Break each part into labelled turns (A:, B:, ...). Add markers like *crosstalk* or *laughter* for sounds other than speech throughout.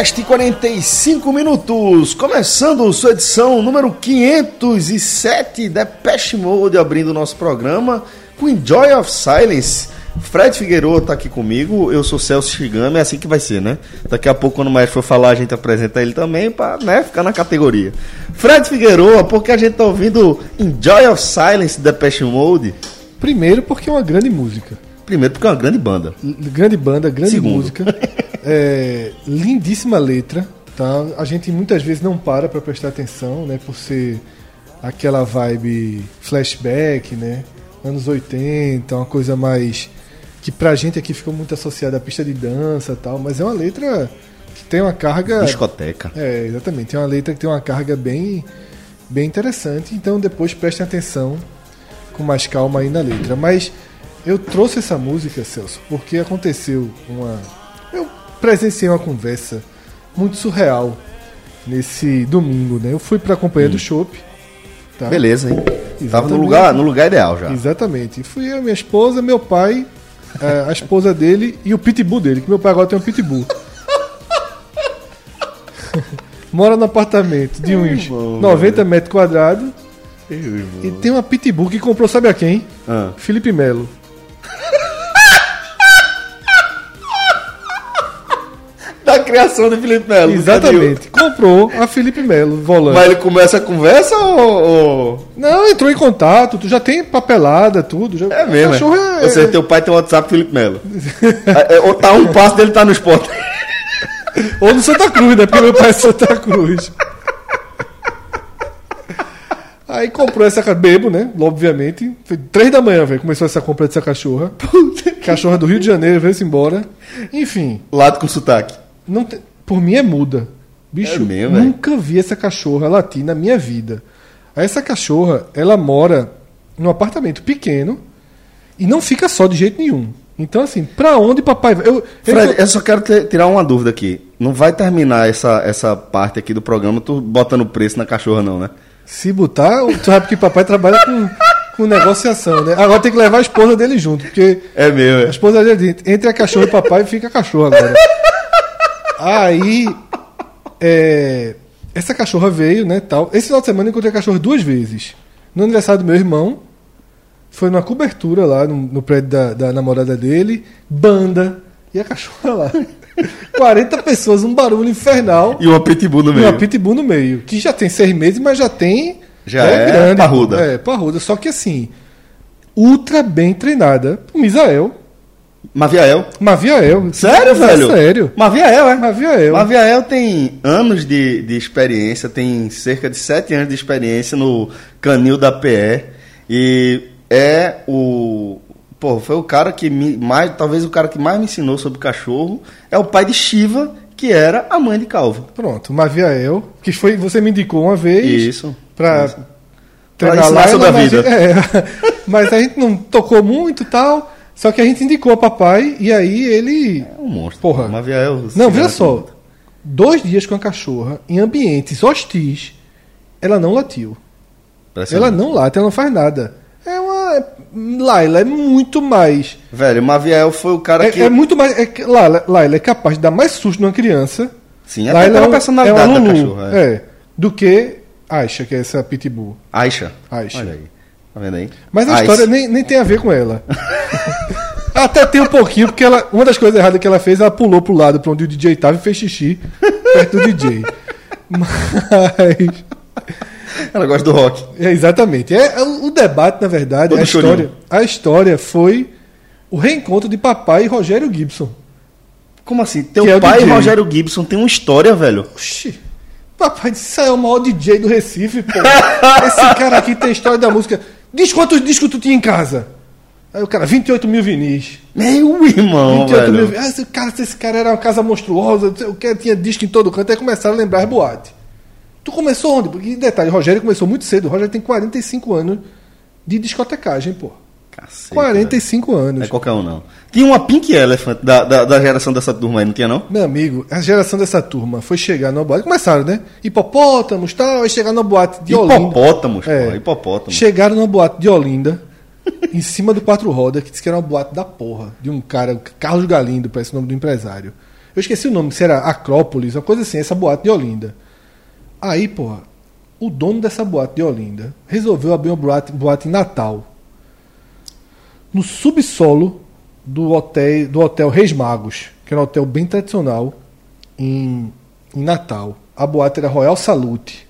A: podcast 45 minutos, começando sua edição número 507 da Pest Mode, abrindo o nosso programa com Enjoy of Silence. Fred Figueiredo tá aqui comigo, eu sou Celso Shigami, é assim que vai ser, né? Daqui a pouco, quando o Maestro for falar, a gente apresenta ele também, pra né, ficar na categoria. Fred Figueiredo, porque a gente tá ouvindo Enjoy of Silence da Pest Mode?
B: Primeiro porque é uma grande música.
A: Primeiro, porque é uma grande banda.
B: Grande banda, grande
A: Segundo.
B: música. *laughs* É, lindíssima letra, tá? A gente muitas vezes não para pra prestar atenção, né? Por ser aquela vibe flashback, né? Anos 80, uma coisa mais que pra gente aqui ficou muito associada à pista de dança e tal, mas é uma letra que tem uma carga
A: Discoteca.
B: É, exatamente. Tem uma letra que tem uma carga bem, bem interessante. Então depois prestem atenção com mais calma aí na letra. Mas eu trouxe essa música, Celso, porque aconteceu uma. Presenciei uma conversa muito surreal nesse domingo, né? Eu fui pra companhia do Chopp. Tá?
A: Beleza, hein? Tava no
B: Exatamente.
A: lugar, no lugar ideal já.
B: Exatamente. Fui eu, minha esposa, meu pai, *laughs* eh, a esposa dele e o pitbull dele, que meu pai agora tem um pitbull. *laughs* Mora no apartamento de uns
A: irmão,
B: 90 metros quadrados e tem uma pitbull que comprou, sabe a quem?
A: Ah.
B: Felipe Melo.
A: Da criação do Felipe Melo.
B: Exatamente. Comprou a Felipe Melo, volante.
A: Mas ele começa a conversa ou.
B: Não, entrou em contato, tu já tem papelada, tudo. Já...
A: É mesmo.
B: Cachorro
A: é.
B: é,
A: Ou seja, teu pai tem um WhatsApp Felipe Melo. *laughs* É, é, ou tá um passo dele tá no esporte. *laughs*
B: Ou no Santa Cruz, né? Porque meu pai é Santa Cruz. Aí comprou essa cachorra, bebo, né? Obviamente. Foi três da manhã, velho. Começou essa compra dessa cachorra. Cachorra do Rio de Janeiro, veio-se embora. Enfim,
A: Lado com sotaque.
B: Não tem- por mim é muda. Bicho,
A: É mesmo,
B: nunca vi essa cachorra latir na minha vida. Essa cachorra, ela mora num apartamento pequeno e não fica só de jeito nenhum. Então, assim, pra onde papai vai? Eu,
A: Fred, eu só quero te- tirar uma dúvida aqui. Não vai terminar essa, essa parte aqui do programa tu botando preço na cachorra, não, né?
B: Se botar, tu sabe que papai trabalha com, com negociação, né? Agora tem que levar a esposa dele junto, porque
A: É meu,
B: a
A: é.
B: esposa dele, entre a cachorra e o papai, fica a cachorra agora. Aí, é, essa cachorra veio, né, tal. Esse final de semana eu encontrei a cachorra duas vezes. No aniversário do meu irmão, foi numa cobertura lá no, no prédio da, da namorada dele, banda, e a cachorra lá. *laughs* 40 pessoas, um barulho infernal.
A: E uma pitbull no
B: E
A: meio.
B: uma pitbull no meio, que já tem seis meses, mas já tem.
A: Já é parruda.
B: pô. É, parruda. Só que assim, ultra bem treinada. O Misael.
A: Maviael.
B: Maviael.
A: Sério,
B: É
A: velho?
B: Sério.
A: Maviael, é?
B: Maviael.
A: Maviael tem anos de, de experiência, tem cerca de sete anos de experiência no canil da PE e é o. Pô, foi o cara que me, mais, talvez o cara que mais me ensinou sobre cachorro é o pai de Shiva, que era a mãe de Calva.
B: Pronto, Maviael. Que foi, você me indicou uma vez.
A: Isso.
B: Pra
A: Isso.
B: treinar
A: ensinar
B: lá.
A: sobre a
B: mas
A: vida.
B: é, *laughs* mas a gente não tocou muito e tal. Só que a gente indicou a papai e aí ele.
A: É um monstro.
B: Porra.
A: Maviael. se
B: Não, veja só. Dois dias com a cachorra, em ambientes hostis, ela não latiu. Ela não late, ela não faz nada. É uma. Laila é muito mais.
A: Velho, Maviael foi o cara
B: É,
A: que.
B: é muito mais. É, Laila, Laila é capaz de dar mais susto numa criança.
A: Sim, até pela personalidade
B: uma
A: da cachorra, é.
B: É. Do que Aisha, que é essa pitbull.
A: Aisha.
B: Aisha.
A: Olha aí. Tá vendo aí?
B: Mas a
A: Ice.
B: história nem, nem tem a ver com ela. *laughs* Até tem um pouquinho, porque ela, uma das coisas erradas que ela fez, ela pulou pro lado pra onde o DJ tava e fez xixi perto do DJ. *laughs* Mas.
A: Ela gosta do rock.
B: É, exatamente. É, é o o debate, na verdade, a
A: chorinho.
B: história, a história foi o reencontro de papai e Rogério Gibson.
A: Como assim? Teu
B: Que é o
A: pai,
B: DJ.
A: Rogério Gibson, tem uma história, velho.
B: Oxi. Papai disse, é o maior DJ do Recife, pô. Esse cara aqui tem história da música. Diz quantos discos tu tinha em casa? Aí o cara, 28 mil vinis.
A: Meu irmão,
B: 28
A: velho.
B: mil vinis. Ah, esse cara, esse cara era uma casa monstruosa, o que, tinha disco em todo canto. Aí começaram a lembrar as boates. Tu começou onde? Porque, detalhe, Rogério começou muito cedo. O Rogério tem 45 anos de discotecagem, pô.
A: Cacete,
B: 45
A: velho. Não
B: anos.
A: é qualquer um, não. Tinha uma Pink Elephant da, da, da geração dessa turma aí, não tinha, não?
B: Meu amigo, a geração dessa turma foi chegar numa boate. Começaram, né? Hipopótamos tal, aí chegaram numa boate de Olinda.
A: Hipopótamos,
B: É.
A: pô. Hipopótamos.
B: Chegaram numa boate de Olinda, *laughs* em cima do quatro roda, que disse que era uma boate da porra, de um cara, Carlos Galindo, parece o nome do empresário. Eu esqueci o nome, se era Acrópolis, uma coisa assim, essa boate de Olinda. Aí, porra, o dono dessa boate de Olinda resolveu abrir uma boate, boate em Natal. No subsolo do hotel, do hotel Reis Magos, que era um hotel bem tradicional em, em Natal. A boate era Royal Salute.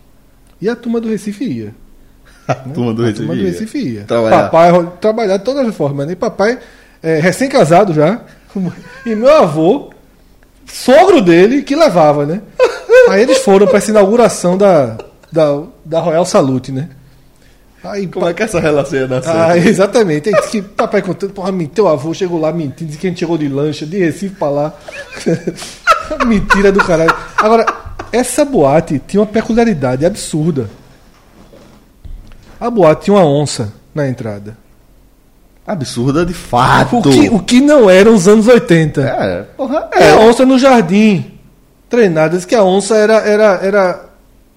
B: E a turma do Recife ia. *laughs*
A: A turma do
B: A
A: Recife.
B: turma do. Recife ia.
A: Trabalhar.
B: Papai trabalhar de todas as formas, né? Papai, é, recém-casado já, *laughs* e meu avô, sogro dele, que levava, né? Aí eles foram para essa inauguração da, da, da Royal Salute, né? Aí,
A: Como é que essa relação ia dar certo?
B: ah, exatamente. Aí disse que papai contando, porra, teu avô chegou lá mentindo, disse que a gente chegou de lancha, de Recife pra lá. *laughs* Mentira do caralho. Agora, essa boate tinha uma peculiaridade absurda. A boate tinha uma onça na entrada.
A: Absurda de fato.
B: O que, o que não era os anos 80.
A: É, porra, é.
B: a onça no jardim. Treinada. Diz que a onça era, era, era.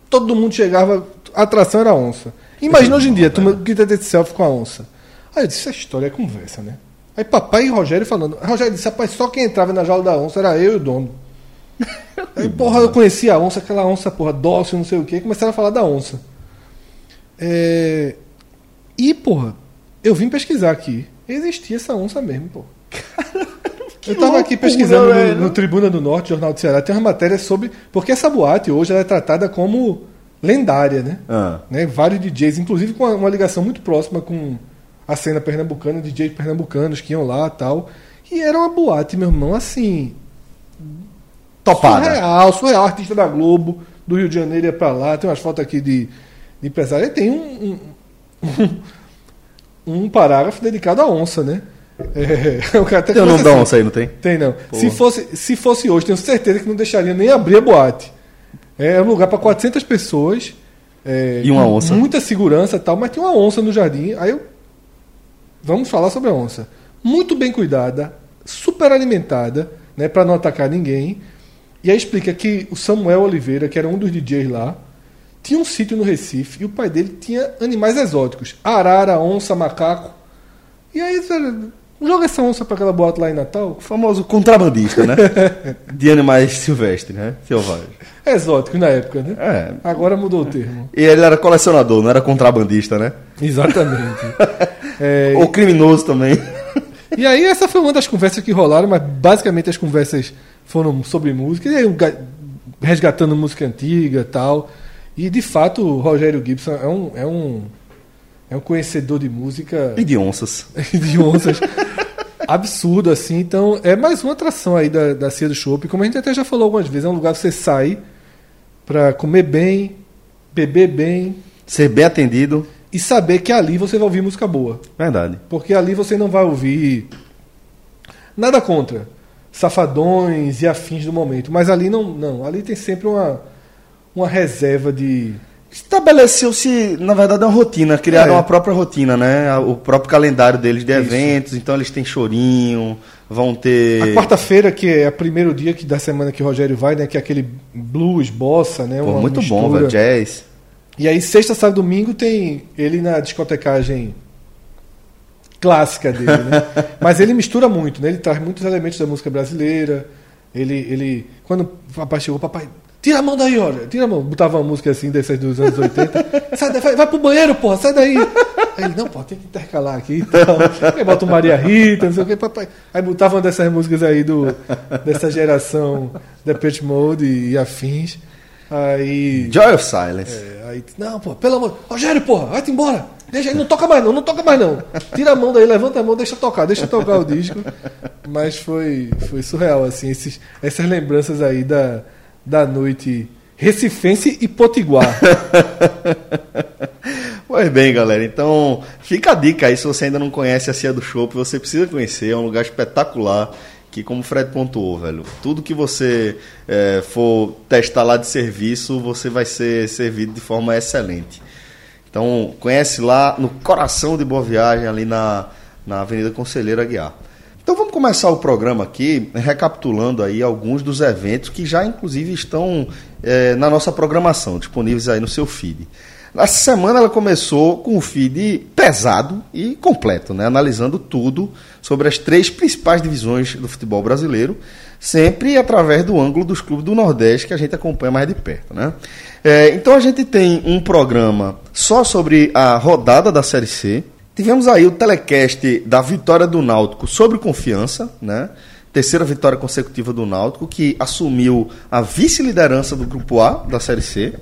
B: Todo mundo chegava. A atração era onça. Imagina hoje em dia, tu que tá de selfie com a onça. Aí eu disse, essa história é conversa, né? Aí papai e Rogério falando. Rogério disse, rapaz, só quem entrava na jaula da onça era eu e o dono. *laughs* Aí, porra, eu conhecia a onça, aquela onça, porra, dócil, não sei o quê. Começaram a falar da onça. É... E, porra, eu vim pesquisar aqui. Existia essa onça mesmo, pô. Eu tava aqui pesquisando no, no Tribuna do Norte, Jornal do Ceará, tem uma matéria sobre. Porque essa boate hoje ela é tratada como lendária, né?
A: Ah.
B: né? Vários DJs, inclusive com uma, uma ligação muito próxima com a cena pernambucana, DJs pernambucanos que iam lá tal. E era uma boate, meu irmão, assim.
A: Topada.
B: Surreal, surreal, artista da Globo, do Rio de Janeiro ia pra lá, tem umas fotos aqui de, de empresário. E tem um, um, um parágrafo dedicado à onça, né? É, *laughs* o cara até
A: Tem o nome
B: começa
A: da
B: assim.
A: onça aí, não tem?
B: Tem não. Se fosse, se fosse hoje, tenho certeza que não deixaria nem abrir a boate. É um lugar para 400 pessoas. é,
A: E uma onça.
B: Muita segurança e tal, mas tem uma onça no jardim. Aí eu. Vamos falar sobre a onça. Muito bem cuidada, super alimentada, né, para não atacar ninguém. E aí explica que o Samuel Oliveira, que era um dos DJs lá, tinha um sítio no Recife e o pai dele tinha animais exóticos: arara, onça, macaco. E aí, joga essa onça para aquela boate lá em Natal.
A: O famoso contrabandista, né? *laughs* de animais silvestres, né? Selvagens.
B: Exótico na época, né?
A: É.
B: Agora mudou o termo.
A: E ele era colecionador, não era contrabandista, né?
B: Exatamente. *laughs* É,
A: Ou criminoso também. *laughs*
B: e aí essa foi uma das conversas que rolaram, mas basicamente as conversas foram sobre música, e aí, ga- resgatando música antiga e tal. E de fato o Rogério Gibson é um, é um, é um conhecedor de música
A: E de onças.
B: de onças absurdo, assim. Então, é mais uma atração aí da, da Cia do Chopp. Como a gente até já falou algumas vezes, é um lugar que você sai pra comer bem, beber bem
A: Ser bem atendido.
B: e saber que ali você vai ouvir música boa.
A: Verdade.
B: Porque ali você não vai ouvir nada contra safadões e afins do momento. Mas ali não, não. Ali tem sempre uma, uma reserva de.
A: Estabeleceu-se, na verdade, uma rotina, criaram
B: É.
A: a própria rotina, né? O próprio calendário deles de eventos, então eles têm chorinho, vão ter.
B: A quarta-feira, que é o primeiro dia que, da semana que o Rogério vai, né? Que é aquele blues, bossa, né?
A: Pô,
B: uma
A: muito bom,
B: mistura.
A: velho. Jazz.
B: E aí, sexta, sábado, domingo, tem ele na discotecagem clássica dele, né? *laughs* Mas ele mistura muito, né? Ele traz muitos elementos da música brasileira. Ele, ele quando o papai chegou, papai, tira a mão daí, olha, tira a mão. Botava uma música assim dessas dos anos 80. sai daí, vai, vai pro banheiro, porra, sai daí. Aí ele, não, pô, tem que intercalar aqui e tal. Aí bota o Maria Rita, não sei o que, papai. Aí botava uma dessas músicas aí do, dessa geração Depeche Mode e afins. Aí.
A: Joy of Silence.
B: É, aí, não, pô, pelo amor. Rogério, porra, vai-te embora. Deixa aí, não toca mais não, não toca mais não. Tira a mão daí, levanta a mão, deixa tocar, deixa tocar o disco. Mas foi, foi surreal, assim, esses, essas lembranças aí da, da noite recifense e potiguar. *laughs*
A: Pois bem, galera. Então, fica a dica aí. Se você ainda não conhece a Cia do Chopp, você precisa conhecer. É um lugar espetacular. Que, como o Fred pontuou, velho, tudo que você eh, for testar lá de serviço, você vai ser servido de forma excelente. Então, conhece lá no coração de Boa Viagem, ali na, na Avenida Conselheiro Aguiar. Então vamos começar o programa aqui recapitulando aí alguns dos eventos que já inclusive estão eh, na nossa programação, disponíveis aí no seu feed. Essa semana ela começou com um feed pesado e completo, né? analisando tudo sobre as três principais divisões do futebol brasileiro, sempre através do ângulo dos clubes do Nordeste que a gente acompanha mais de perto. Né? É, então a gente tem um programa só sobre a rodada da Série C. Tivemos aí o telecast da vitória do Náutico sobre confiança, né? Terceira vitória consecutiva do Náutico, que assumiu a vice-liderança do Grupo A da Série C.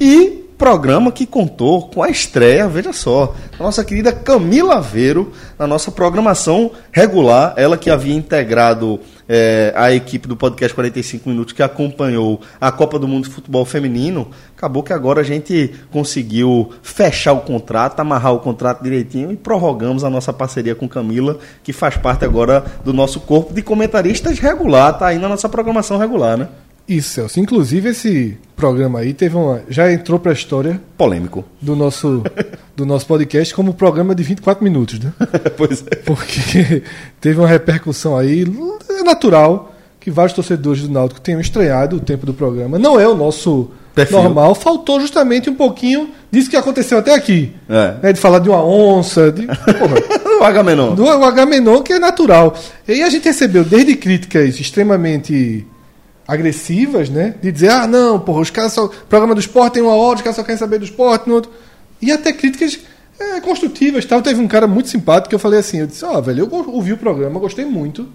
A: E programa que contou com a estreia, veja só, da nossa querida Camila Aveiro, na nossa programação regular, ela que havia integrado é, a equipe do podcast 45 Minutos que acompanhou a Copa do Mundo de Futebol Feminino, acabou que agora a gente conseguiu fechar o contrato, amarrar o contrato direitinho e prorrogamos a nossa parceria com Camila, que faz parte agora do nosso corpo de comentaristas regular, tá aí na nossa programação regular, né?
B: Isso, Celso. Inclusive, esse programa aí teve uma. Já entrou para a história
A: Polêmico.
B: do nosso, do nosso podcast como programa de 24 minutos, né? *laughs*
A: pois é.
B: Porque teve uma repercussão aí. É natural que vários torcedores do Náutico tenham estranhado o tempo do programa. Não é o nosso
A: Perfil.
B: normal. Faltou justamente um pouquinho disso que aconteceu até aqui.
A: É.
B: Né? De falar de uma onça. De, *laughs*
A: o Agamenon.
B: do Agamenon, que é natural. E a gente recebeu desde críticas extremamente agressivas, né? De dizer, ah, não, porra, os caras só. Programa do esporte tem uma hora, os caras só querem saber do esporte, no outro. E até críticas é, construtivas tal. Teve um cara muito simpático que eu falei assim: eu disse, ó, velho, eu ouvi o programa, gostei muito.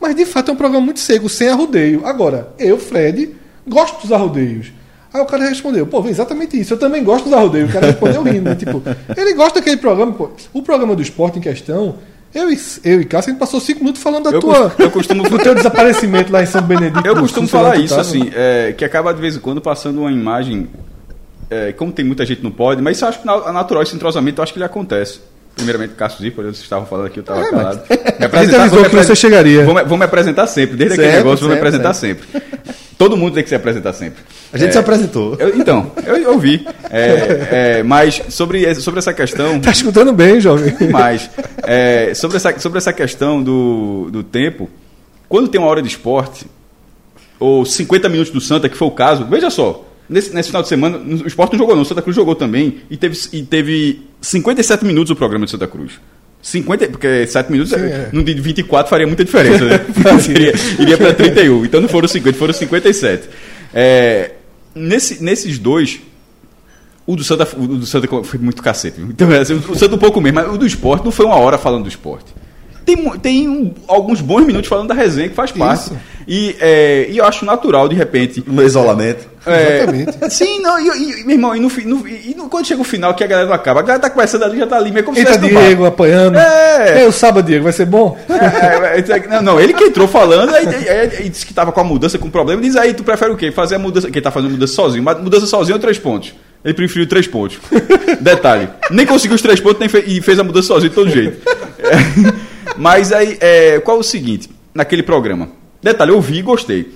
B: Mas de fato é um programa muito seco, sem arrodeio. Agora, eu, Fred, gosto dos arrodeios. Aí o cara respondeu, pô, exatamente isso, eu também gosto dos arrodeios. O cara respondeu rindo, né? Tipo, ele gosta daquele programa, pô. O programa do esporte em questão, eu e, eu e Cássio, a gente passou cinco minutos falando da
C: Eu
B: tua.
C: cos- eu costumo- *laughs*
B: do teu desaparecimento lá em São Benedito.
C: Eu costumo falar isso,
B: tava.
C: assim, é, que acaba de vez em quando passando uma imagem. é, como tem muita gente não pode, mas isso eu acho que na- natural, esse entrosamento, eu acho que ele acontece. Primeiramente, Cássio Zippo, vocês estavam falando aqui, eu estava calado. *laughs* Me
B: gente avisou
C: vou me
B: que você chegaria.
C: Vou, me- vou me apresentar sempre, desde aquele negócio, vou me apresentar sempre. *laughs* Todo mundo tem que se apresentar sempre.
A: A gente
C: É,
A: se apresentou.
C: eu- então, eu ouvi. É, é, mas sobre, sobre essa questão.
B: Tá escutando bem, jovem.
C: Mas, é, sobre, essa, sobre essa questão do, do tempo, quando tem uma hora de esporte, ou 50 minutos do Santa, que foi o caso, veja só, nesse, nesse final de semana, o esporte não jogou não, o Santa Cruz jogou também, e teve, e teve 57 minutos o programa de Santa Cruz. 50, porque 7 minutos,
B: Sim, é.
C: num dia de 24 faria muita diferença, né? *laughs* *laughs* Seria, iria para 31, então não foram 50, foram 57. É, nesse, nesses dois, o do Santa, o do Santa foi muito cacete. viu? Então, assim, o Santa um pouco mesmo, mas o do esporte não foi uma hora falando do esporte. Tem, tem um- alguns bons minutos falando da resenha que faz parte.
B: Isso.
C: E, é, e eu acho natural, de repente.
A: No isolamento.
C: é,
B: Exatamente.
C: Sim, não, e, e- meu irmão, e, no, no- e no- quando chega o final que a galera não acaba, a galera tá conversando ali, já tá ali, meio como se
B: Eita,
C: no bar.
B: Diego apanhando.
C: É.
B: Ei, o sábado, Diego, vai ser bom?
C: É, é, é, não, não, ele que entrou falando, aí, aí- aí- aí disse que tava com a mudança, com problema, diz aí, tu prefere o quê? Fazer a mudança, quem tá fazendo mudança sozinho, mas mudança sozinho é três pontos. Ele preferiu três pontos. *laughs* Detalhe, nem conseguiu os três pontos nem fe- e fez a mudança sozinho de todo jeito. É, *laughs* mas aí, é, qual é o seguinte, naquele programa? Detalhe, eu vi e gostei.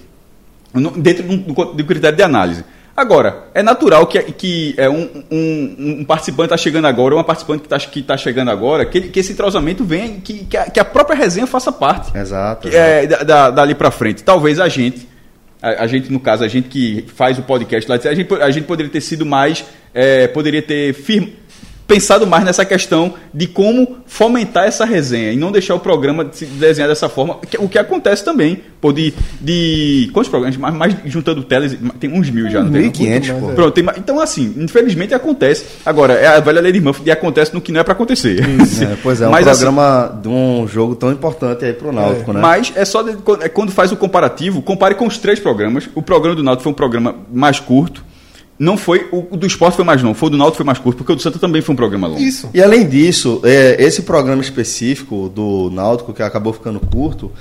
C: No- dentro de de um critério de análise. Agora, é natural que, que é, um, um- um participante está chegando agora, uma participante que está que tá chegando agora, que, que esse entrosamento venha, que, que, a, que a própria resenha faça parte.
A: Exato.
C: É, da, da- dali para frente. Talvez a gente, a, gente, no caso, a gente que faz o podcast lá, a gente, a gente poderia ter sido mais, é, poderia ter firme, pensado mais nessa questão de como fomentar essa resenha e não deixar o programa se desenhar dessa forma, o que acontece também, pô, de, de quantos programas, mais, mais juntando telas, tem uns mil já, não tem?
A: 1.500,
B: mais,
A: pô.
B: é.
C: Pronto, tem então assim, infelizmente acontece. Agora, é a velha lei de Murphy e acontece no que não é para acontecer. *laughs*
A: É, pois é, um
C: Mas, assim,
A: programa de um jogo tão importante aí pro Náutico, né?
C: Mas é só de- é quando faz o comparativo, compare com os três programas. O programa do Náutico foi um programa mais curto. Não foi o, do esporte foi mais longo, foi o do Náutico foi mais curto, porque o do Santa também foi um programa longo.
B: Isso.
A: E além disso, é, esse programa específico do Náutico, que acabou ficando curto,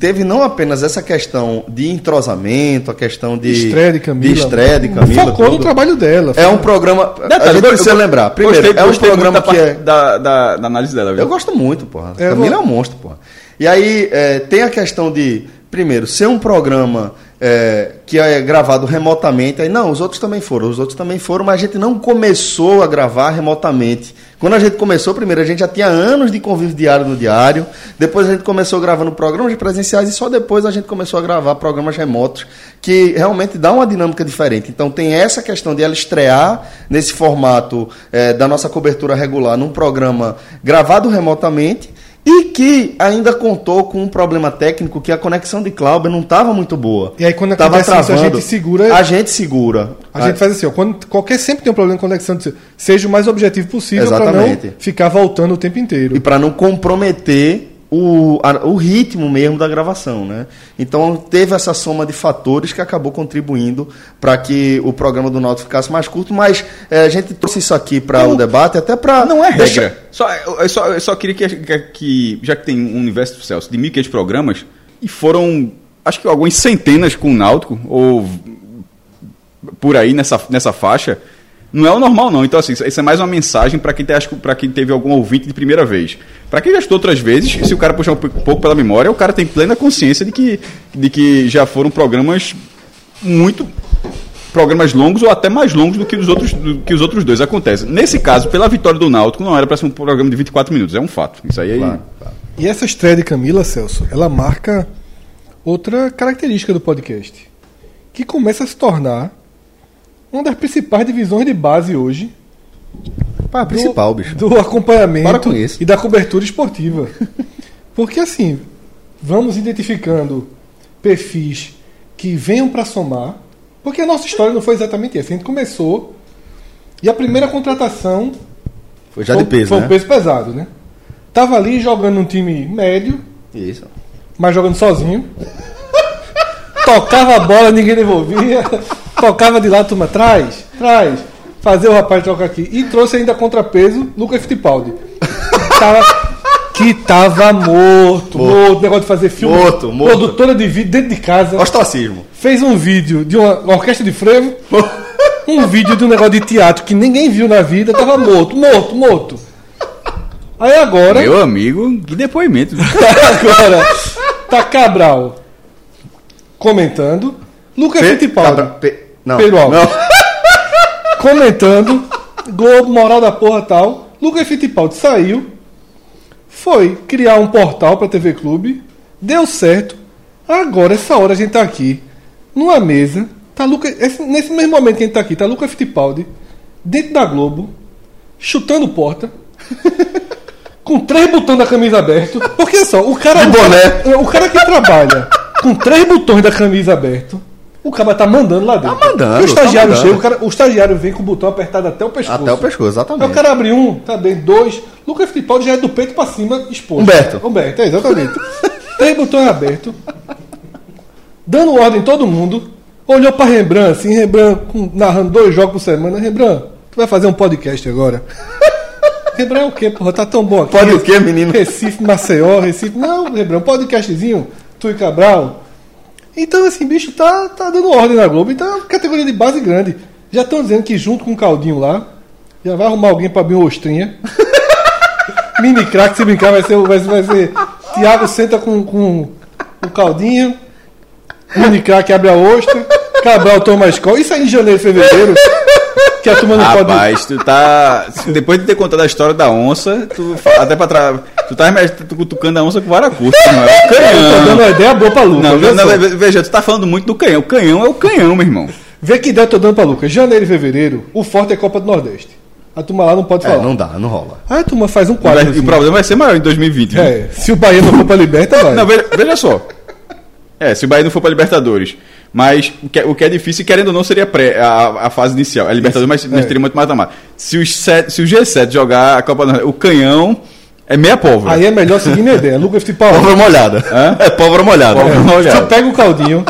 A: teve não apenas essa questão de entrosamento, a questão de
B: Estreia de Camila.
A: de estreia de Camila,
B: Focou no
A: tudo.
B: trabalho dela.
A: É um programa. a
C: Detalhe,
A: gente
C: eu-
A: precisa
C: eu-
A: lembrar. Primeiro,
C: gostei-
A: é um
C: gostei muito
A: programa
C: da
A: que
C: parte
A: é.
C: da, da, da análise dela. viu?
A: Eu gosto muito, porra.
B: É,
A: Camila
B: eu-
A: é um monstro, porra. E aí é, tem a questão de, primeiro, ser um programa é, que é gravado remotamente. Aí, não, os outros também foram, os outros também foram, mas a gente não começou a gravar remotamente. Quando a gente começou, primeiro, a gente já tinha anos de convívio diário no diário, depois a gente começou gravando programas presenciais e só depois a gente começou a gravar programas remotos, que realmente dá uma dinâmica diferente. Então tem essa questão de ela estrear nesse formato é, da nossa cobertura regular num programa gravado remotamente e que ainda contou com um problema técnico que a conexão de Cláudio não estava muito boa.
B: E aí, quando
A: Tava
B: acontece isso, a
A: travando.
B: gente segura-
A: A gente segura.
B: A gente faz assim, ó, quando qualquer sempre tem um problema de conexão, seja o mais objetivo possível para não ficar voltando o tempo inteiro.
A: E para não comprometer o, a- o ritmo mesmo da gravação, né? Então teve essa soma de fatores que acabou contribuindo para que o programa do Náutico ficasse mais curto, mas eh, a gente trouxe isso aqui para o debate até para
C: Não é regra. Só, eu, eu só, eu só queria que, que- que- já que tem um universo Celso de 1.500 programas, e foram, acho que algumas centenas com o Náutico, ou por aí nessa, nessa faixa, não é o normal não. Então assim, isso é mais uma mensagem para quem, te- quem teve algum ouvinte de primeira vez. Para quem já estou outras vezes, se o cara puxar um pou- pouco pela memória, o cara tem plena consciência de que, de que já foram programas muito programas longos ou até mais longos do que os outros, do que os outros dois. Acontece. Nesse caso, pela vitória do Náutico, não era para ser um programa de 24 minutos, é um fato. Isso aí é
A: Claro, claro.
B: E essa estreia de Camila, Celso, ela marca outra característica do podcast, que começa a se tornar uma das principais divisões de base hoje
A: Pá,
B: do-
A: principal, bicho.
B: do acompanhamento e da cobertura esportiva. *laughs* Porque assim, vamos identificando perfis que venham para somar, porque a nossa história não foi exatamente essa. A gente começou e a primeira contratação
A: Foi já
B: foi,
A: de peso,
B: foi
A: né?
B: um peso pesado, né? Tava ali jogando num time médio,
A: Isso.
B: mas jogando sozinho. *laughs* Tocava a bola, ninguém devolvia. *laughs* Tocava de lá, turma, traz, traz. Fazer o rapaz trocar aqui. E trouxe ainda contrapeso Lucas Fittipaldi. Tava, que tava morto, morto. Negócio de fazer filme.
A: Morto, morto.
B: Produtora de vídeo dentro de casa.
A: Ostracismo.
B: Fez um vídeo de uma orquestra de frevo. *laughs* Um vídeo de um negócio de teatro que ninguém viu na vida. Tava morto, morto, morto. Aí agora.
C: Meu amigo, que depoimento. *laughs*
B: Agora, tá Cabral comentando. Lucas Fittipaldi
A: Cabra- Não.
B: Pedro Alves.
A: Não. *laughs*
B: comentando. Globo, moral da porra tal. Lucas Fittipaldi saiu. Foi criar um portal pra TV Clube. Deu certo. Agora, essa hora a gente tá aqui. Numa mesa. Tá Lucas, esse- nesse mesmo momento que a gente tá aqui, tá Lucas Fittipaldi. Dentro da Globo. Chutando porta. *laughs* com três botões da camisa aberto. Porque só, o cara.
A: De boné.
B: O cara que trabalha com três botões da camisa aberto. O cara tá mandando lá dentro.
A: Tá mandando,
B: E o estagiário
A: tá
B: chega, o, cara- o estagiário vem com o botão apertado até o pescoço.
A: Até o pescoço,
B: Aí
A: exatamente.
B: o cara abre um, tá dentro, dois. Lucas Fittipaldi já é do peito pra cima, exposto.
A: Humberto.
B: Humberto, é, exatamente. *laughs* Três botões abertos. Dando ordem em todo mundo. Olhou pra Rembrandt, assim, Rembrandt com- narrando dois jogos por semana. Rembrandt, tu vai fazer um podcast agora. *laughs* Rembrandt é o quê, porra? Tá tão bom aqui.
A: Pode o quê, menino?
B: Recife, Maceió, Recife. Não, Rembrandt, um podcastzinho, tu e Cabral. Então, assim, bicho, tá, tá dando ordem na Globo. Então, é categoria de base grande. Já estão dizendo que junto com o Caldinho lá, já vai arrumar alguém pra abrir uma ostrinha. *laughs* Mini crack, se brincar, vai ser, vai, vai ser. Thiago senta com, com o Caldinho. Mini crack abre a ostra. Cabral toma a escola. Isso aí em janeiro, fevereiro. Que a turma não pode.
C: Rapaz, tu tá. Depois de ter contado a história da onça, tu até pra trás. Tu tá me- tu cutucando a onça com vara curta, não é o
B: Eu tô dando
C: canhão.
B: uma ideia boa pra Lucas.
C: Não, não, veja, tu tá falando muito do canhão. O canhão é o canhão, meu irmão.
B: Vê que ideia eu tô dando pra Lucas. Janeiro e fevereiro, o forte é Copa do Nordeste. A turma lá não pode
A: É,
B: falar.
A: não dá, não rola.
B: Aí a turma faz um quadro.
C: e o problema vai ser maior em 2020. viu?
B: É, se o Bahia não for pra Liberta, vai.
C: Não, veja, veja só. É, se o Bahia não for pra Libertadores. Mas o que, é- o que é difícil, querendo ou não, seria pré, a, a fase inicial. É Libertadores, mas nós
B: é.
C: teríamos muito mais mata Se, os se o G7 jogar a Copa do Nordeste, o canhão é meia pólvora.
B: Aí é melhor seguir minha ideia. Lucas Fittipaldi.
A: Pólvora molhada.
C: Hã?
A: É pólvora molhada.
C: Pólvora
A: É.
C: molhada.
B: Tu pega o caldinho,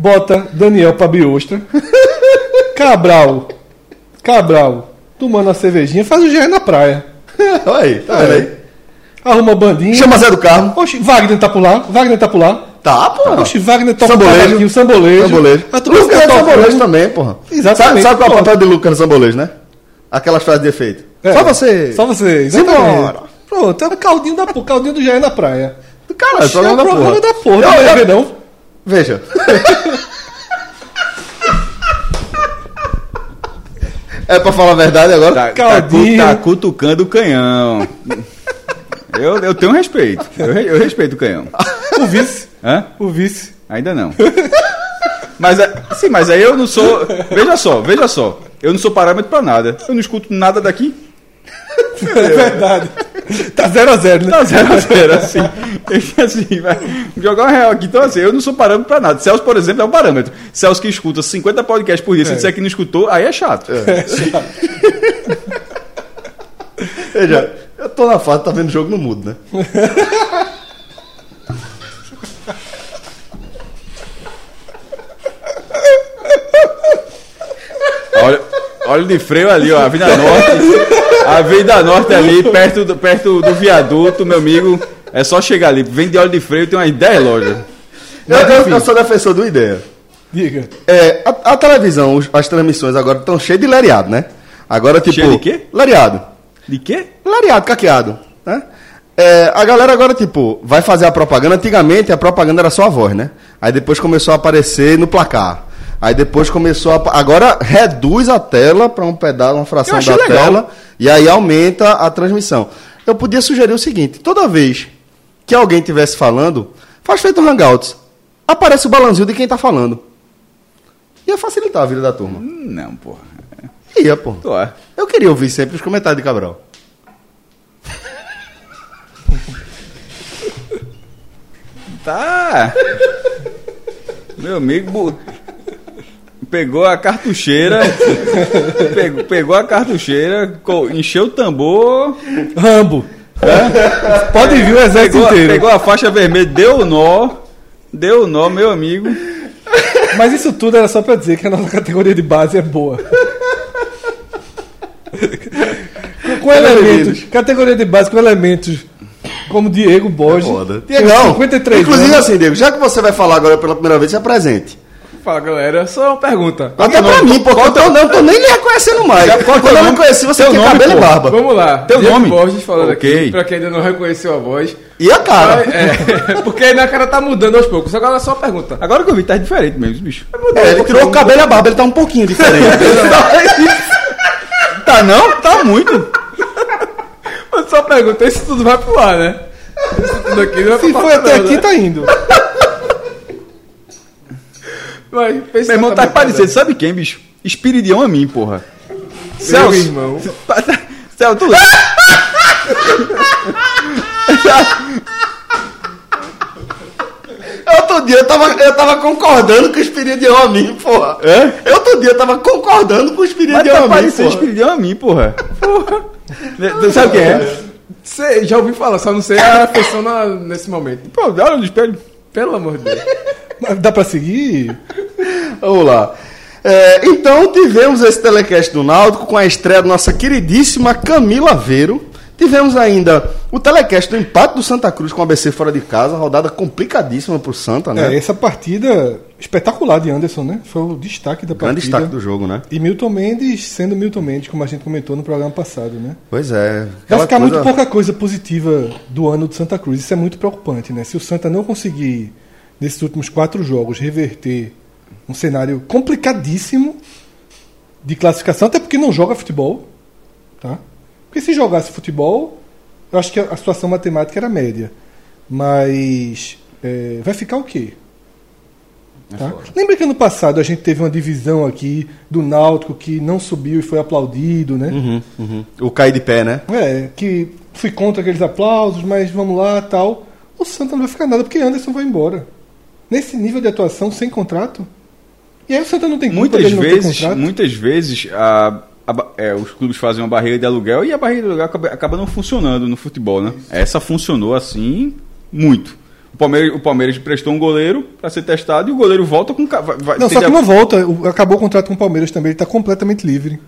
B: bota Daniel pra biostra. Cabral. Cabral. Tomando uma cervejinha, faz o GR na praia.
A: Olha aí, tá vendo aí?
B: Arruma a bandinha.
A: Chama Zé do Carmo.
B: Oxe, Wagner tá por lá. Wagner tá por lá.
A: Tá, pô. Tá.
B: Oxe, Wagner toca
A: sambolejo,
B: o sambolejo.
A: Sambolejo. Lucas é sambolejo também, porra.
B: Exatamente.
A: Sabe, sabe qual é o papel de Lucas no sambolejo, né? Aquelas frases de efeito.
B: É,
A: só você.
B: Só você, exatamente.
A: Simbora.
B: Pronto, é o caldinho, da, caldinho do Jair na praia.
A: Cara,
B: Oxe, é o programa é da porra.
A: Da
B: porra
A: eu,
B: não, é não.
A: Veja. *laughs* É pra falar a verdade agora?
C: Tá, tá
B: Caldinho.
C: tá, cutucando o canhão. Eu, eu tenho respeito. Eu, eu respeito o canhão.
B: O vice.
C: Hã?
B: O vice.
C: Ainda não. *laughs* Mas, é- sim, mas aí eu não sou. Veja só, veja só. Eu não sou parâmetro pra nada. Eu não escuto nada daqui.
B: É verdade. Tá 0 a 0 né?
C: Tá zero a zero, assim. Assim, vai jogar uma real aqui. Então, assim, eu não sou parâmetro pra nada. Celso, por exemplo, é um parâmetro. Celso que escuta 50 podcasts por dia, se disser que não escutou, aí é chato.
A: Veja, eu tô na fase, tá vendo o jogo no mudo, né? *laughs*
C: Olha, olha de freio ali, ó. Avenida Norte. Avenida Norte ali, perto do, perto do viaduto, meu amigo. É só chegar ali. Vende óleo de freio, tem umas 10 lojas.
A: Eu, eu, eu sou defensor do ideia.
B: Diga.
A: É, a, a televisão, as transmissões agora estão cheias de lariado, né? Agora, tipo.
C: Cheio de quê?
A: Lariado.
C: De quê?
A: Lariado, caqueado, né? É, a galera agora, tipo, vai fazer a propaganda. Antigamente a propaganda era só a voz, né? Aí depois começou a aparecer no placar. Aí depois começou a. Agora reduz a tela para um pedaço, uma fração da
C: legal.
A: tela. E aí aumenta a transmissão. Eu podia sugerir o seguinte: toda vez que alguém estivesse falando, faz feito um Hangouts. Aparece o balanzinho de quem tá falando. Ia facilitar a vida da turma.
C: Não, porra.
A: Ia, pô.
C: É.
A: Eu queria ouvir sempre os comentários de Cabral. *laughs*
C: Tá. Meu amigo pegou a cartucheira, *laughs* pegou, pegou a cartucheira, encheu o tambor,
B: Rambo. Pode vir o exército
C: pegou,
B: inteiro.
C: pegou a faixa vermelha, deu o nó, deu o nó, meu amigo.
B: Mas isso tudo era só pra dizer que a nossa categoria de base é boa. com, elementos. Categoria de base com elementos como Diego Borges.
A: Foda.
B: tem
A: Diegão,
B: 53
A: inclusive
B: anos.
A: assim, Diego, já que você vai falar agora pela primeira vez, se apresente.
D: Fala galera, só uma pergunta.
A: Até pra mim, porque eu tô, não tô nem lhe reconhecendo mais. Quando eu me
C: nome?
A: conheci, você tinha
C: nome,
A: cabelo e
C: pô.
A: barba.
D: Vamos lá.
C: Teu
D: Diego
C: nome?
D: Borges falando
C: Ok.
D: aqui, pra quem ainda não reconheceu a voz.
A: E a cara?
D: É, *laughs* porque aí na cara tá mudando aos poucos. Agora é só uma pergunta.
C: Agora que eu vi, tá diferente mesmo, bicho.
A: É, ele tirou o cabelo e a barba, ele tá um pouquinho diferente. *laughs*
C: Tá não? Tá muito.
D: Eu só pergunta, isso tudo vai pro ar, né? Isso tudo aqui não vai
B: Se foi até
D: não,
B: aqui,
D: né?
B: tá indo.
D: Vai,
C: Meu irmão tá parecendo, sabe quem, bicho? Espiridião a mim, porra.
D: Meu irmão. *laughs*
C: Celso, tu lembra? *laughs*
A: Outro dia eu tava, eu tava concordando com o espírito de homem, porra.
C: É?
A: Outro dia eu tava concordando com o espírito
C: Mas tá
A: homem,
C: parecendo
A: porra.
C: Espiridião a mim, porra. Porra. Tu sabe quem é?
D: Sei, já ouvi falar, só não sei a na- nesse momento.
C: Pô, olha no espelho.
D: Pelo amor de Deus. *laughs*
B: Dá pra seguir?
A: Vamos lá. É, então tivemos esse telecast do Náutico com a estreia da nossa queridíssima Camila Veiro. Tivemos ainda o telecast do empate do Santa Cruz com o ABC fora de casa, rodada complicadíssima pro Santa, né?
B: É, essa partida espetacular de Anderson, né? Foi o destaque da
A: Grande
B: partida.
A: destaque do jogo, né?
B: E Milton Mendes sendo Milton Mendes, como a gente comentou no programa passado, né?
A: Pois é.
B: Vai ficar
A: coisa-
B: muito pouca coisa positiva do ano do Santa Cruz. Isso é muito preocupante, né? Se o Santa não conseguir, nesses últimos quatro jogos, reverter um cenário complicadíssimo de classificação, até porque não joga futebol, tá? Porque se jogasse futebol, eu acho que a situação matemática era média. Mas é, vai ficar o quê? Tá? Lembra que ano passado a gente teve uma divisão aqui do Náutico que não subiu e foi aplaudido, né?
A: Uhum, uhum. O cair de pé, né?
B: É, que fui contra aqueles aplausos, mas vamos lá tal. O Santa não vai ficar nada porque Anderson vai embora. Nesse nível de atuação, sem contrato. E aí o Santa não tem culpa
C: Muitas
B: dele não ter
C: vezes,
B: contrato.
C: muitas vezes a- a é, os clubes fazem uma barreira de aluguel e a barreira de aluguel acaba, acaba não funcionando no futebol, né? Essa funcionou assim muito. O Palmeiras, o Palmeiras prestou um goleiro para ser testado e o goleiro volta com vai,
B: Não, só que não volta. O- Acabou o contrato com o Palmeiras também. Ele tá completamente livre.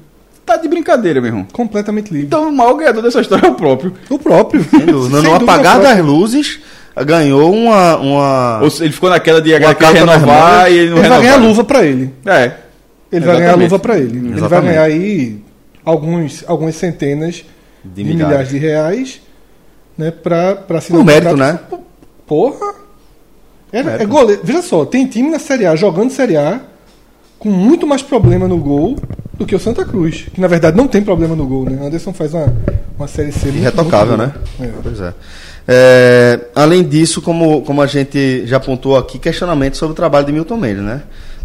C: tá de brincadeira, meu irmão.
B: Completamente livre.
C: Então o maior ganhador dessa história é o próprio.
B: o próprio.
A: No,
B: Sem *laughs*
A: no
B: dúvida,
A: apagar
B: o
A: das luzes, ganhou uma. uma...
C: Ou se ele ficou naquela de
A: Uma
C: quer
A: carta nas
C: renovar e ele não
B: Ele vai ganhar luva pra ele.
C: É.
B: Ele vai
C: Exatamente.
B: ganhar luva pra ele. Ele vai
A: Exatamente.
B: ganhar aí alguns, algumas centenas de,
A: milhares.
B: milhares. de reais né, pra, pra assinar
A: Por mérito, né?
B: Porra! É, é goleiro. Veja só, tem time na Série A jogando Série A com muito mais problema no gol, do que o Santa Cruz, que na verdade não tem problema no gol, né? Anderson faz uma, uma série C
A: Irretocável, né?
B: É.
A: Pois é. É, Além disso, como, como a gente já apontou aqui, questionamento sobre o trabalho de Milton Mendes, né?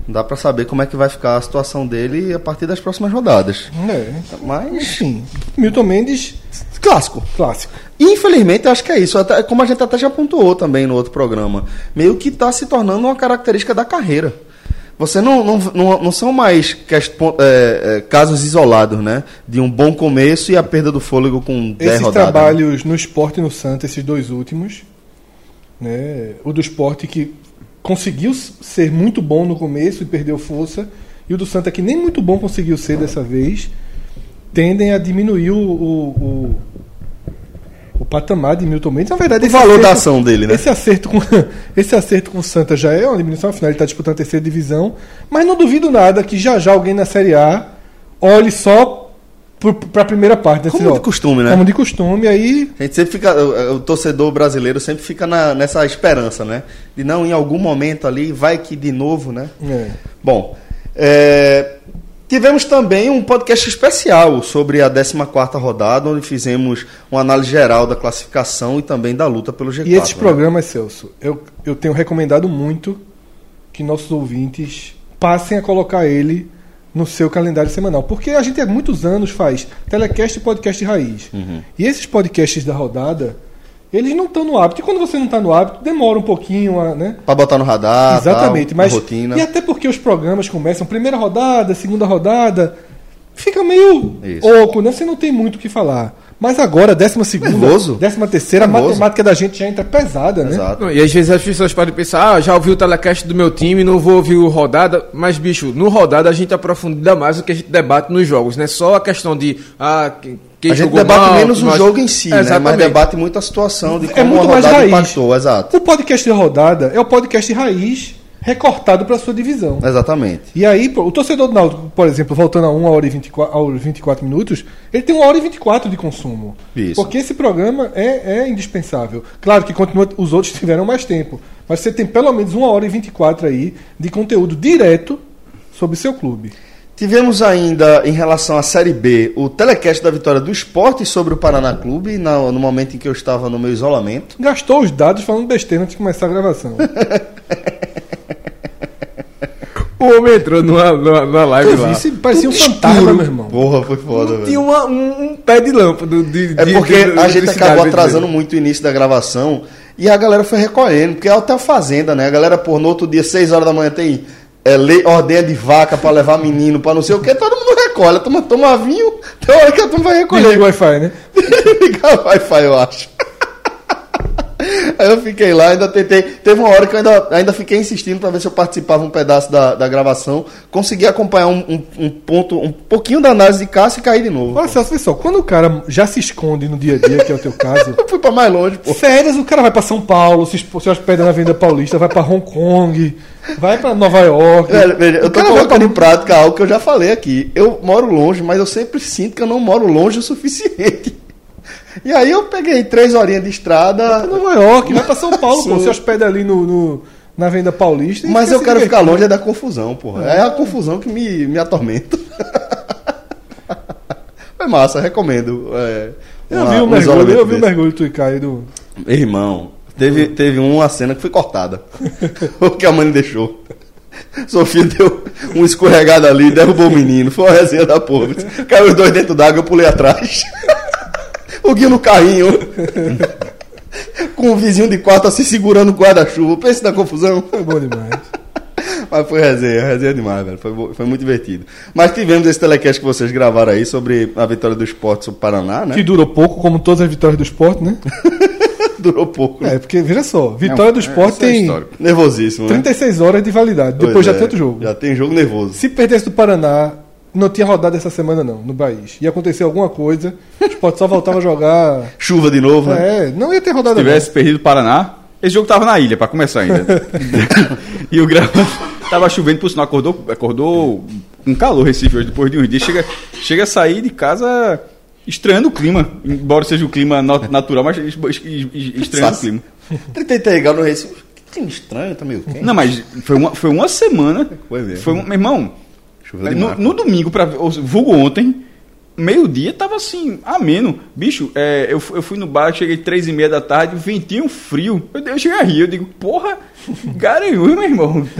A: Não dá pra saber como é que vai ficar a situação dele a partir das próximas rodadas.
B: É.
A: Mas,
B: Enfim, Milton Mendes,
A: clássico.
B: clássico.
A: Infelizmente, acho que é isso. Até, como a gente até já pontuou também no outro programa. Meio que está se tornando uma característica da carreira. Você não, não, não, não são mais é, é, casos isolados, né? De um bom começo e a perda do fôlego com 10
B: Esses
A: rodadas. né?
B: trabalhos no esporte e no Santa, esses dois últimos, né? O do esporte que conseguiu ser muito bom no começo e perdeu força, e o do Santa que nem muito bom conseguiu ser dessa vez, tendem a diminuir o, o, o, o patamar de Milton Mendes. Na verdade,
A: O
B: esse
A: valor da
B: acerto-
A: ação dele, né?
B: Esse acerto com, *laughs* esse acerto com o Santa já é uma diminuição, afinal ele está disputando a terceira divisão, mas não duvido nada que já já alguém na Série A olhe só para a primeira parte.
A: Como
B: Assim,
A: de costume, né?
B: Como de costume, aí
A: A gente sempre fica, o, o torcedor brasileiro sempre fica na- nessa esperança, né? De não, em algum momento ali, vai que de novo, né?
B: É.
A: Bom, é, tivemos também um podcast especial sobre a 14ª rodada, onde fizemos uma análise geral da classificação e também da luta pelo G4.
B: E esses
A: né?
B: programas, Celso, eu, eu tenho recomendado muito que nossos ouvintes passem a colocar ele no seu calendário semanal. Porque a gente há muitos anos faz telecast e podcast raiz.
A: Uhum.
B: E esses podcasts da rodada, eles não estão no hábito. E quando você não está no hábito, demora um pouquinho, a, né?
A: Pra botar no radar,
B: Exatamente,
A: tal,
B: mas
A: na rotina.
B: e até porque os programas começam primeira rodada, segunda rodada, fica meio
A: Isso.
B: oco, né? Você não tem muito o que falar. Mas agora, décima segunda,
A: Nervoso.
B: décima terceira, a
A: Nervoso.
B: matemática da gente já entra pesada, né?
A: Exato.
D: E às vezes as pessoas podem pensar, ah, já ouvi o telecast do meu time, não vou ouvir o rodada. Mas, bicho, no rodada a gente aprofunda mais o que a gente debate nos jogos, né? Só a questão de, ah, quem, quem
A: a gente
D: jogou
A: debate
D: mal,
A: menos o
D: mas-
A: jogo em si, né? Mas debate muito a situação de
B: É
A: como
B: muito
A: a
B: mais
A: rodada
B: raiz.
A: impactou. Exato.
B: O podcast de rodada é o podcast raiz recortado para sua divisão.
A: Exatamente.
B: E aí, o torcedor do Náutico, por exemplo, voltando a 1 hora e 24, aos 24 minutos, ele tem 1 hora e 24 de consumo.
A: Isso.
B: Porque esse programa é, é indispensável. Claro que continua, os outros tiveram mais tempo, mas você tem pelo menos 1 hora e 24 aí de conteúdo direto sobre seu clube.
A: Tivemos ainda, em relação à Série B, o telecast da vitória do esporte sobre o Paraná Clube, na- no momento em que eu estava no meu isolamento.
B: Gastou os dados falando besteira antes de começar a gravação. *laughs*
D: O homem entrou numa, numa, numa live
B: Eu
D: lá.
B: isso parecia um fantasma,
D: escuro.
B: meu irmão.
A: Porra, foi foda,
D: Não
A: velho.
D: tinha uma- um, um pé de lâmpada. De,
A: É
D: de-
A: porque
D: de- de
A: a gente acabou atrasando muito o início da gravação e a galera foi recolhendo, porque é até a fazenda, né? A galera, pô, no outro dia, 6 horas da manhã, tem é, lei, ordenha de vaca pra levar menino, pra não sei o que, todo mundo recolhe. Toma, toma vinho, tem hora que a turma vai recolher.
B: Desliga o Wi-Fi, né? *laughs*
A: Ligar o Wi-Fi, eu acho. Aí eu fiquei lá, ainda tentei. Teve uma hora que eu ainda, ainda fiquei insistindo para ver se eu participava um pedaço da, da gravação. Consegui acompanhar um, um- um ponto, um pouquinho da análise de Cássio e caí de novo.
B: Olha só, pessoal, quando o cara já se esconde no dia a dia, que é o teu caso, *laughs*
A: Eu fui pra mais longe, pô.
B: férias, o cara vai pra São Paulo, se se hospeda na Avenida Paulista, vai pra Hong Kong, vai pra Nova York.
A: Velho, veja, eu tô colocando
B: pra-
A: em prática algo que eu já falei aqui. Eu moro longe, mas eu sempre sinto que eu não moro longe o suficiente. E aí eu peguei três horinhas de estrada,
B: Nova York, vai pra São *laughs* Paulo, pô, se hospeda ali no, no- na Avenida Paulista.
A: mas eu quero ficar longe é da confusão, porra. É a confusão que me, me atormenta. Foi *laughs* massa, recomendo. É,
B: Eu
A: uma-
B: vi o
A: um
B: mergulho, eu vi o mergulho do Icai do.
A: Irmão, teve, teve uma cena que foi cortada. *laughs* o que a mãe deixou. Sofia deu um escorregado ali, derrubou o menino. Foi uma resenha da porra. Caiu os dois dentro d'água, eu pulei atrás. O Gui no carrinho. *laughs* Com o vizinho de quarto assim segurando o guarda-chuva. Pensa na confusão.
B: Foi bom demais. *laughs*
A: Mas foi resenha, resenha demais, velho. Foi, foi muito divertido. Mas tivemos esse telecast que vocês gravaram aí sobre a vitória do esporte sobre o Paraná, né?
B: Que durou pouco, como todas as vitórias do esporte, né? *laughs*
A: Durou pouco. né?
B: É, porque, veja só, vitória do esporte
C: é
B: tem
C: histórico.
A: Nervosíssimo, né?
B: 36 horas de validade,
A: Pois
B: depois já
A: é,
B: tem outro jogo.
A: Já tem jogo nervoso.
B: Se perdesse do Paraná, não tinha rodada essa semana não, no Bahia. Ia acontecer alguma coisa, o esporte só voltava a jogar. *laughs*
A: Chuva de novo, né?
B: É, não ia ter rodada
C: Se tivesse perdido o Paraná, esse jogo tava na ilha, pra começar ainda. *laughs* e o gramado *laughs* tava chovendo, por sinal, acordou, acordou com calor Recife hoje, depois de uns dias. Chega, chega a sair de casa estranhando o clima, embora seja o clima natural, mas es- es- es- estranhando o clima.
A: 33 graus no Recife. Que clima estranho, tá meio quente.
C: Não, mas foi uma, foi uma semana.
A: Foi mesmo.
C: Foi um, meu irmão,
A: De
C: no, no domingo, pra, vulgo ontem, meio-dia, tava assim, ameno. Bicho, é, eu, eu fui no bar, cheguei três e meia da tarde, ventinho frio. Eu, eu cheguei a rir, eu digo, porra, garanhudo, meu irmão. *laughs*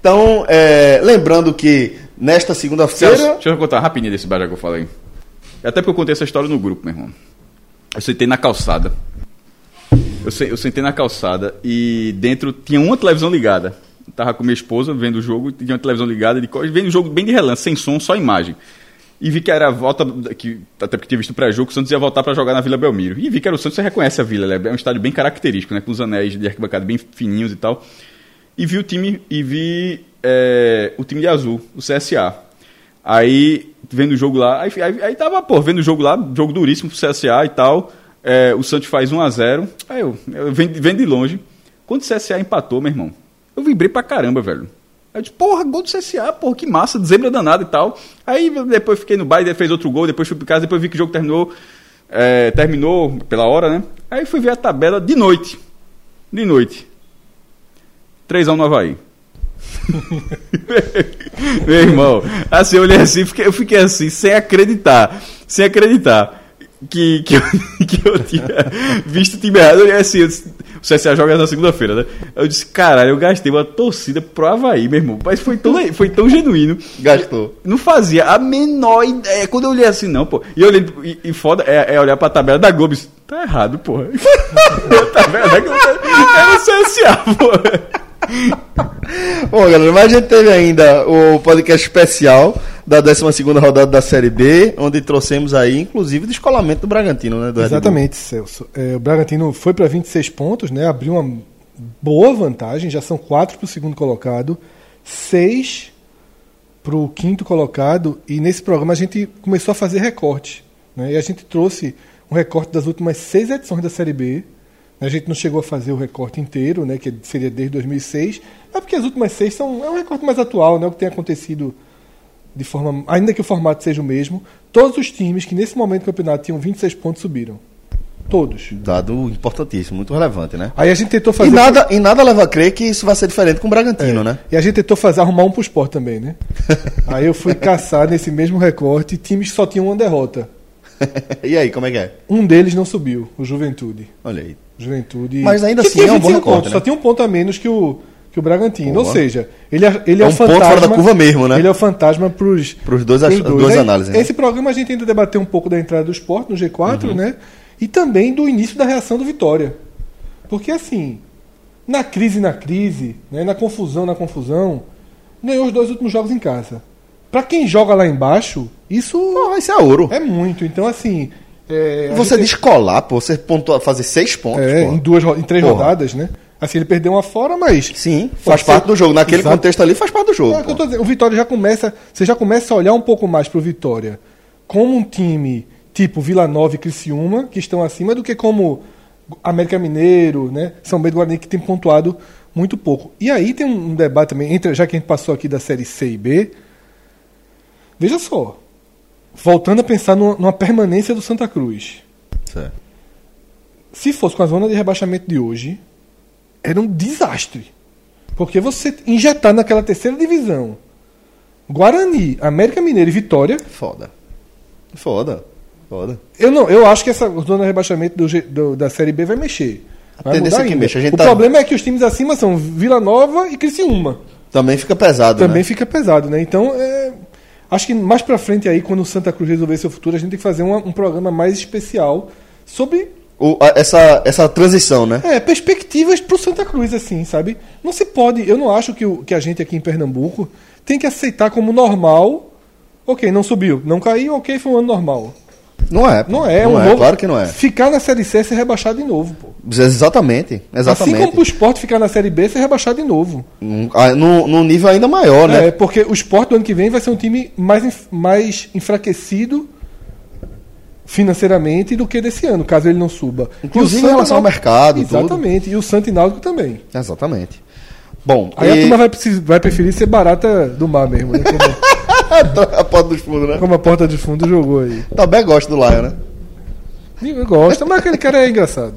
A: Então, é, lembrando que nesta segunda-feira.
C: deixa eu contar rapidinho desse bar que eu falei. Até porque eu contei essa história no grupo, meu irmão. Eu sentei na calçada. Eu sentei na calçada e dentro tinha uma televisão ligada. Tava com minha esposa vendo o jogo, tinha uma televisão ligada, vendo o jogo bem de relance, sem som, só imagem. E vi que era a volta, que, até porque tinha visto pré-jogo, que o Santos ia voltar para jogar na Vila Belmiro. E vi que era o Santos, você reconhece a Vila, é um estádio bem característico, né? Com os anéis de arquibancada bem fininhos e tal. E vi o time, e vi é, o time de azul, o CSA. Aí, vendo o jogo lá, aí, aí, aí tava, pô, vendo o jogo lá, jogo duríssimo pro CSA e tal. É, o Santos faz 1x0. Aí eu, eu vendo, vendo de longe. Quando o CSA empatou, meu irmão, eu vibrei pra caramba, velho. Aí eu disse, porra, gol do CSA, porra, que massa, zebra danada e tal. Aí depois fiquei no baile, fez outro gol, depois fui pra casa, depois vi que o jogo terminou, é, terminou pela hora, né? Aí fui ver a tabela de noite. De noite. 3x1 no Havaí. *laughs* Meu irmão, assim, eu olhei assim, fiquei- eu fiquei assim, sem acreditar, sem acreditar que, que, eu, *laughs* que eu tinha visto o time errado. Eu olhei assim, eu disse, o CSA joga na segunda-feira, né? Eu disse, caralho, eu gastei uma torcida pro Havaí, meu irmão. Mas foi tão, foi tão genuíno.
A: Gastou.
C: Não fazia a menor ideia. Quando eu olhei assim, não, pô. E eu olhei, e, e foda é, é olhar pra tabela da Globo. e disse, Tá errado, porra. tabela da Globo era o CSA, porra. *laughs*
A: Bom, galera, mas a gente teve ainda o podcast especial da 12 rodada da Série B, onde trouxemos aí, inclusive, o descolamento do Bragantino, né? Do.
B: Exatamente, Celso. É, o Bragantino foi para 26 pontos, né? Abriu uma boa vantagem, já são quatro para o segundo colocado, seis para o quinto colocado, e nesse programa a gente começou a fazer recorte. Né? E a gente trouxe um recorte das últimas seis edições da Série B. A gente não chegou a fazer o recorte inteiro, né? que seria desde 2006, é porque as últimas seis são é um recorte mais atual, né? o que tem acontecido de forma, ainda que o formato seja o mesmo, todos os times que nesse momento do campeonato tinham 26 pontos subiram. Todos.
A: Dado importantíssimo, muito relevante, né?
B: Aí a gente tentou
A: E
B: fazer.
A: nada, e nada leva a crer que isso vai ser diferente com o Bragantino, né?
B: E a gente tentou fazer arrumar um pro esporte também, né? *laughs* Aí eu fui caçar nesse mesmo recorte times que só tinham uma derrota. *laughs*
A: e aí, como é que é?
B: Um deles não subiu, o Juventude.
A: Olha aí.
B: Juventude.
A: Mas ainda
B: que
A: assim é um bom
B: 25
A: recorte,
B: pontos,
A: né?
B: Só tinha um ponto a menos que o, que o Bragantino.
A: Boa.
B: Ou seja, ele é, ele é,
A: É
B: o
A: um ponto
B: fantasma.
A: fora da curva mesmo, né?
B: Ele é o fantasma pros,
A: Pros dois
B: pros
A: duas
B: Aí,
A: análises, né?
B: Esse programa a gente ainda debateu um pouco da entrada do esporte no G4,
A: Uhum.
B: né? E também do início da reação do Vitória. Porque assim, na crise, na crise, né? na confusão, na confusão, ganhou os dois últimos jogos em casa. Pra quem joga lá embaixo, isso
A: Porra, isso é ouro.
B: é muito. Então, assim. É,
A: você
B: gente-
A: descolar, pô, você pontuar, fazer seis pontos,
B: é, em, duas, em três
A: Porra.
B: rodadas, né? Assim, ele perdeu uma fora, mas.
A: Sim, faz parte
B: ser-
A: do jogo. Naquele
B: Exato.
A: contexto ali, faz parte do jogo.
B: É dizendo. O Vitória já começa. Você já começa a olhar um pouco mais pro Vitória como um time tipo Vila Nova e Criciúma, que estão acima, do que como América Mineiro, né? São Bento Guarani, que tem pontuado muito pouco. E aí tem um, um debate também, entre, já que a gente passou aqui da série C e B. Veja só. Voltando a pensar numa, numa permanência do Santa Cruz.
A: Certo.
B: se fosse com a zona de rebaixamento de hoje, era um desastre. Porque você injetar naquela terceira divisão Guarani, América Mineiro e Vitória,
A: Foda. Foda. Foda.
B: eu não, eu acho que essa zona de rebaixamento do do- da Série B vai mexer. Vai
A: tendência
B: mudar
A: é que mexa. A
B: o
A: tá-
B: problema é que os times acima são Vila Nova e Criciúma.
A: Também fica pesado,
B: Também
A: né?
B: fica pesado, né? Então, é, acho que mais pra frente aí, quando o Santa Cruz resolver seu futuro, a gente tem que fazer uma- um programa mais especial sobre
A: O- essa, essa transição, né?
B: É, perspectivas pro Santa Cruz, assim, sabe? Não se pode. Eu não acho que, o, que a gente aqui em Pernambuco tem que aceitar como normal. Ok, não subiu, não caiu, ok, foi um ano normal.
A: Não é. pô.
B: Não é,
A: não
B: um
A: é,
B: novo-
A: claro que não é.
B: Ficar na Série C é ser rebaixado de novo, pô.
A: Exatamente. Exatamente.
B: Assim como pro esporte ficar na Série B é ser rebaixado de novo.
A: Num- ah, Num, nível ainda maior, né?
B: É, porque o esporte do ano que vem vai ser um time mais, mais enfraquecido financeiramente do que desse ano, caso ele não suba.
A: Inclusive
B: o
A: em relação ao mercado, tudo.
B: Exatamente, e o Santo e Náutico também.
A: Exatamente. Bom,
B: Aí a
A: e...
B: turma vai, vai preferir ser barata do mar mesmo, né? *laughs* *laughs*
A: A porta dos fundos, né?
B: como a porta de fundo jogou aí.
A: Também gosto do Lion, né?
B: Ninguém gosta, mas aquele cara é engraçado.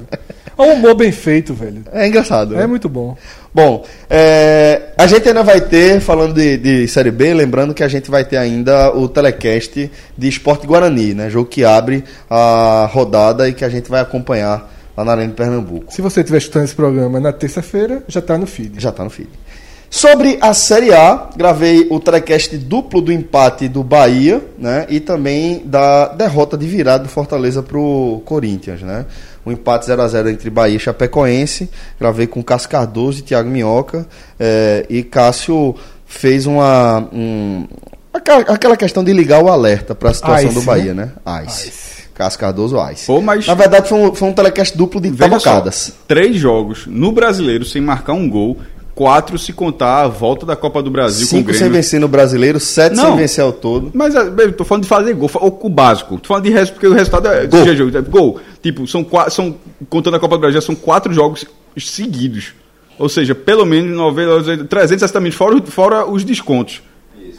B: É um humor bem feito, velho.
A: É engraçado.
B: É
A: né?
B: muito bom.
A: Bom, é, a gente ainda vai ter, falando de, de Série B, lembrando que a gente vai ter ainda o telecast de Esporte Guarani, né? Jogo que abre a rodada e que a gente vai acompanhar lá na Arena de Pernambuco.
B: Se você estiver escutando esse programa na terça-feira, já tá no feed.
A: Já tá no feed. Sobre a Série A, gravei o telecast duplo do empate do Bahia, né? E também da derrota de virada do Fortaleza pro Corinthians, né? O empate 0 a 0 entre Bahia e Chapecoense. Gravei com Cássio Cardoso e Thiago Minhoca. eh, e Cássio fez uma. um- aquela, questão de ligar o alerta para a situação
B: Ice,
A: do Bahia,
B: né?
A: né? Ice. Cássio Cardoso Ice.
C: Pô, mas-
A: Na verdade, foi um, foi um telecast duplo de
C: só,
A: tabacadas.
C: três jogos no brasileiro sem marcar um gol, quatro se contar a volta da Copa do Brasil com o
A: Cinco sem
C: Grêmio.
A: vencer no brasileiro, sete
C: Não.
A: sem vencer ao todo.
C: Mas é, eu tô falando de fazer gol, o, o básico. Tô falando de resto, porque o resultado é
A: Gol.
C: é Gol. Tipo, são, são contando a Copa do Brasil, são quatro jogos seguidos. Ou seja, pelo menos 90, 360 minutos, fora, fora os descontos.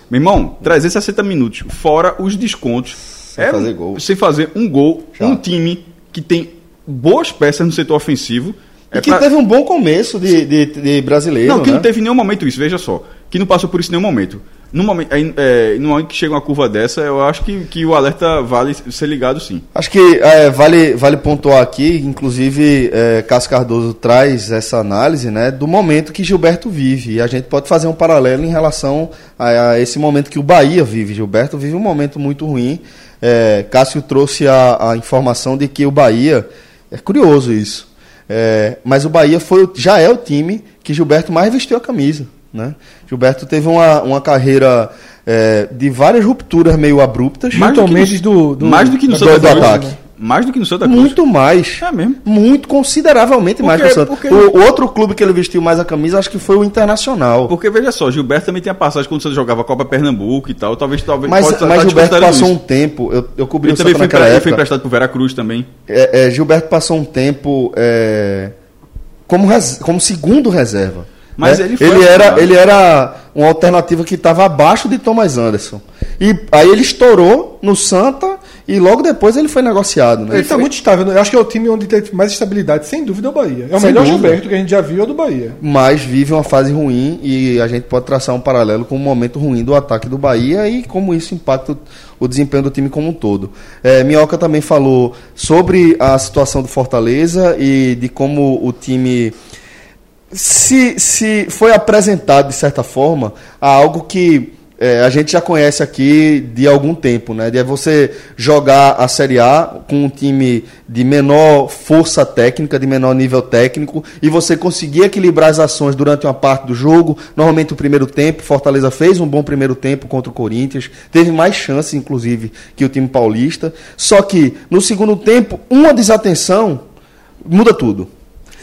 C: Meu irmão, 360 minutos, fora os descontos.
A: Sem fazer gol.
C: Sem fazer um gol,
A: Chato.
C: um time que tem boas peças no setor ofensivo.
A: E
C: É
A: que
C: pra-
A: teve um bom começo de, de, de brasileiro.
C: não, que
A: né?
C: não teve nenhum momento isso, veja só. Que não passou por isso em nenhum momento. No momento, é, no momento que chega uma curva dessa, eu acho que, que o alerta vale ser ligado sim.
A: Acho que é, vale, vale pontuar aqui, inclusive é, Cássio Cardoso traz essa análise né, do momento que Gilberto vive. E a gente pode fazer um paralelo em relação a, a esse momento que o Bahia vive. Gilberto vive um momento muito ruim. É, Cássio trouxe a, a informação de que o Bahia. É curioso isso. É, mas o Bahia foi, o- já é o time que Gilberto mais vestiu a camisa. Né? Gilberto teve uma, uma carreira é, de várias rupturas meio abruptas.
C: Mais do que no-
B: do, do-
C: mais do que no
A: do
C: Cruz.
A: ataque.
C: Mais do que no Santa Cruz.
A: Muito mais.
C: É mesmo.
A: Muito, consideravelmente mais que o Santos.
C: porque-
A: O, outro clube que ele vestiu mais a camisa, acho que foi o Internacional.
C: Porque veja só, Gilberto também tem a passagem quando o Santos jogava a Copa Pernambuco e tal. Talvez, talvez
A: Mas,
C: pode
A: mas Gilberto
C: desconsiderando
A: passou um
C: isso.
A: tempo, eu, eu cobri
C: Ele
A: o
C: também
A: Santa
C: foi,
A: naquela
C: empre- ele foi
A: época.
C: emprestado pro Vera Cruz também.
A: É, é, Gilberto passou um tempo é, como, res- como segundo reserva.
C: Mas
A: né?
C: ele foi
A: ele era. Ele era uma alternativa que estava abaixo de Thomas Anderson. E aí ele estourou no Santa e logo depois ele foi negociado. Né?
B: Ele tá muito estável. Eu acho que é o time onde teve mais estabilidade, sem dúvida, é o Bahia. É o
A: Sem
B: melhor
A: dúvida.
B: Gilberto que a gente já viu é o do Bahia.
A: mas vive uma fase ruim e a gente pode traçar um paralelo com o momento ruim do ataque do Bahia e como isso impacta o, o desempenho do time como um todo. É, Minhoca também falou sobre a situação do Fortaleza e de como o time se, se foi apresentado de certa forma a algo que é, a gente já conhece aqui de algum tempo, né? De você jogar a Série A com um time de menor força técnica, de menor nível técnico, e você conseguir equilibrar as ações durante uma parte do jogo. Normalmente o primeiro tempo, Fortaleza fez um bom primeiro tempo contra o Corinthians, teve mais chances, inclusive, que o time paulista. Só que no segundo tempo, uma desatenção muda tudo.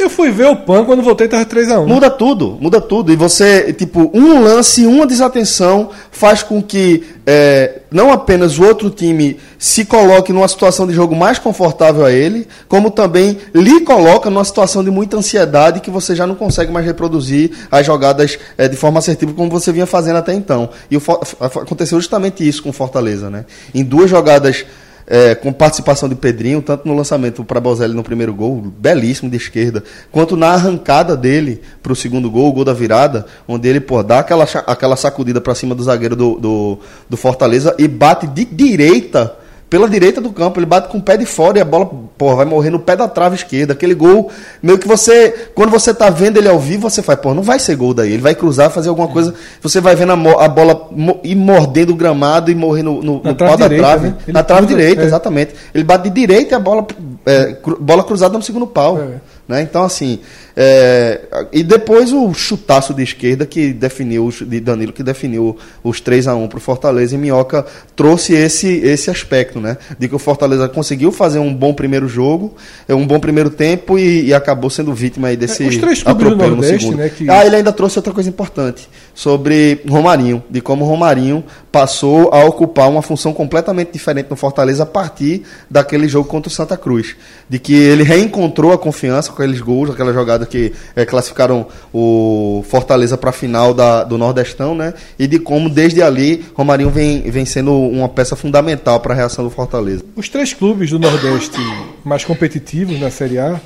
B: Eu fui ver o PAN quando voltei tava 3x1.
A: Muda tudo, muda tudo. E você, tipo, um lance, uma desatenção faz com que é, não apenas o outro time se coloque numa situação de jogo mais confortável a ele, como também lhe coloca numa situação de muita ansiedade que você já não consegue mais reproduzir as jogadas é, de forma assertiva como você vinha fazendo até então. E o aconteceu justamente isso com o Fortaleza, né? Em duas jogadas é, com participação de Pedrinho, tanto no lançamento para Bozelli no primeiro gol, belíssimo de esquerda, quanto na arrancada dele para o segundo gol, o gol da virada, onde ele pô, dá aquela, aquela sacudida para cima do zagueiro do, do, do Fortaleza e bate de direita. Pela direita do campo, ele bate com o pé de fora e a bola pô, vai morrer no pé da trave esquerda. Aquele gol, meio que você, quando você tá vendo ele ao vivo, você faz, pô, não vai ser gol daí. Ele vai cruzar, fazer alguma coisa. Você vai vendo a, a bola ir mordendo o gramado e morrer no, no, no
B: trave
A: pau da
B: direita,
A: trave.
B: né?
A: Na trave
B: cruza,
A: direita,
B: é.
A: exatamente. Ele bate de direita e a bola, é, cru- bola cruzada no segundo pau.
B: É.
A: Né? Então, assim. É, e depois o chutaço de esquerda que definiu, de Danilo, que definiu os 3 a 1 para o Fortaleza. E Minhoca trouxe esse, esse aspecto, né? De que o Fortaleza conseguiu fazer um bom primeiro jogo, é, um bom primeiro tempo e, e acabou sendo vítima aí desse
B: É, os três do
A: atropelo no segundo.
B: né, que-
A: Ah, ele ainda trouxe outra coisa importante sobre Romarinho, de como Romarinho passou a ocupar uma função completamente diferente no Fortaleza a partir daquele jogo contra o Santa Cruz, de que ele reencontrou a confiança com aqueles gols, aquela jogada que eh, classificaram o Fortaleza para a final da, do Nordestão, né? E de como desde ali Romarinho vem, vem sendo uma peça fundamental para a reação do Fortaleza.
B: Os três clubes do Nordeste mais competitivos na Série A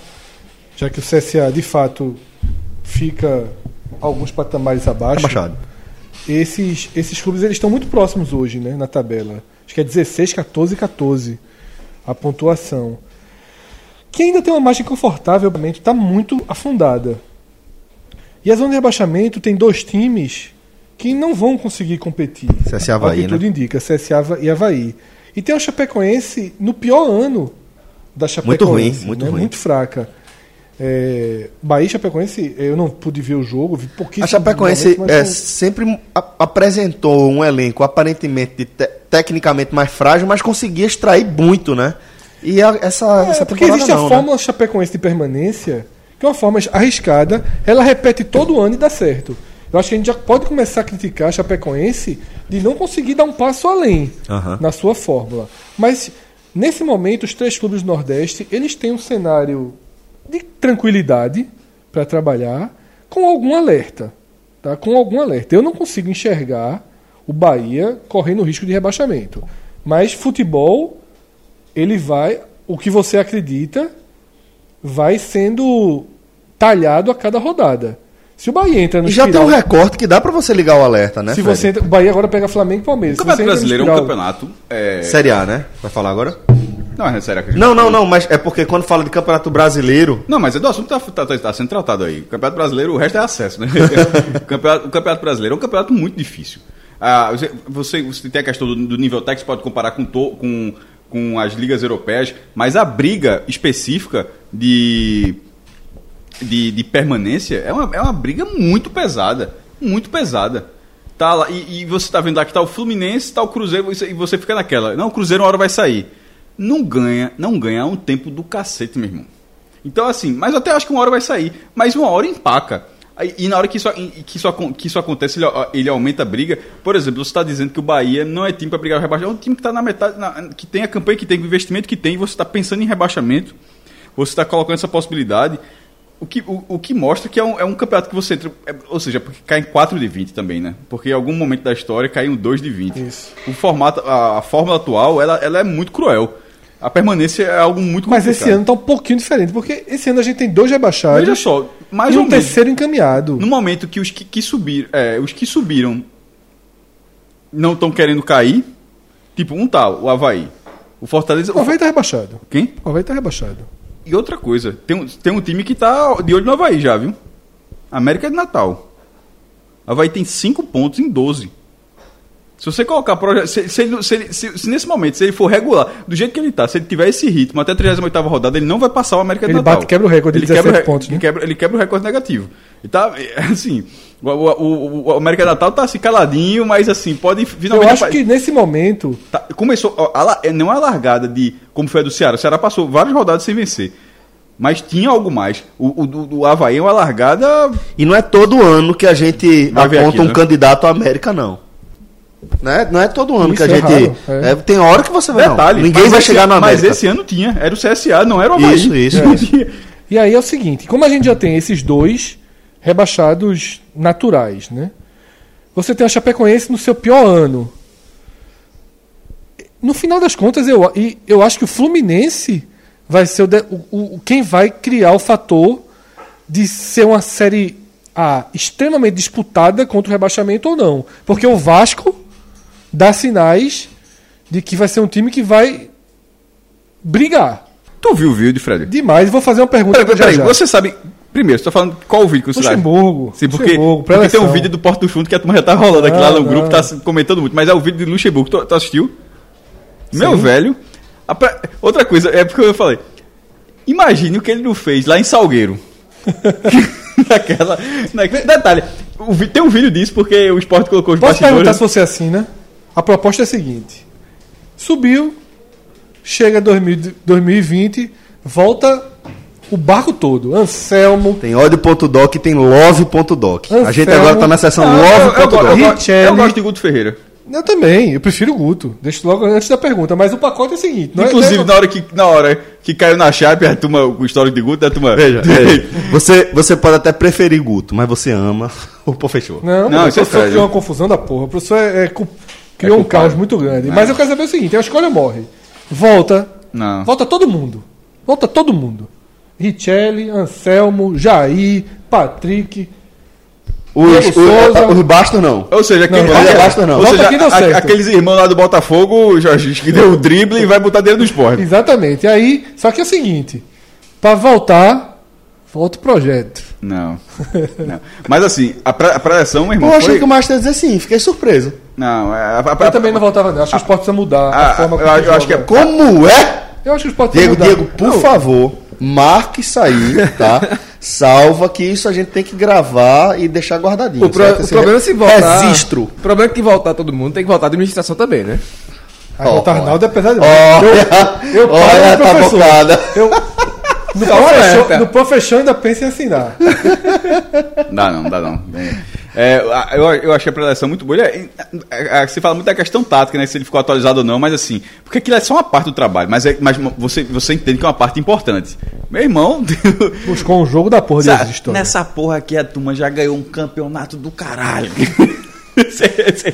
B: já que o CSA de fato fica alguns patamares abaixo.
A: Abaixado.
B: Esses, esses clubes eles estão muito próximos hoje, né, na tabela. Acho que é 16, 14 e 14 a pontuação. Que ainda tem uma margem confortável, está muito afundada. E a zona de rebaixamento tem dois times que não vão conseguir competir.
A: CSA Havaí,
B: que tudo
A: né?
B: indica, CSA e Havaí. E tem o Chapecoense no pior ano da Chapecoense.
A: Muito ruim, muito
B: né?
A: ruim.
B: Muito fraca. É, Bahia e Chapecoense, eu não pude ver o jogo, vi pouquíssimo.
A: A Chapecoense é, sempre a- apresentou um elenco aparentemente te- tecnicamente mais frágil, mas conseguia extrair muito, né? E a- essa,
B: É,
A: essa
B: porque existe
A: não,
B: a
A: né?
B: fórmula Chapecoense de permanência, que é uma forma arriscada, ela repete todo ano e dá certo. Eu acho que a gente já pode começar a criticar a Chapecoense de não conseguir dar um passo além
A: Aham.
B: na sua fórmula. Mas, nesse momento, os três clubes do Nordeste, eles têm um cenário de tranquilidade para trabalhar, com algum alerta. Tá? Com algum alerta. Eu não consigo enxergar o Bahia correndo risco de rebaixamento. Mas futebol, ele vai. O que você acredita vai sendo talhado a cada rodada. Se o Bahia entra no
A: E já tem
B: espiral-
A: um recorte que dá pra você ligar o alerta, né?
B: se
A: Fred?
B: você entra, o Bahia agora pega Flamengo e Palmeiras.
C: O Campeonato Brasileiro é um
B: espiral-
C: campeonato. É...
A: Série A, né? Vai falar agora?
C: Não, é sério
A: Não,
C: tá
A: não, não, mas é porque quando fala de campeonato brasileiro.
C: Não, mas é do assunto que tá, tá, tá sendo tratado aí. O Campeonato Brasileiro, o resto é acesso, né? o, *laughs* campeonato, o Campeonato Brasileiro é um campeonato muito difícil. Ah, você, você, você tem a questão do, do nível técnico, você pode comparar com, to- com, com as ligas europeias, mas a briga específica de, de, de permanência é uma, é uma briga muito pesada. Muito pesada. Tá lá, e, e você tá vendo lá que tá o Fluminense, tá o Cruzeiro, e você- fica naquela. Não, o Cruzeiro uma hora vai sair. Não ganha, não ganha um tempo do cacete, meu irmão. Então, assim, mas eu até acho que uma hora vai sair. Mas uma hora empaca. E na hora que isso, que isso, que isso acontece, ele, ele aumenta a briga. Por exemplo, você está dizendo que o Bahia não é time para brigar o rebaixamento. É um time que está na metade, na- que tem a campanha que tem, o investimento que tem, e você está pensando em rebaixamento. Você está colocando essa possibilidade. O que, o, o que mostra que é um, é um campeonato que você entra. é- ou seja, porque cai em 4 de 20 também, né? Porque em algum momento da história cai em 2 de 20.
B: Isso.
C: O formato, a, a fórmula atual, ela, ela é muito cruel. A permanência é algo muito
B: Mas
C: complicado.
B: esse ano tá um pouquinho diferente, porque esse ano a gente tem dois rebaixados
C: Veja só, mais
B: e um terceiro encaminhado.
C: No momento que os que, que subiram, é, os que subiram não estão querendo cair, tipo um tal, o Havaí. O Fortaleza.
B: O Havaí tá rebaixado.
C: Quem?
B: O Havaí tá rebaixado.
C: E outra coisa, tem, um- tem um time que tá de olho no Havaí já, viu? América de Natal. Havaí tem 5 pontos em 12. Se você colocar proje- se, se, se, se- se nesse momento, se ele for regular, do jeito que ele tá, se ele tiver esse ritmo até a 38 rodada, ele não vai passar o América de
B: Ele
C: Natal.
B: bate- quebra o recorde de
C: ele quebra, o
B: 17
C: re-
B: pontos, né?
C: ele, quebra, ele quebra o recorde negativo. E tá, *laughs* assim, o, o, o- o América de Natal tá assim caladinho, mas assim, pode
B: Eu
C: finalmente...
B: acho que nesse momento,
C: Tá, começou. a la- é, não é a largada de. Como foi a do Ceará. O Ceará passou várias rodadas sem vencer. Mas tinha algo mais. O, o do, do Havaí é uma largada.
A: E não é todo ano que a gente aponta
C: aqui,
A: um
C: né?
A: candidato à América, não. Não é, não é todo ano
B: Isso
A: que a
B: é
A: gente.
B: raro, é.
A: é, tem hora que você vai.
C: Detalhe.
A: não. Ninguém
C: mas
A: vai
C: esse
A: chegar
C: ano-
A: na América.
C: Mas esse ano tinha. Era o CSA, não era o Havaí.
A: Isso, isso.
B: E aí é o seguinte, como a gente já tem esses dois rebaixados naturais, né? Você tem a Chapecoense no seu pior ano. No final das contas, eu, e eu acho que o Fluminense vai ser o, de- o- o- quem vai criar o fator de ser uma série A extremamente disputada contra o rebaixamento ou não. Porque o Vasco dá sinais de que vai ser um time que vai brigar
C: Tu viu o vídeo, Fred?
B: demais. Vou fazer uma pergunta
C: Peraí, peraí, você sabe. Primeiro, você tá falando qual o vídeo que você?
B: Luxemburgo.
C: Sim, porque,
B: Luxemburgo,
C: porque tem um vídeo do Porto do Fundo que a turma já tá rolando aqui lá no
B: Não,
C: grupo,
B: não.
C: tá comentando muito, mas é o vídeo de Luxemburgo. Tu, tu assistiu? Meu velho. a pre- Outra coisa, é porque eu falei. Imagine o que ele não fez lá em Salgueiro. *laughs* naquela, naquele, detalhe, o tem um vídeo disso porque o esporte colocou os
B: Posso perguntar
C: bastidores.
B: se você assina? A proposta é a seguinte: subiu, chega 2000 2020, volta o barco todo. Anselmo,
A: Tem ódio.doc e tem love.doc. A gente agora tá na seção
C: Não, eu, eu, eu,
A: love.doc.
C: gosto- eu
B: Richelli.
C: gosto de Guto Ferreira.
B: eu também, eu prefiro o Guto. Deixa logo antes da pergunta, mas o pacote é o seguinte: não é-
C: Inclusive,
B: é-
C: na, hora que, na hora que caiu na chape, a turma, o histórico de Guto, a turma.
A: Veja, *laughs* veja. Você, você pode até preferir Guto, mas você ama *laughs* o Pô Fechou.
B: Não,
C: Não,
B: não o
C: isso é
B: professor uma confusão da porra. O professor é, é criou
C: É
B: um caos muito grande.
C: Não.
B: Mas eu quero saber o seguinte: a escolha morre. Volta.
C: Não.
B: Volta todo mundo. Volta todo mundo. Richelli, Anselmo, Jair, Patrick.
A: Os, os, os bastos não.
C: Ou seja, aquele,
B: Não,
C: a-
A: basta não.
C: ou seja, a-
B: certo.
C: aqueles irmãos lá do Botafogo, Jorge, que deu o drible e vai botar dentro do esporte.
B: Exatamente. Aí, só que é o seguinte, para voltar, volta o projeto.
C: Não. não. Mas assim, a, pre a preleção, meu irmão,
A: Eu achei
C: foi...
A: que o Master ia dizer sim, fiquei surpreso.
C: Não, é, a, a,
B: Eu também não voltava não. Acho que o esporte precisa mudar
C: a-
B: a forma
C: eu, eu acho que é...
A: Como é?
B: Eu acho que o esporte
A: Diego,
B: precisa
A: Diego,
B: mudar.
A: por
B: Não,
A: favor, marque isso aí, tá? Salva que isso a gente tem que gravar e deixar guardadinho.
D: O, pro- o
A: Esse
D: problema é se voltar.
A: Registro.
D: O problema é que voltar todo mundo, tem que voltar a administração também, né?
B: Aí voltar
A: Ó, ó.
B: Arnaldo é pesado
A: Olha,
B: Eu, eu
A: olha,
B: paro no
A: tá bocada.
B: Eu, no, professor, no professor ainda pensa em assinar. *laughs*
C: Dá não, dá não. É, eu, eu achei a preleção muito boa. É, é, é, Você fala muito da questão tática, né? Se ele ficou atualizado ou não, mas assim, porque aquilo é só uma parte do trabalho, mas, é, mas você, você entende que é uma parte importante. Meu irmão, *laughs*
B: Buscou um jogo da porra dessas histórias.
C: nessa porra aqui a turma já ganhou um campeonato do caralho.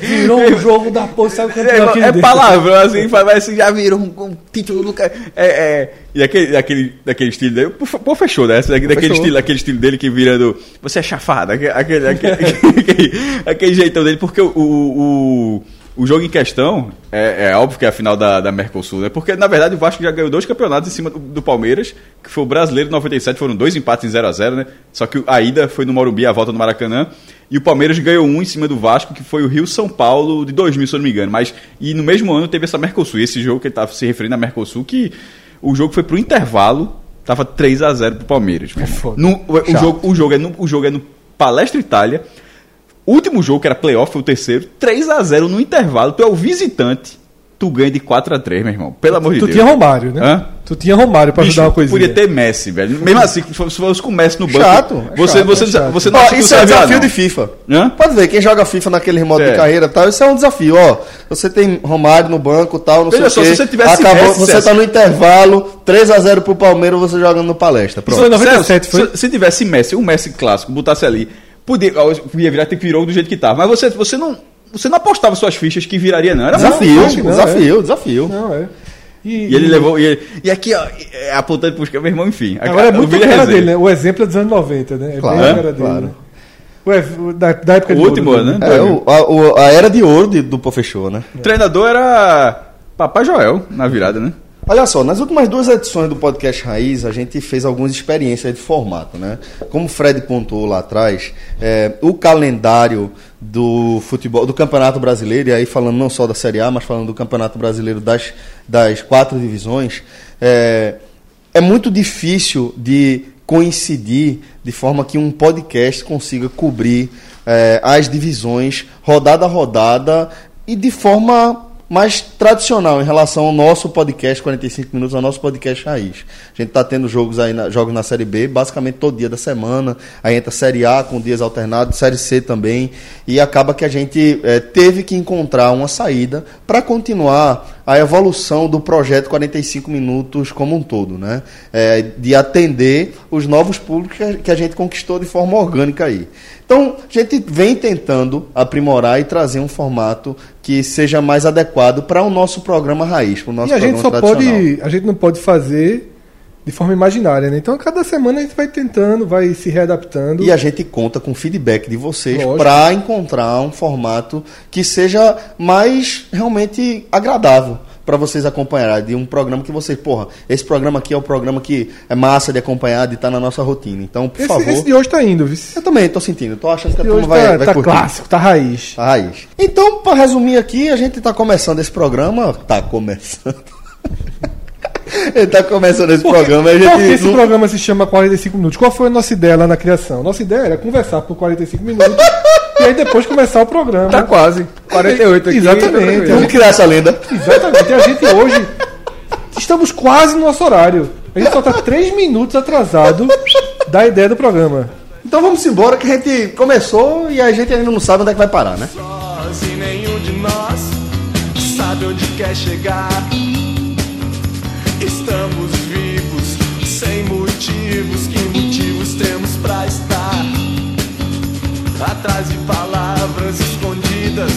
B: Virou um jogo da porra, sabe o
C: É,
B: campeão aqui
C: é
B: dentro.
C: palavrão, assim, mas assim, já virou um, um título do cara. É, é, e aquele, daquele, daquele estilo dele, pô, fechou, né? Daquele
B: Fechou.
C: estilo, aquele estilo dele que vira do. Você é chafado, aquele, aquele, aquele, *laughs* aquele, aquele jeitão dele, porque o, o, o jogo em questão é, é óbvio que é a final da, da Mercosul, né? Porque, na verdade, o Vasco já ganhou dois campeonatos em cima do, do Palmeiras, que foi o brasileiro de 97, foram dois empates em 0x0, né? Só que a ida foi no Morumbi, a volta no Maracanã. E o Palmeiras ganhou um em cima do Vasco, que foi o Rio São Paulo de 2000, se eu não me engano. Mas, e no mesmo ano teve essa Mercosul. Esse jogo que ele estava se referindo a Mercosul, que o jogo foi pro intervalo, tava 3 a 0 pro Palmeiras. irmão.
B: foda.
C: No- o, o jogo, o, jogo é no, o jogo é no Palestra Itália. Último jogo, que era playoff, foi o terceiro. 3 a 0 no intervalo. Tu é o visitante. Tu ganha de 4 a 3 meu irmão. Pelo amor de
B: Tu
C: Deus.
B: tinha Romário, né?
C: Hã?
B: Tu tinha Romário pra
C: Bicho,
B: ajudar uma coisinha.
C: podia ter Messi, velho. Mesmo assim, se fosse se fosse com o Messi no banco.
A: Chato, é
C: você,
A: chato,
C: você,
B: é chato.
C: você não
A: Ó, isso é
C: Sérgio
A: desafio
C: não?
A: de FIFA.
C: Hã?
A: Pode ver, quem joga FIFA naquele modo
C: É.
A: de carreira e tal, isso é um desafio, ó. Você tem Romário no banco tal, não
C: Veja
A: sei
C: só,
A: o quê.
C: se você tivesse
A: Acabou,
C: Messi,
A: você tá no intervalo, 3x0 pro Palmeiras, você jogando no palestra. Pronto.
B: Isso foi 97,
C: Celso,
B: foi?
C: Se, se tivesse Messi, um Messi clássico, botasse ali, podia, ó, ia virar que virou do jeito que tava. Mas você, você não. Você não apostava suas fichas que viraria, não. Era
A: Desafio,
C: muito-
B: acho que não,
A: desafio, desafio.
B: Não, é.
C: E ele levou. E, ele- e aqui, ó, é, apontando pros meu irmão, enfim.
B: Agora é
C: o
B: muito a cara
C: Resenha.
B: dele, né? O exemplo é dos anos 90, né? É
A: Claro,
B: bem a cara dele.
A: claro.
B: né? O o da, da época
C: O
B: de
C: último
B: ouro dele.
C: né?
A: É, o- a, o- a era de ouro de- do Pofechou, né?
C: O treinador era Papai Joel na virada, né?
A: Olha só, nas últimas duas edições do podcast Raiz, a gente fez algumas experiências de formato, né? Como o Fred pontuou lá atrás, é, o calendário do futebol, do Campeonato Brasileiro, e aí falando não só da Série A, mas falando do Campeonato Brasileiro das, das quatro divisões, é, é muito difícil de coincidir de forma que um podcast consiga cobrir é, as divisões rodada a rodada e de forma mais tradicional em relação ao nosso podcast 45 minutos, ao nosso podcast raiz. A gente está tendo jogos aí na, jogos na Série B, basicamente todo dia da semana. Aí entra Série A com dias alternados, Série C também. E acaba que a gente eh, teve que encontrar uma saída para continuar a evolução do projeto 45 minutos como um todo, né? Eh, de atender os novos públicos que a- gente conquistou de forma orgânica aí. Então, a gente vem tentando aprimorar e trazer um formato que seja mais adequado para o nosso programa raiz, para o nosso
B: E a gente só pode. A gente não pode fazer de forma imaginária, né? Então, a cada semana a gente vai tentando, vai se readaptando.
A: E a gente conta com o feedback de vocês para encontrar um formato que seja mais realmente agradável para vocês acompanharem. De um programa que vocês, porra, esse programa aqui é o programa que é massa de acompanhar, de estar na nossa rotina. Então, por
B: esse,
A: favor.
B: esse de hoje tá indo, viu?
A: Eu também tô sentindo, tô achando que a turma vai,
B: tá,
A: vai
B: tá
A: curtir.
B: clássico, tá raiz.
A: A raiz. Então, para resumir aqui, a gente tá começando esse programa. Tá começando. *laughs* *laughs* Ele tá começando esse programa a
B: Por que
A: gente.
B: esse
A: não-
B: programa se chama 45 minutos? Qual foi a nossa ideia lá na criação? Nossa ideia era conversar por 45 minutos *laughs* e aí depois começar o programa.
D: Tá quase. 48 aqui.
B: Exatamente.
A: Vamos criar essa lenda.
B: Exatamente. E a gente hoje estamos quase no nosso horário. A gente só tá 3 minutos atrasado da ideia do programa.
A: Então vamos embora que a gente começou e a gente ainda não sabe onde é que vai parar, né?
E: e nenhum de nós sabe onde quer chegar. Estamos vivos, sem motivos. Que motivos temos pra estar? Atrás de palavras escondidas,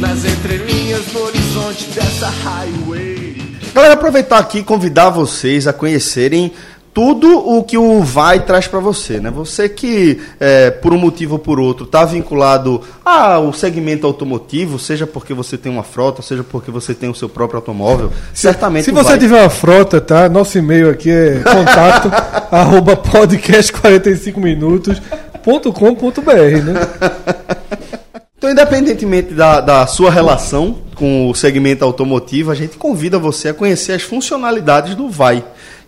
E: nas entrelinhas do horizonte dessa highway.
A: Galera, aproveitar aqui e convidar vocês a conhecerem tudo o que o vai traz para você, né? Você que é, por um motivo ou por outro está vinculado ao segmento automotivo, seja porque você tem uma frota, seja porque você tem o seu próprio automóvel, certamente
B: Se você
A: Vai-
B: tiver uma frota, tá? Nosso e-mail aqui é *laughs* contato arroba podcast 45 minutos.com.br, né?
A: Então, independentemente da, da sua relação com o segmento automotivo, a gente convida você a conhecer as funcionalidades do Vai,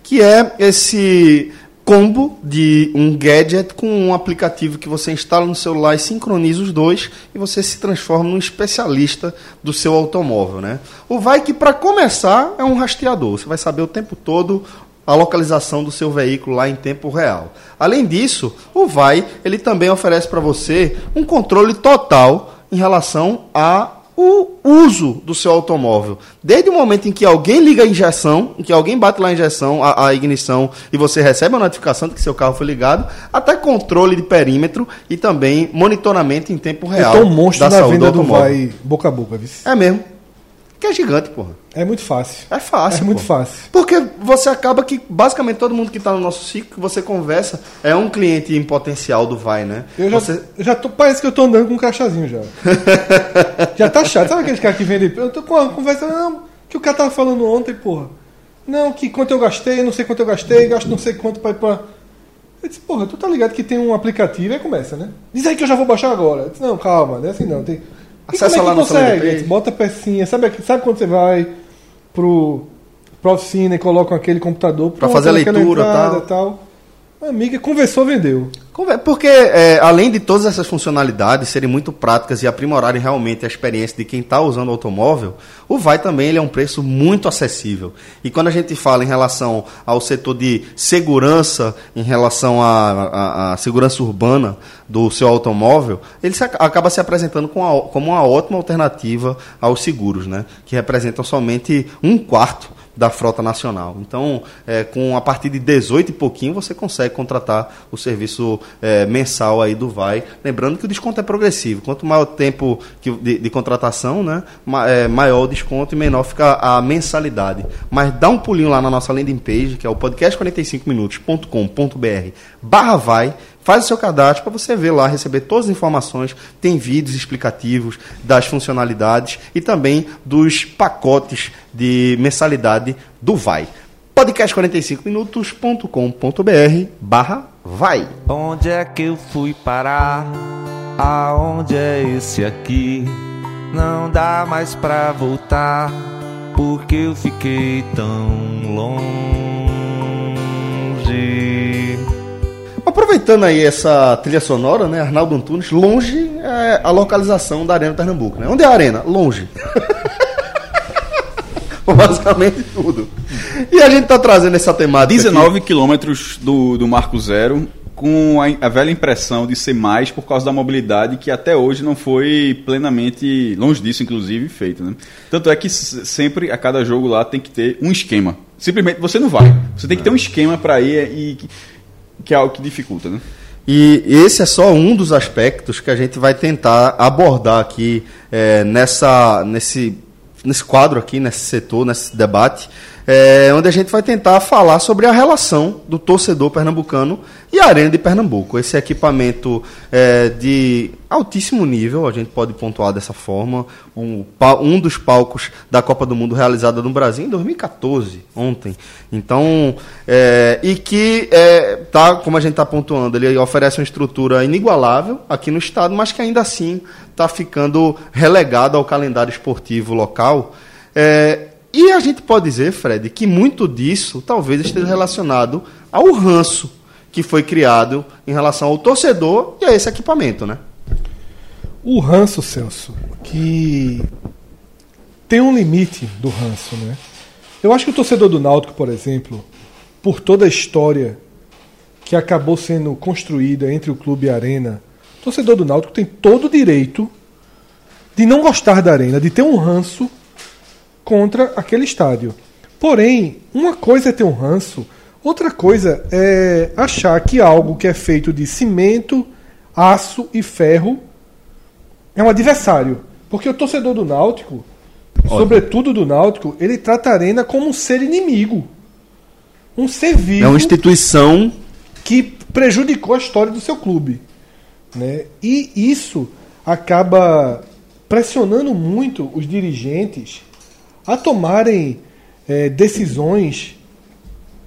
A: que é esse combo de um gadget com um aplicativo que você instala no celular e sincroniza os dois e você se transforma num especialista do seu automóvel, né? O Vai que para começar é um rastreador, você vai saber o tempo todo a localização do seu veículo lá em tempo real. Além disso, o Vai ele também oferece para você um controle total em relação a o uso do seu automóvel. Desde o momento em que alguém liga a injeção, em que alguém bate lá a injeção, a, a ignição, e você recebe a notificação de que seu carro foi ligado, até controle de perímetro e também monitoramento em tempo real
B: tô um monstro
A: da
B: na
A: saúde do
B: venda do
A: automóvel.
B: Vai boca a boca, viu?
A: É mesmo. É gigante, porra.
B: É muito fácil.
A: É fácil.
B: É muito
A: pô.
B: fácil.
A: Porque você acaba que, basicamente, todo mundo que está no nosso ciclo, você conversa, é um cliente em potencial do Vai, né?
B: Eu já,
A: Você-
B: já tô, parece que eu tô andando com um crachazinho já. *laughs* já tá chato. Sabe aqueles caras que vendem? Eu tô com uma conversa, não, que o cara tava falando ontem, porra. Não, que quanto eu gastei, não sei quanto eu gastei, gasto não sei quanto pra ir pra. Eu disse, porra, tu tá ligado que tem um aplicativo e aí começa, né? Diz aí que eu já vou baixar agora. Eu disse, não, calma, não é assim não. Tem... E
A: Acessa
B: é
A: lá
B: que
A: no
B: consegue? Bota a pecinha, sabe, sabe quando você vai pro, pra oficina e coloca aquele computador
A: Pra fazer a leitura,
B: entrada,
A: tal.
B: tal. Amiga conversou, vendeu.
A: Porque, é, além de todas essas funcionalidades serem muito práticas e aprimorarem realmente a experiência de quem está usando o automóvel, o Vai também ele é um preço muito acessível. E quando a gente fala em relação ao setor de segurança, em relação à, segurança urbana do seu automóvel, ele se ac- acaba se apresentando com a- como uma ótima alternativa aos seguros, né? que representam somente um quarto da frota nacional. Então, é, com a partir de 18 e pouquinho, você consegue contratar o serviço é, mensal aí do Vai. Lembrando que o desconto é progressivo. Quanto maior o tempo que- de, de contratação, né, ma- é, maior o desconto e menor fica a mensalidade. Mas dá um pulinho lá na nossa landing page, que é o podcast45minutos.com.br barra vai, faz o seu cadastro para você ver lá, receber todas as informações, tem vídeos explicativos das funcionalidades e também dos pacotes de mensalidade do Vai. podcast45minutos.com.br barra vai.
E: Onde é que eu fui parar? Aonde é esse aqui? Não dá mais pra voltar, porque eu fiquei tão longe.
A: Aproveitando aí essa trilha sonora, né, Arnaldo Antunes, longe é a localização da Arena Pernambuco, né? Onde é a arena? Longe. *laughs* Basicamente tudo. E a gente tá trazendo essa temática. aqui.
C: 19 quilômetros do, do Marco Zero, com a, a velha impressão de ser mais por causa da mobilidade que até hoje não foi plenamente, longe disso inclusive, feita. Né? Tanto é que sempre, a cada jogo lá, tem que ter um esquema. Simplesmente você não vai. Você tem que ter um esquema para ir e que, é algo que dificulta. Né?
A: E esse é só um dos aspectos que a gente vai tentar abordar aqui é, nessa, nesse, nesse quadro aqui, nesse setor, nesse debate, é, onde a gente vai tentar falar sobre a relação do torcedor pernambucano e a Arena de Pernambuco. Esse equipamento é, de altíssimo nível, a gente pode pontuar dessa forma, um, um dos palcos da Copa do Mundo realizada no Brasil em 2014, ontem. Então, é, e que é, tá, como a gente está pontuando, ele oferece uma estrutura inigualável aqui no estado, mas que ainda assim está ficando relegado ao calendário esportivo local. É, e a gente pode dizer, Fred, que muito disso talvez esteja relacionado ao ranço que foi criado em relação ao torcedor e a esse equipamento, né?
B: O ranço, Celso, que tem um limite do ranço, né? Eu acho que o torcedor do Náutico, por exemplo, por toda a história que acabou sendo construída entre o clube e a Arena, o torcedor do Náutico tem todo o direito de não gostar da Arena, de ter um ranço contra aquele estádio. Porém, uma coisa é ter um ranço, outra coisa é achar que algo que é feito de cimento, aço e ferro é um adversário. Porque o torcedor do Náutico, sobretudo do Náutico, ele trata a Arena como um ser inimigo. um ser vivo
A: É uma instituição
B: que prejudicou a história do seu clube. Né? E isso acaba pressionando muito os dirigentes a tomarem eh, decisões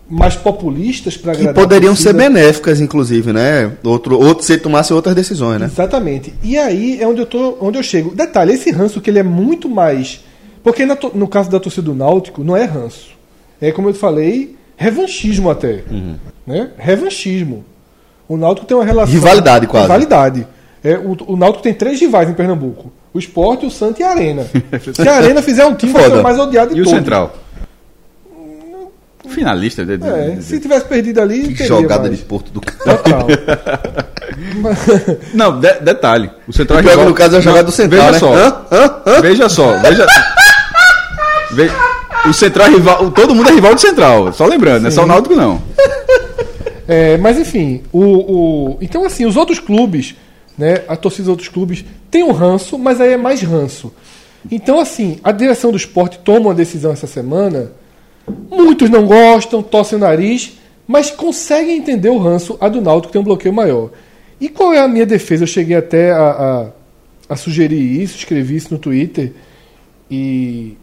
B: mais populistas para
A: que
B: agradar a
A: poderiam ser benéficas, inclusive, né? Outro, outro se tomasse outras decisões, né?
B: Exatamente. E aí é onde eu, tô, onde eu chego. Detalhe, esse ranço que ele é muito mais. Porque na no caso da torcida do Náutico, não é ranço. É como eu falei, revanchismo até. Né? Revanchismo. O Náutico tem uma relação.
A: Rivalidade, quase.
B: Rivalidade. É, o, o Náutico tem três rivais em Pernambuco: o Sport, o Santo e a Arena. *laughs* Se a Arena fizer um time, vai ser o mais odiado de
C: E o
B: todos.
C: Central? Finalista. De, de-
B: É,
C: de-
B: se tivesse perdido ali,
A: Que
B: teria
A: jogada
B: mais.
A: de Porto do.
B: Total. *laughs*
C: Não, de- detalhe. O Central
A: O no caso é a jogada do Central,
C: veja
A: né?
C: Só,
A: Hã? Hã? Hã?
C: Veja só, veja. Ve- O Central é rival. Todo mundo é rival do Central. Só lembrando, não é só o Náutico, não. *laughs*
B: É, mas enfim, o, o- então assim, os outros clubes, né, a torcida dos outros clubes tem um ranço, mas aí é mais ranço. Então assim, a direção do esporte toma uma decisão essa semana, muitos não gostam, torcem o nariz, mas conseguem entender o ranço, a do Náutico tem um bloqueio maior. E qual é a minha defesa? Eu cheguei até a, a, a sugerir isso, escrevi isso no Twitter, e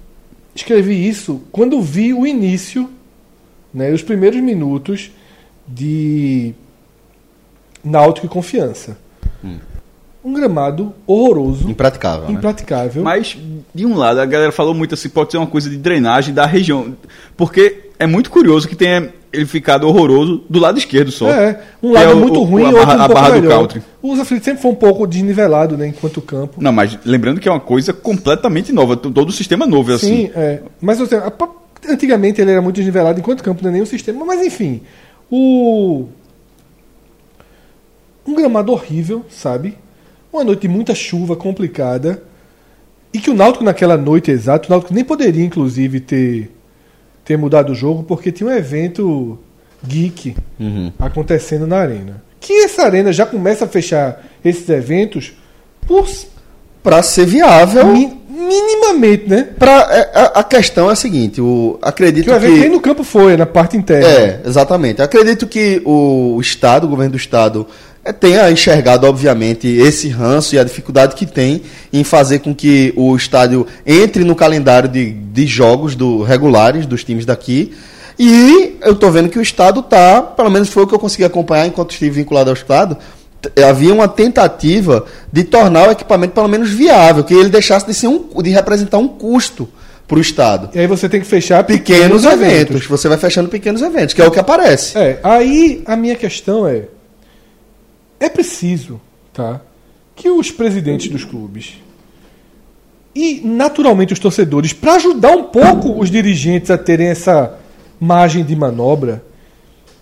B: escrevi isso quando vi o início, né, os primeiros minutos de Náutico e Confiança. Um gramado horroroso,
A: Impraticável. Né?
B: impraticável.
C: Mas, de um lado, a galera falou muito assim, pode ser uma coisa de drenagem da região. Porque é muito curioso que tenha ele ficado horroroso do lado esquerdo só.
B: É, um
C: Que
B: lado
C: é o-
B: muito
C: o-
B: ruim,
C: a
B: outro
C: barra-
B: um
C: a
B: pouco
C: barra do
B: melhor.
C: country.
B: Os aflitos sempre foi um pouco desnivelado, né, enquanto campo.
C: Não, mas lembrando que é uma coisa completamente nova. Todo o sistema novo é assim.
B: Sim, é. Mas eu antigamente ele era muito desnivelado enquanto campo, não é nenhum sistema. Mas enfim, o um gramado horrível, sabe? Uma noite de muita chuva, complicada. E que o Náutico naquela noite exata, o Náutico nem poderia inclusive ter ter mudado o jogo porque tinha um evento geek acontecendo na arena. Que essa arena já começa a fechar esses eventos por
A: Pra ser viável.
B: mi- minimamente, né?
A: Pra, é, a, a questão é a seguinte: o, acredito
B: Que o evento nem
A: que.
B: no campo foi, é na parte interna.
A: É, exatamente. Acredito que o Estado, o governo do Estado, tenha enxergado, obviamente, esse ranço e a dificuldade que tem em fazer com que o estádio entre no calendário de, de jogos do, regulares dos times daqui. E eu tô vendo que o Estado tá, pelo menos foi o que eu consegui acompanhar enquanto estive vinculado ao Estado, t- havia uma tentativa de tornar o equipamento pelo menos viável, que ele deixasse de, ser um, de representar um custo para o Estado
B: E aí você tem que fechar
A: pequenos eventos. Você vai fechando pequenos eventos, que é o que aparece.
B: É, aí a minha questão é: é preciso, tá? Que os presidentes dos clubes e naturalmente os torcedores, para ajudar um pouco os dirigentes a terem essa margem de manobra,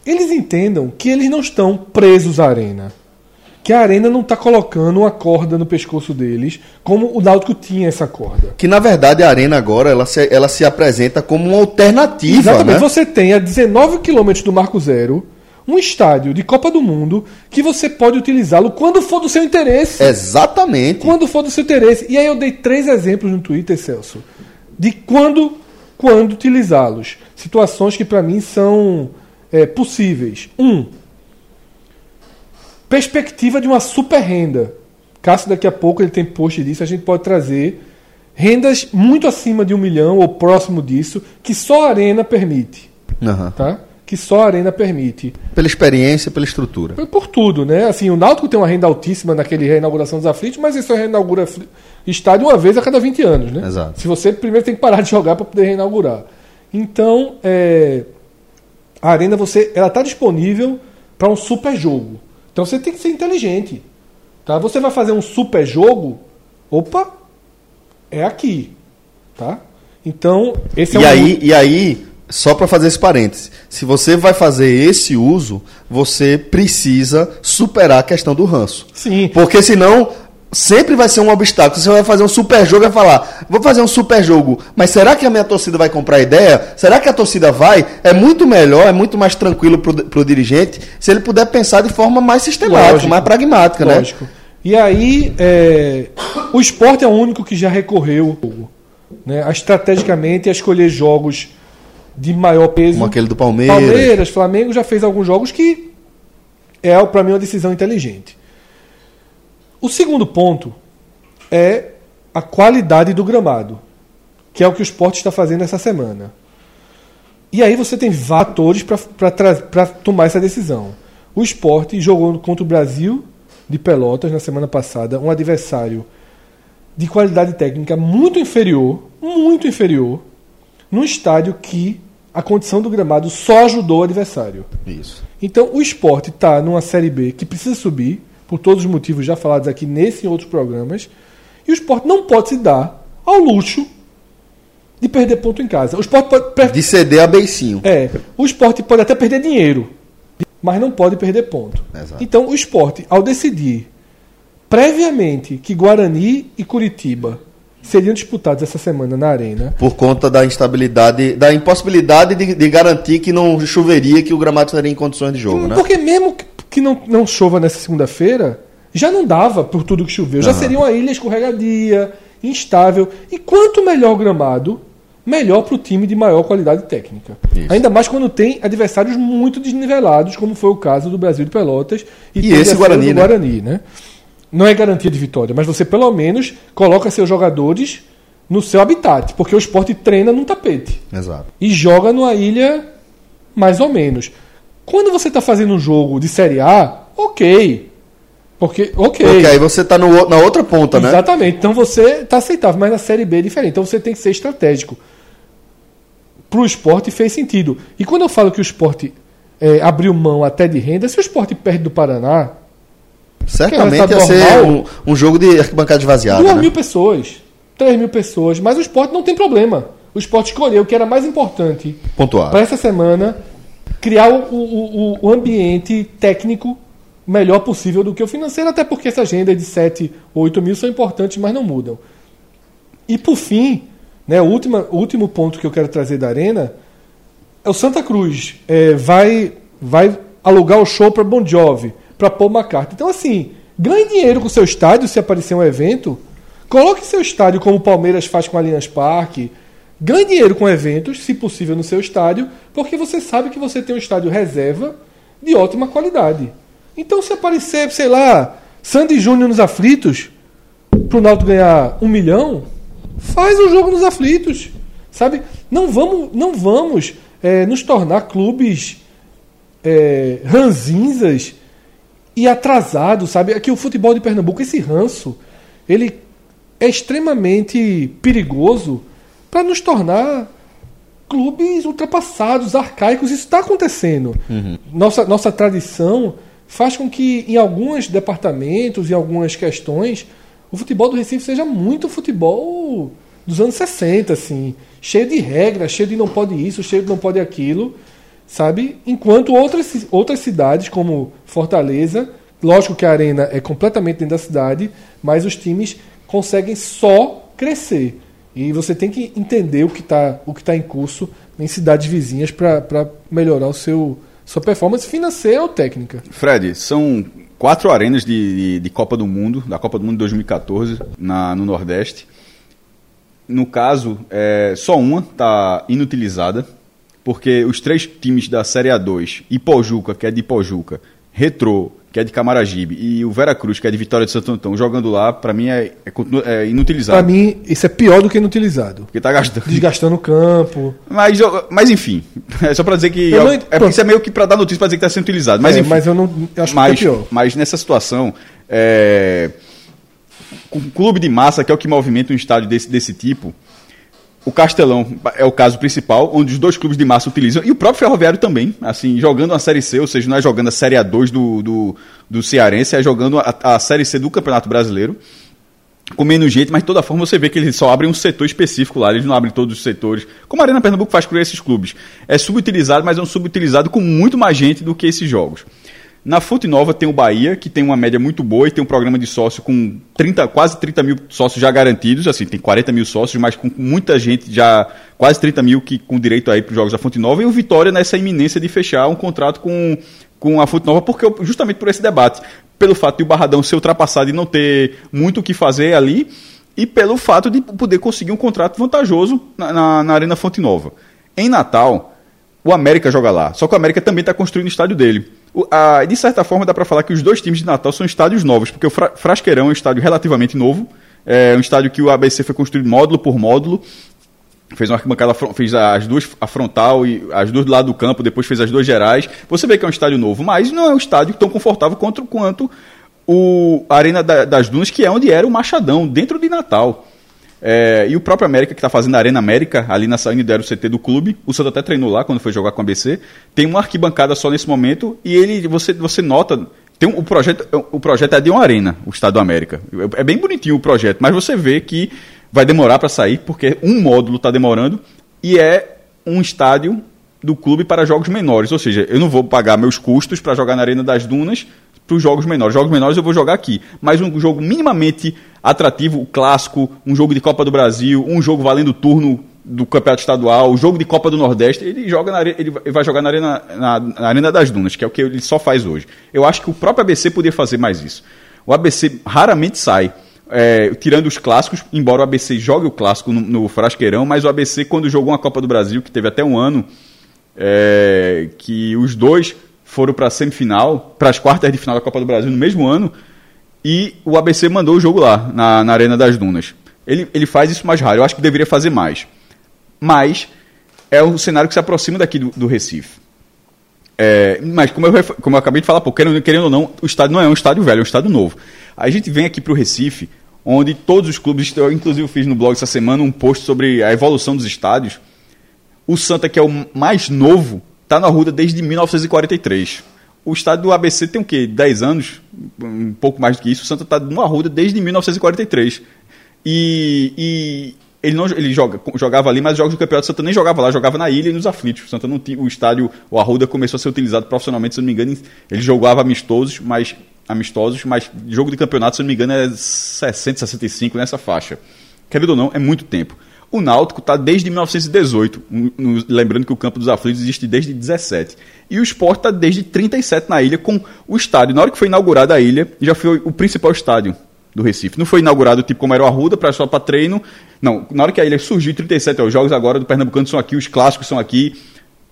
B: eles entendam que eles não estão presos à arena. Que a arena não está colocando uma corda no pescoço deles, como o Náutico tinha essa corda.
A: Que na verdade a arena agora ela se, ela se apresenta como uma alternativa,
B: Exatamente.
A: né?
B: Você tem a 19 quilômetros do Marco Zero um estádio de Copa do Mundo que você pode utilizá-lo quando for do seu interesse.
A: Exatamente.
B: Quando for do seu interesse. E aí eu dei três exemplos no Twitter, Celso, de quando, quando utilizá-los. Situações que para mim são é, possíveis. Um, perspectiva de uma super renda. Cássio, daqui a pouco ele tem post disso, a gente pode trazer rendas muito acima de um milhão ou próximo disso, que só a Arena permite.
A: Aham.
B: Tá? Que só a Arena permite.
A: Pela experiência, pela estrutura.
B: Por- tudo, né? Assim, o Náutico tem uma renda altíssima naquele reinauguração dos aflitos, mas isso reinaugura estádio uma vez a cada 20 anos, né?
A: Exato.
B: Se você primeiro tem que parar de jogar para poder reinaugurar. Então, é, a arena você, ela está disponível para um super jogo. Então você tem que ser inteligente, tá? Você vai fazer um super jogo, opa, é aqui, tá? Então esse é
A: E
B: um
A: aí, e aí, só para fazer esse parêntese, se você vai fazer esse uso, você precisa superar a questão do ranço.
B: sim,
A: Porque senão sempre vai ser um obstáculo. Você vai fazer um super jogo e vai falar: vou fazer um super jogo, mas será que a minha torcida vai comprar a ideia? Será que a torcida vai? É muito melhor, é muito mais tranquilo pro, pro dirigente se ele puder pensar de forma mais sistemática,
B: Lógico.
A: mais pragmática, né?
B: Lógico. E aí, é, o esporte é o único que já recorreu né, a estrategicamente a escolher jogos de maior peso.
A: Como aquele do Palmeiras.
B: Palmeiras, Flamengo já fez alguns jogos que é, para mim, uma decisão inteligente. O segundo ponto é a qualidade do gramado, que é o que o esporte está fazendo essa semana. E aí você tem fatores para tomar essa decisão. O esporte jogou contra o Brasil de Pelotas na semana passada, um adversário de qualidade técnica muito inferior, muito inferior, num estádio que a condição do gramado só ajudou o adversário.
A: Isso.
B: Então o esporte está numa Série B que precisa subir, por todos os motivos já falados aqui nesse e outros programas, e o esporte não pode se dar ao luxo de perder ponto em casa. O esporte pode.
A: De ceder a beicinho.
B: É. O esporte pode até perder dinheiro, mas não pode perder ponto.
A: Exato.
B: Então o esporte, ao decidir previamente que Guarani e Curitiba seriam disputados essa semana na Arena.
A: Por conta da instabilidade, da impossibilidade de, de garantir que não choveria, que o gramado estaria em condições de jogo, né?
B: Porque mesmo que não, não chova nessa segunda-feira, já não dava por tudo que choveu. Já
A: Aham.
B: seria uma ilha escorregadia, instável. E quanto melhor o gramado, melhor para o time de maior qualidade técnica.
A: Isso.
B: Ainda mais quando tem adversários muito desnivelados, como foi o caso do Brasil de Pelotas
A: E
B: tende
A: esse Guarani,
B: do
A: né?
B: Guarani, né? Não é garantia de vitória, mas você pelo menos coloca seus jogadores no seu habitat, porque o esporte treina num tapete
A: Exato.
B: e joga numa ilha mais ou menos. Quando você está fazendo um jogo de Série A, ok. Porque, ok.
A: Porque aí você tá o- na outra ponta, né?
B: Exatamente. Então você está aceitável, mas na Série B é diferente. Então você tem que ser estratégico. Para o esporte fez sentido. E quando eu falo que o esporte é, abriu mão até de renda, se o esporte perde do Paraná,
A: Certamente
B: é
A: ia
B: um
A: ser
B: resultado
A: um, um jogo de arquibancada esvaziada,
B: duas
A: né?
B: mil pessoas, três mil pessoas, mas o esporte não tem problema. O esporte escolheu o que era mais importante para essa semana criar o, o- o- o ambiente técnico melhor possível do que o financeiro, até porque essa agenda de 7 ou 8 mil são importantes, mas não mudam. E por fim, né, o, último, o último ponto que eu quero trazer da Arena é o Santa Cruz. É, vai, vai alugar o show para Bon Jovi, para Paul McCartney. Então, assim, ganhe dinheiro com o seu estádio se aparecer um evento. Coloque seu estádio como o Palmeiras faz com o Allianz Parque. Ganhe dinheiro com eventos, se possível, no seu estádio, porque você sabe que você tem um estádio reserva de ótima qualidade. Então, se aparecer, sei lá, Sandy Júnior nos aflitos, pro Náutico ganhar um milhão, faz o jogo nos aflitos. Sabe? Não vamos, não vamos eh, nos tornar clubes é, ranzinzas e atrasados, sabe? Aqui o futebol de Pernambuco, esse ranço, ele é extremamente perigoso para nos tornar clubes ultrapassados, arcaicos. Isso está acontecendo. Nossa, nossa tradição faz com que em alguns departamentos, em algumas questões, o futebol do Recife seja muito futebol dos anos 60, assim, cheio de regras, cheio de não pode isso, cheio de não pode aquilo, sabe? Enquanto outras, outras cidades, como Fortaleza, lógico que a arena é completamente dentro da cidade, mas os times conseguem só crescer. E você tem que entender o que está tá em curso em cidades vizinhas para melhorar o seu sua performance financeira ou técnica.
C: Fred, são quatro arenas de, de, de Copa do Mundo, da Copa do Mundo 2014, na, no Nordeste. No caso, é, só uma está inutilizada, porque os três times da Série A2, Ipojuca, que é de Ipojuca, Retrô, que é de Camaragibe, e o Veracruz, que é de Vitória de Santo Antão, jogando lá, para mim é, é, é inutilizado.
B: Para mim, isso é pior do que inutilizado.
C: Porque tá gastando.
B: Desgastando o campo.
C: Mas, mas enfim, *laughs* é só para dizer que.
B: Eu não-
C: é, porque isso é meio que para dar notícia para dizer que está sendo utilizado. Mas
B: É,
C: enfim.
B: mas eu não eu acho
C: mas,
B: que é pior.
C: mas nessa situação, é, um clube de massa, que é o que movimenta um estádio desse, desse tipo, o Castelão é o caso principal, onde os dois clubes de massa utilizam, e o próprio Ferroviário também, assim, jogando a Série C, ou seja, não é jogando a Série A2 do, do, do Cearense, é jogando a, a Série C do Campeonato Brasileiro, com menos gente, mas de toda forma você vê que eles só abrem um setor específico lá, eles não abrem todos os setores, como a Arena Pernambuco faz com esses clubes. É subutilizado, mas é um subutilizado com muito mais gente do que esses jogos. Na Fute Nova tem o Bahia, que tem uma média muito boa e tem um programa de sócio com 30, quase 30 mil sócios já garantidos, assim, tem 40 mil sócios, mas com muita gente já, quase 30 mil que, com direito aí para os jogos da Fonte Nova, e o Vitória nessa iminência de fechar um contrato com, com a Fonte Nova, porque justamente por esse debate, pelo fato de o Barradão ser ultrapassado e não ter muito o que fazer ali, e pelo fato de poder conseguir um contrato vantajoso na, na, na Arena Fonte Nova. Em Natal, o América joga lá. Só que o América também está construindo o estádio dele. De certa forma, dá para falar que os dois times de Natal são estádios novos, porque o Fra- Frasqueirão é um estádio relativamente novo. É um estádio que o ABC foi construído módulo por módulo. Fez uma arquibancada, fez as duas, a frontal e as duas do lado do campo, depois fez as duas gerais. Você vê que é um estádio novo, mas não é um estádio tão confortável quanto, quanto o a Arena da- das Dunas, que é onde era o Machadão, dentro de Natal. É, e o próprio América, que está fazendo a Arena América, ali na saída era o CT do clube. O Santos até treinou lá quando foi jogar com a ABC. Tem uma arquibancada só nesse momento e ele você, você nota. Tem um- o, projeto, o projeto é de uma arena, o Estado do América. É bem bonitinho o projeto, mas você vê que vai demorar para sair, porque um módulo está demorando e é um estádio do clube para jogos menores. Ou seja, eu não vou pagar meus custos para jogar na Arena das Dunas para os jogos menores. Jogos menores eu vou jogar aqui. Mas um jogo minimamente atrativo, o clássico, um jogo de Copa do Brasil, um jogo valendo turno do Campeonato Estadual, o jogo de Copa do Nordeste, ele joga na, ele vai jogar na arena, na, na arena das Dunas, que é o que ele só faz hoje. Eu acho que o próprio ABC poderia fazer mais isso. O ABC raramente sai. é, tirando os clássicos, embora o ABC jogue o clássico no, no Frasqueirão, mas o ABC, quando jogou uma Copa do Brasil, que teve até um ano, é, que os dois foram para a semifinal, para as quartas de final da Copa do Brasil no mesmo ano, e o ABC mandou o jogo lá, na, na Arena das Dunas. Ele, ele faz isso mais raro, eu acho que deveria fazer mais. Mas é um cenário que se aproxima daqui do, do Recife. É, mas como eu, como eu acabei de falar, pô, querendo, querendo ou não, o estádio não é um estádio velho, é um estádio novo. A gente vem aqui para o Recife, onde todos os clubes, eu inclusive fiz no blog essa semana um post sobre a evolução dos estádios. O Santa, que é o mais novo, está na Ruda desde 1943. O estádio do ABC tem o quê? 10 anos? Um pouco mais do que isso. O Santa está no Arruda desde 1943. E, e ele não ele joga, jogava ali, mas os jogos do Campeonato Santa nem jogava lá, jogava na ilha e nos aflitos. O Santa não tinha, o estádio, o Arruda começou a ser utilizado profissionalmente, se não me engano, ele jogava amistosos, mas amistosos, mas jogo de campeonato, se não me engano, é 60, 65 nessa faixa. Querido ou não, é muito tempo. O Náutico está desde 1918, um- no- lembrando que o Campo dos Aflitos existe desde 17. E o Sport está desde 37 na ilha, com o estádio. Na hora que foi inaugurada a ilha, já foi o principal estádio do Recife. Não foi inaugurado tipo como era o Arruda, pra, só para treino. Não, na hora que a ilha surgiu, em 37, ó, os jogos agora do Pernambucano são aqui, os clássicos são aqui.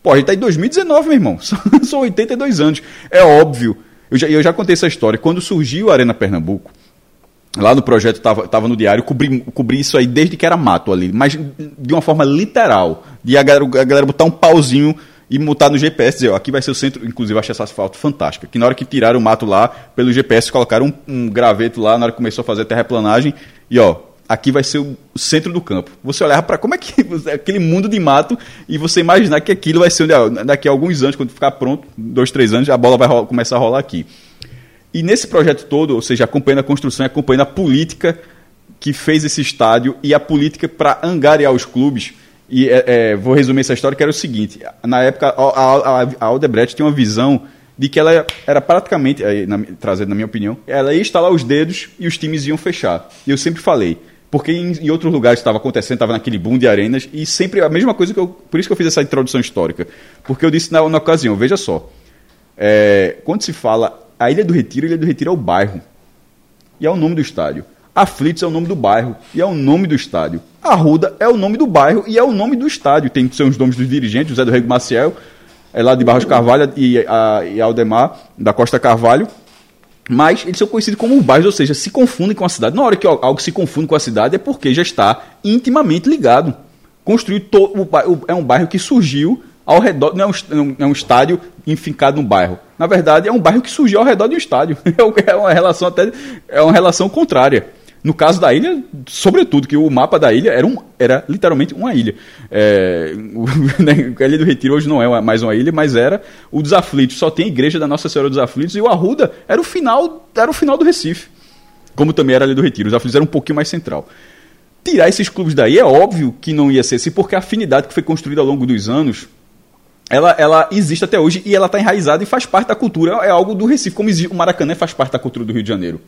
C: Pô, a gente tá em 2019, meu irmão. *laughs* São, são 82 anos. É óbvio. Eu já, eu já contei essa história. Quando surgiu a Arena Pernambuco, Lá no projeto estava tava no diário, cobri, cobri isso aí desde que era mato ali, mas de uma forma literal. De a galera, a galera botar um pauzinho e mutar no GPS, dizer, ó, aqui vai ser o centro, inclusive achei essa foto fantástica. Que na hora que tiraram o mato lá, pelo GPS, colocaram um, um graveto lá, na hora que começou a fazer a terraplanagem, e ó, aqui vai ser o centro do campo. Você olhava para como é que *laughs* aquele mundo de mato e você imaginar que aquilo vai ser daqui a alguns anos, quando ficar pronto, dois, três anos, a bola vai ro- começar a rolar aqui. E nesse projeto todo, ou seja, acompanhando a construção acompanhando a política que fez esse estádio e a política para angariar os clubes. E é, é, vou resumir essa história, que era o seguinte: na época, a, a, a Aldebrecht tinha uma visão de que ela era praticamente, na, trazendo na minha opinião, ela ia instalar os dedos e os times iam fechar. E eu sempre falei, porque em, em outros lugares estava acontecendo, estava naquele boom de arenas, e sempre a mesma coisa que eu. Por isso que eu fiz essa introdução histórica. Porque eu disse na, na ocasião, veja só. É, quando se fala a Ilha do Retiro, a Ilha do Retiro é o bairro. E é o nome do estádio. Aflitos é o nome do bairro e é o nome do estádio. Arruda é o nome do bairro e é o nome do estádio. Tem que ser os nomes dos dirigentes, José do Rego Maciel, é lá de Barros Carvalho e, a, e Aldemar da Costa Carvalho. Mas eles são conhecidos como bairros, ou seja, se confundem com a cidade. Na hora que algo se confunde com a cidade é porque já está intimamente ligado. Ba- o- é um bairro que surgiu ao redor, não é, um, é um estádio enfincado num bairro. Na verdade, é um bairro que surgiu ao redor de um estádio. *laughs* É uma relação até é uma relação contrária. No caso da ilha, sobretudo, que o mapa da ilha era, um, era literalmente uma ilha. É, *laughs* o- né, a Ilha do Retiro hoje não é mais uma ilha, mas era o dos Aflitos. Só tem a igreja da Nossa Senhora dos Aflitos e o Arruda era o final, era o final do Recife. Como também era a Ilha do Retiro. Os Aflitos eram um pouquinho mais central. Tirar esses clubes daí é óbvio que não ia ser assim, porque a afinidade que foi construída ao longo dos anos ela, ela existe até hoje e ela está enraizada e faz parte da cultura. É algo do Recife, como o Maracanã faz parte da cultura do Rio de Janeiro.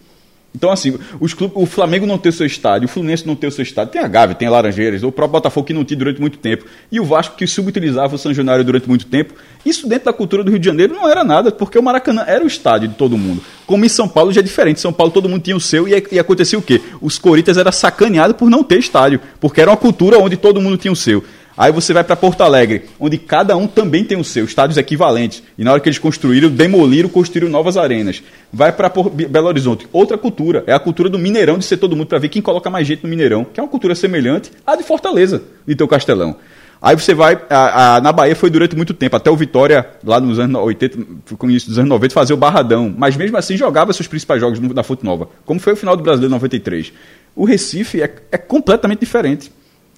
C: Então, assim, os clubes, o Flamengo não tem o seu estádio, o Fluminense não tem o seu estádio, tem a Gávea, tem a Laranjeiras, o próprio Botafogo que não tinha durante muito tempo, e o Vasco que subutilizava o São Januário durante muito tempo. Isso dentro da cultura do Rio de Janeiro não era nada, porque o Maracanã era o estádio de todo mundo. Como em São Paulo já é diferente, São Paulo todo mundo tinha o seu, e, e acontecia o quê? Os Corinthians era sacaneado por não ter estádio, porque era uma cultura onde todo mundo tinha o seu. Aí você vai para Porto Alegre, onde cada um também tem o seu, estádios equivalentes. E na hora que eles construíram, demoliram, construíram novas arenas. Vai para Belo Horizonte, outra cultura. É a cultura do Mineirão, de ser todo mundo para ver quem coloca mais gente no Mineirão, que é uma cultura semelhante à de Fortaleza, de teu Castelão. Aí você vai. A, a, na Bahia foi durante muito tempo, até o Vitória, lá nos anos 80, com início dos anos 90, fazia o Barradão. Mas mesmo assim jogava seus principais jogos na Fonte Nova, como foi o final do Brasileiro 93. O Recife é, é completamente diferente.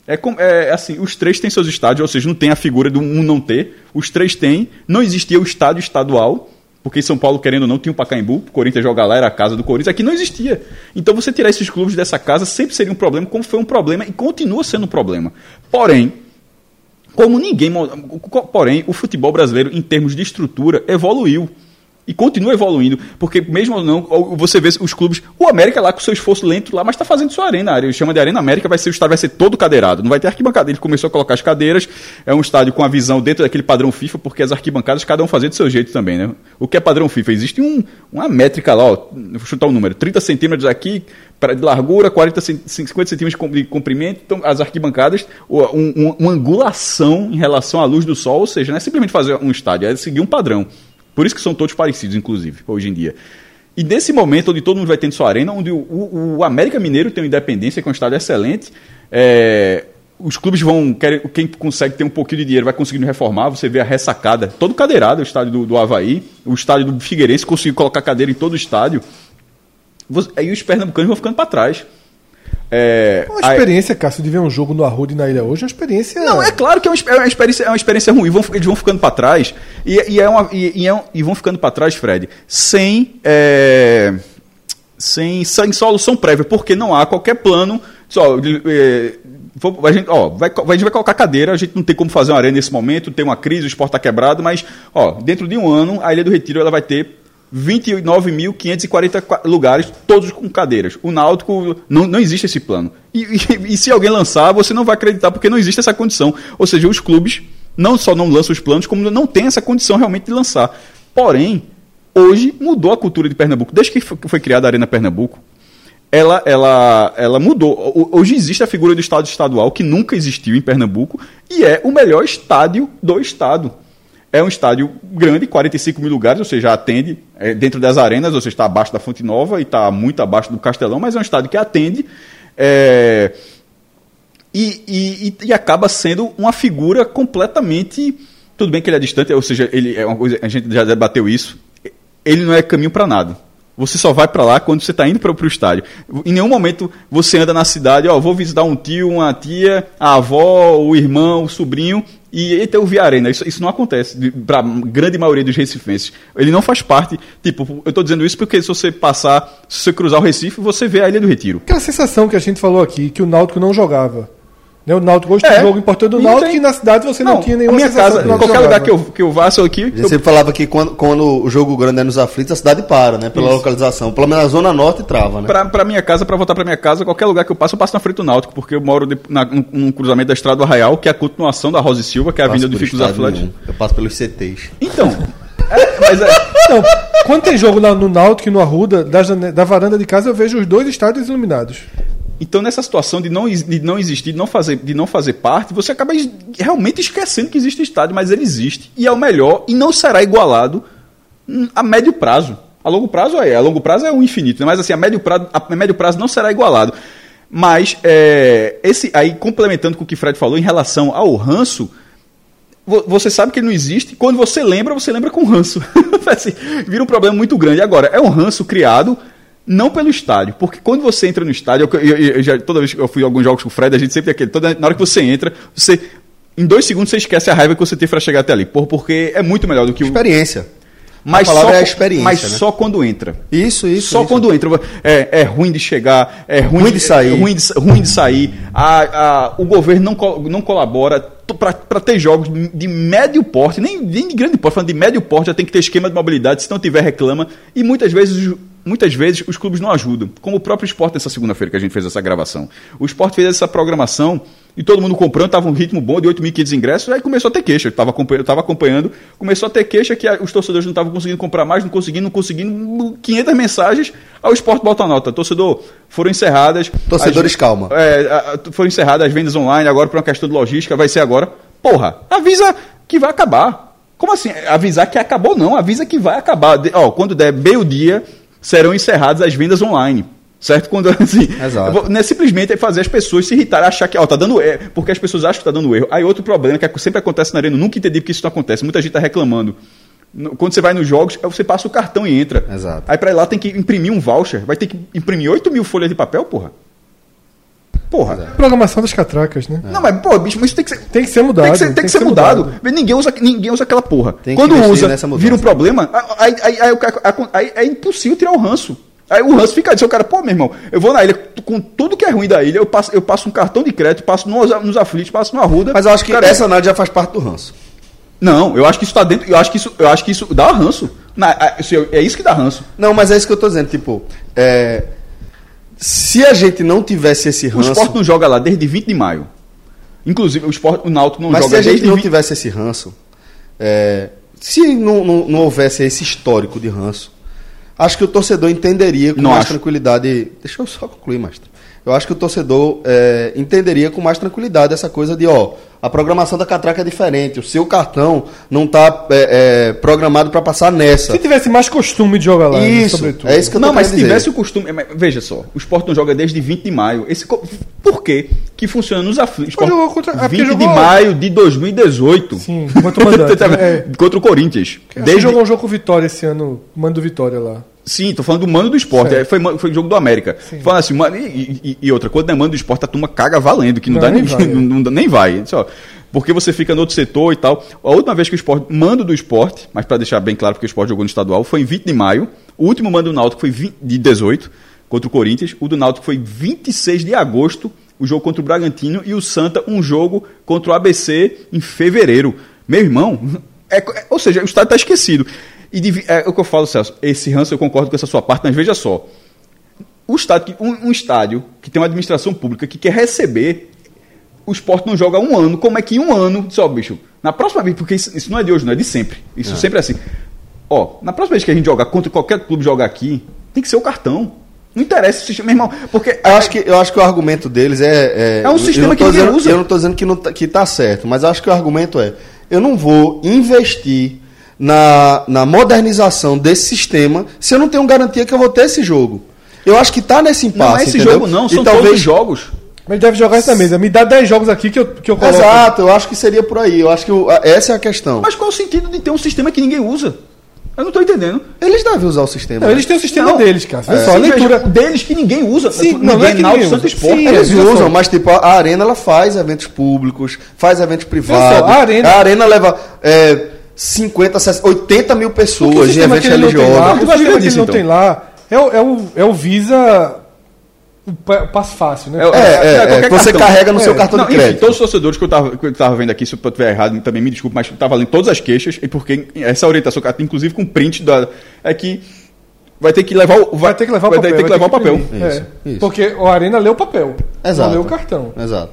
C: É, é, assim, os três têm seus estádios, ou seja, não tem a figura do um não ter. Os três têm. Não existia o estádio estadual, porque em São Paulo, querendo ou não, tinha o Pacaembu. O Corinthians joga lá, era a casa do Corinthians. Aqui não existia. Então você tirar esses clubes dessa casa sempre seria um problema, como foi um problema e continua sendo um problema. Porém, como ninguém. Porém, o futebol brasileiro, em termos de estrutura, evoluiu. E continua evoluindo, porque mesmo não, você vê os clubes. O América lá com seu esforço lento lá, mas está fazendo sua arena. Área chama de Arena América, vai ser o estádio vai ser todo cadeirado. Não vai ter arquibancada. Ele começou a colocar as cadeiras. É um estádio com a visão dentro daquele padrão FIFA, porque as arquibancadas cada um fazendo do seu jeito também, né? O que é padrão FIFA? Existe um, uma métrica lá, ó, vou chutar um número: 30 centímetros aqui de largura, 40, 50 centímetros de comprimento. Então, as arquibancadas, um, um, uma angulação em relação à luz do sol, ou seja, não é simplesmente fazer um estádio, é seguir um padrão. Por isso que são todos parecidos, inclusive, hoje em dia. E nesse momento, onde todo mundo vai tendo sua arena, onde o, o, o América Mineiro tem uma independência, que é um estádio excelente, é, os clubes vão. Quem consegue ter um pouquinho de dinheiro vai conseguindo reformar. Você vê a ressacada, todo cadeirado, o estádio do, do Havaí, o estádio do Figueirense conseguiu colocar cadeira em todo o estádio. Aí os pernambucanos vão ficando para trás.
B: É, uma experiência, a... Cássio, de ver um jogo no Arruda e na Ilha hoje, é uma experiência.
C: Não, é claro que é uma, é uma experiência, é uma experiência ruim. Vão, eles vão ficando para trás e, e, é uma, e, e, é, e, vão ficando para trás, Fred, sem, é, sem, sem solução prévia, porque não há qualquer plano. Só, é, a gente, ó, vai, a gente vai colocar cadeira, a gente não tem como fazer uma arena nesse momento, tem uma crise, o esporte está quebrado, mas ó, dentro de um ano a Ilha do Retiro ela vai ter 29.540 lugares, todos com cadeiras. O Náutico, não, não existe esse plano. E, e, e, se alguém lançar, você não vai acreditar, porque não existe essa condição. Ou seja, os clubes não só não lançam os planos, como não tem essa condição realmente de lançar. Porém, hoje mudou a cultura de Pernambuco. Desde que foi criada a Arena Pernambuco, ela, ela, ela mudou. Hoje existe a figura do estádio estadual, que nunca existiu em Pernambuco, e é o melhor estádio do estado. É um estádio grande, 45 mil lugares, ou seja, atende é, dentro das arenas, ou seja, está abaixo da Fonte Nova e está muito abaixo do Castelão, mas é um estádio que atende é, e, e, e, acaba sendo uma figura completamente. Tudo bem que ele é distante, ou seja, ele é uma coisa, a gente já debateu isso. Ele não é caminho para nada. Você só vai para lá quando você está indo para o estádio. Em nenhum momento você anda na cidade, ó, vou visitar um tio, uma tia, a avó, o irmão, o sobrinho, e até o Viarena. Isso, isso não acontece para grande maioria dos recifenses. Ele não faz parte. Tipo, eu estou dizendo isso porque se você passar, se você cruzar o Recife, você vê a Ilha do Retiro.
B: Aquela sensação que a gente falou aqui, que o Náutico não jogava. Né? O Náutico hoje é, um jogo importante do Náutico tem... e na cidade você não, não tinha nenhuma
C: minha casa, Qualquer jogava. lugar que eu, que eu vá, sou aqui.
A: Eu sempre falava que quando, quando o jogo grande é nos aflitos, a cidade para, né? Pela Isso. localização. Pelo menos na Zona Norte trava, né?
C: Pra, pra minha casa, pra voltar pra minha casa, qualquer lugar que eu passo, eu passo na frente do Náutico, porque eu moro de, na, num, num, cruzamento da Estrada do Arraial, que é a continuação da Rosa e Silva, que é a Avenida do Fico dos Atletas.
A: Eu passo pelos CTs.
C: Então. *laughs* é, mas é...
B: Não, quando tem jogo no Náutico e no Arruda, da, da varanda de casa, eu vejo os dois estádios iluminados.
C: Então, nessa situação de não, de não existir, de não, fazer, de não fazer parte, você acaba realmente esquecendo que existe estádio, mas ele existe. E é o melhor e não será igualado a médio prazo. A longo prazo é, a longo prazo é o infinito, né? mas assim, a médio prazo, a médio prazo não será igualado. Mas, é, esse aí, complementando com o que o Fred falou em relação ao ranço, você sabe que ele não existe. Quando você lembra, você lembra com ranço. *laughs* assim, vira um problema muito grande. Agora, é um ranço criado não pelo estádio, porque quando você entra no estádio, eu, eu, eu já, toda vez que eu fui a alguns jogos com o Fred, a gente sempre tem aquele. Toda, na hora que você entra, você. Em dois segundos você esquece a raiva que você teve para chegar até ali. Por, porque é muito melhor do que
A: o. Experiência.
C: Mas, só, é experiência, mas né? só quando entra.
A: Isso, isso.
C: Só
A: isso.
C: quando entra. É, é ruim de chegar, é ruim, ruim de, sair. É ruim de, ruim de sair. A, a, o governo não, não colabora para ter jogos de médio porte, nem, nem de grande porte, falando de médio porte, já tem que ter esquema de mobilidade, se não tiver reclama. E muitas vezes muitas vezes os clubes não ajudam, como o próprio esporte nessa segunda-feira que a gente fez essa gravação. O esporte fez essa programação e todo mundo comprando, estava um ritmo bom de 8.500 ingressos, aí começou a ter queixa. Eu estava acompanhando, acompanhando, começou a ter queixa que os torcedores não estavam conseguindo comprar mais, não conseguindo, não conseguindo, 500 mensagens. Aí o esporte bota nota. Torcedor, foram encerradas.
A: Torcedores,
C: as-
A: calma.
C: É, foram encerradas as vendas online, agora por uma questão de logística, vai ser agora. Porra, avisa que vai acabar. Como assim? Avisar que acabou, não. Avisa que vai acabar. De- ó, quando der meio-dia, serão encerradas as vendas online. Certo? Quando *laughs* assim.
A: Exato.
C: vou- Não é simplesmente fazer as pessoas se irritarem, achar que, ó, tá dando erro. Porque as pessoas acham que tá dando erro. Aí outro problema que sempre acontece na arena, eu nunca entendi porque isso não acontece. Muita gente tá reclamando. Quando você vai nos jogos, aí você passa o cartão e entra.
A: Exato.
C: Aí pra ir lá tem que imprimir um voucher. Vai ter que imprimir 8 mil folhas de papel, porra. Porra.
B: Programação das catracas, né?
C: Não, mas, pô, bicho, mas isso tem que ser.
B: Tem que ser mudado.
C: Tem que ser, tem que ser mudado. Ninguém, usa, ninguém usa aquela porra.
A: Tem que
C: Quando usa, vira um problema, aí, aí, aí, é impossível tirar o ranço. Aí o ranço fica dizendo, o cara, pô, meu irmão, eu vou na ilha com tudo que é ruim da ilha, eu passo, eu passo um cartão de crédito, passo nos, nos aflitos, passo no Arruda.
A: Mas eu acho que
C: Cara,
A: essa análise já faz parte do ranço.
C: Não, eu acho que isso tá dentro. Eu acho que isso, eu acho que isso dá ranço. Na- é isso que dá ranço.
A: Não, mas é isso que eu tô dizendo. Tipo, é, se a gente não tivesse esse
C: O
A: ranço.
C: esporte não joga lá desde 20 de maio. Inclusive, o, esporte, o Náutico não
A: Mas
C: joga
A: se a gente não
C: 20
A: tivesse esse ranço, é, se não, não, não houvesse esse histórico de ranço, acho que o torcedor entenderia com
C: Não
A: mais
C: acho.
A: tranquilidade. Deixa eu só concluir, mestre. Eu acho que o torcedor é, entenderia com mais tranquilidade essa coisa de, ó, a programação da catraca é diferente, o seu cartão não está programado para passar nessa.
B: Se tivesse mais costume de jogar lá, né,
A: Isso,
B: sobretudo.
A: é isso que eu tô
C: Não, mas se
A: querendo
C: tivesse
A: dizer.
C: o costume. Veja só, o Sport não joga desde 20 de maio. Esse, por quê? Que funciona nos aflitos.
B: Jogou contra- é porque
C: 20 de
B: jogou-
C: maio de 2018.
B: Sim, contra o *laughs* mandante, né? É.
C: Contra o Corinthians.
B: Desde...
C: Desde...
B: jogou um jogo com Vitória esse ano, mando do Vitória lá.
C: Sim, tô falando do mano do esporte.
B: Certo.
C: É, Foi, foi jogo do América. Falando assim, mano, e, e- e outra, quando é mano do esporte, a turma caga valendo, que não, *laughs*
B: Não,
C: dá
B: nem vai, é.
C: não, não nem vai. Só, porque você fica no outro setor e tal. A última vez que o esporte, mando do esporte, mas para deixar bem claro porque o esporte jogou no estadual, foi em 20 de maio. O último mando do Náutico foi 20 de 18 contra o Corinthians. O do Náutico foi 26 de agosto, o jogo contra o Bragantino. E o Santa, um jogo contra o ABC em fevereiro. Meu irmão, *laughs* é é- ou seja, o estádio está esquecido. E devi- é o que eu falo, Celso, esse ranço eu concordo com essa sua parte, mas veja só. O estádio, um, um estádio que tem uma administração pública que quer receber, o esporte não joga um ano, como é que um ano, só, bicho, na próxima vez, porque isso, isso não é de hoje, não é de sempre. Isso sempre é assim. Ó, na próxima vez que a gente jogar contra qualquer clube jogar aqui, tem que ser o cartão. Não interessa o sistema, meu irmão, porque
A: Eu acho, que, eu acho que o argumento deles é.
C: É um
A: eu-
C: sistema que ninguém
A: dizendo,
C: usa.
A: Eu não estou dizendo que, não tá, que tá certo, mas eu acho que o argumento é: eu não vou investir na, na modernização desse sistema se eu não tenho garantia que eu vou ter esse jogo. Eu acho que tá nesse impasse.
C: não é esse
A: entendeu?
C: jogo não,
A: E
C: são todos os jogos.
B: Mas deve jogar isso na mesa. Me dá 10 jogos aqui que eu, que eu coloco.
A: Exato, eu acho que seria por aí. Eu acho que a- essa é a questão.
C: Mas qual o sentido de ter um sistema que ninguém usa? Eu não estou entendendo.
A: Eles devem usar o sistema.
B: Não,
A: né?
B: eles têm o sistema
C: Não.
B: deles, cara.
C: É.
B: só, a leitura.
C: veja, deles que ninguém usa.
B: Sim,
C: ninguém,
B: não, não é que ninguém
C: Santos
B: usa. Sim,
A: Eles usam,
B: só.
A: mas tipo, a arena ela faz eventos públicos, faz eventos privados.
B: a Arena-
A: leva é, 50, 60, 80 mil pessoas
B: que
A: eventos religiosos.
B: o sistema que ele não
C: então.
B: tem lá é o, é o, é o Visa. O pa- passo fácil, né?
C: É,
A: É, é, é, você
C: cartão.
A: carrega no
B: É.
A: seu cartão
C: Não,
A: de
C: enfim,
A: crédito.
C: todos os torcedores que eu tava, que eu tava vendo aqui, se eu estiver errado, também me desculpe, mas eu tava lendo todas as queixas, e porque essa orientação, inclusive com print da. É que vai ter que levar o.
B: Vai ter que levar o
C: vai
B: papel.
C: ter que
B: vai
C: levar o papel.
A: Isso,
B: É,
A: isso.
B: Porque o Arena leu o papel.
A: Exato.
B: Não leu o cartão.
A: Exato.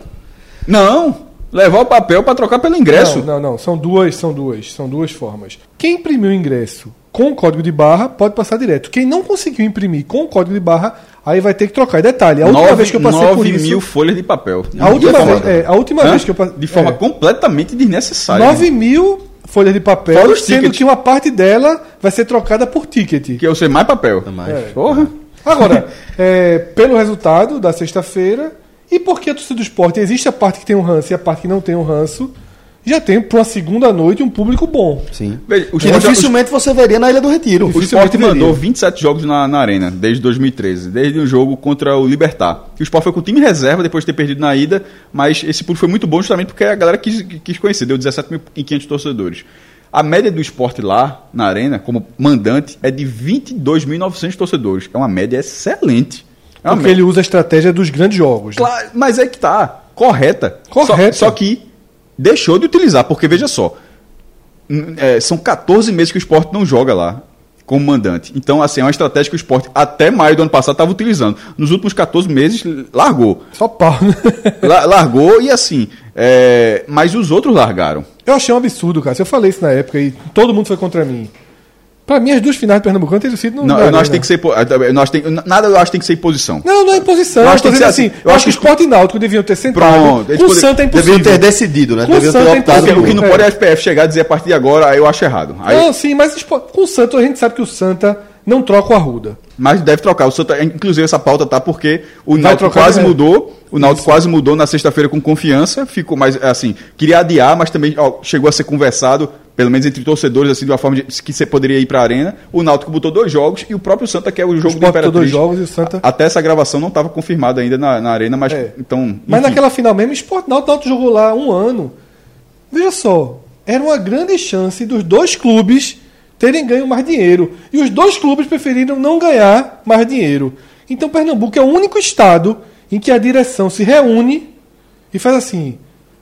C: Não, levar o papel para trocar pelo ingresso.
B: Não, não, não. São duas, são duas, são duas formas. Quem imprimiu o ingresso com o código de barra pode passar direto. Quem não conseguiu imprimir com o código de barra, aí vai ter que trocar. E detalhe, a última
C: Nove-
B: vez que eu passei por
C: nove
B: isso.
C: mil folhas de papel.
B: A última,
C: forma-
B: vez, é, a última
C: Hã?
B: vez que eu passei.
C: De forma
B: é,
C: completamente desnecessária.
B: 9 mil folhas de papel,
C: Fora
B: sendo
C: tickets.
B: que uma parte dela vai ser trocada por ticket.
C: Que eu sei mais papel.
A: mais.
B: É.
C: Porra.
B: Agora, *laughs* é, pelo resultado da sexta-feira, e porque a torcida do esporte existe a parte que tem um ranço e a parte que não tem um ranço, já tem para uma segunda noite um público bom.
A: Sim.
C: Veja, o
A: Que dificilmente você veria na Ilha do Retiro.
C: O Sport mandou
B: veria.
C: 27 jogos na, na Arena, desde 2013, desde o jogo contra o Libertar. E o Sport foi com o time reserva depois de ter perdido na ida, mas esse público foi muito bom justamente porque a galera quis, quis conhecer, deu 17.500 torcedores. A média do esporte lá, na Arena, como mandante, é de 22.900 torcedores. É uma média excelente.
B: Porque ele usa a estratégia dos grandes jogos. né?
C: Claro, mas é que tá. Correta.
B: Correta.
C: Só, só que deixou de utilizar, porque veja só. é, são 14 meses que o esporte não joga lá como mandante. Então, assim, é uma estratégia que o esporte, até maio do ano passado, estava utilizando. Nos últimos 14 meses, largou.
B: Só pau, né? *laughs*
C: La- largou e assim. é, mas os outros largaram.
B: Eu achei um absurdo, cara. Se eu falei isso na época e todo mundo foi contra mim. Pra mim, as duas finais do Pernambucano teriam sido
C: Não,
B: na
C: eu acho
B: Arena.
C: que tem que ser. acho que tem- Nada eu acho que tem que ser imposição.
B: Não, não é imposição.
C: Eu acho
B: acho
C: que tem que ser
B: assim. Eu acho que o Sport e Náutico deviam ter sentado.
C: Pronto,
B: o
C: podem-
B: Santa é impossível.
A: Deviam ter decidido, né?
B: Com
A: Deviam ter
B: é
A: optado.
C: O que não
B: É.
C: pode é a SPF chegar e dizer a partir de agora, aí eu acho errado. Aí-
B: Não, sim, mas com o Santa a gente sabe que o Santa não troca o Arruda.
C: Mas deve trocar. O Santa, inclusive, essa pauta tá porque o Náutico quase mudou. O Náutico quase mudou na sexta-feira com confiança. Ficou mais assim, queria adiar, mas também ó, chegou a ser conversado, pelo menos entre torcedores, assim, de uma forma de, que você poderia ir para a arena. O Náutico botou dois jogos e o próprio Santa quer o jogo do
B: Sport botou
C: Imperatriz.
B: dois jogos e o Santa-
C: Até essa gravação não estava confirmada ainda na, na arena, mas
B: É.
C: então.
B: Mas
C: enfim.
B: naquela final mesmo, Sport Náutico, Náutico jogou lá um ano. Veja só, era uma grande chance dos dois clubes terem ganho mais dinheiro. E os dois clubes preferiram não ganhar mais dinheiro. Então Pernambuco é o único estado em que a direção se reúne e faz assim: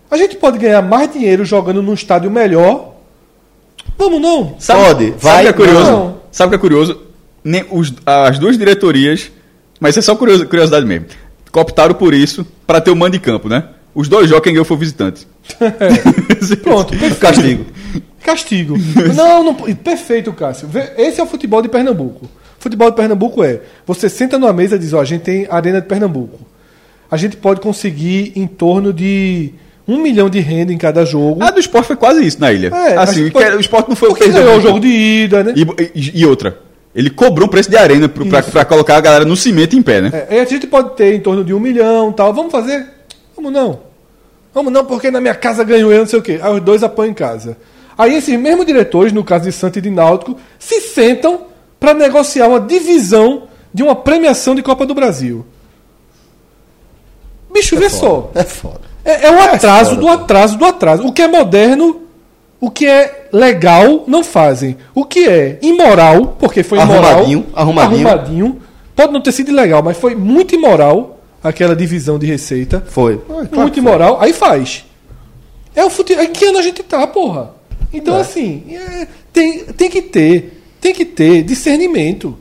B: a gente pode ganhar mais dinheiro jogando num estádio melhor. Vamos não.
C: Sabe,
A: Pode,
C: sabe
A: vai,
C: o que é curioso?
B: não.
C: Sabe o que é curioso? Nem os- as duas diretorias, mas isso é só curioso- curiosidade mesmo, cooptaram por isso para ter o mando de campo, né? Os dois jogos quem ganhou foi o visitante. *laughs*
B: Pronto, *laughs* perfeito.
A: Castigo.
B: Castigo. *laughs* não, não, perfeito, Cássio. Esse é o futebol de Pernambuco. O futebol de Pernambuco é: você senta numa mesa e diz, ó, a gente tem a Arena de Pernambuco. A gente pode conseguir em torno de um milhão de renda em cada jogo.
C: A do esporte foi quase isso na ilha.
B: É,
C: assim, que o esporte não foi
B: Porque
C: perdeu
B: ganhou o jogo de ida, né?
C: E, e- e outra, ele cobrou um preço de arena pra colocar a galera no cimento em pé, né?
B: É, a gente pode ter em torno de um milhão tal. Vamos fazer? Vamos não. Vamos não, porque na minha casa ganhou eu, não sei o quê. Aí os dois apoiam em casa. Aí esses mesmos diretores, no caso de Santa e de Náutico, se sentam para negociar uma divisão de uma premiação de Copa do Brasil. Bicho, vê só.
A: É foda.
B: É, é um atraso
A: foda,
B: do atraso do atraso. O que é moderno, o que é legal, não fazem. O que é imoral, porque foi imoral.
A: Arrumadinho, arrumadinho.
B: arrumadinho, Pode não ter sido ilegal, mas foi muito imoral aquela divisão de receita.
A: Foi.
B: muito imoral. Aí faz. É o futebol. Em que ano a gente tá, porra? Então, assim, é, tem, tem que ter. Tem que ter discernimento.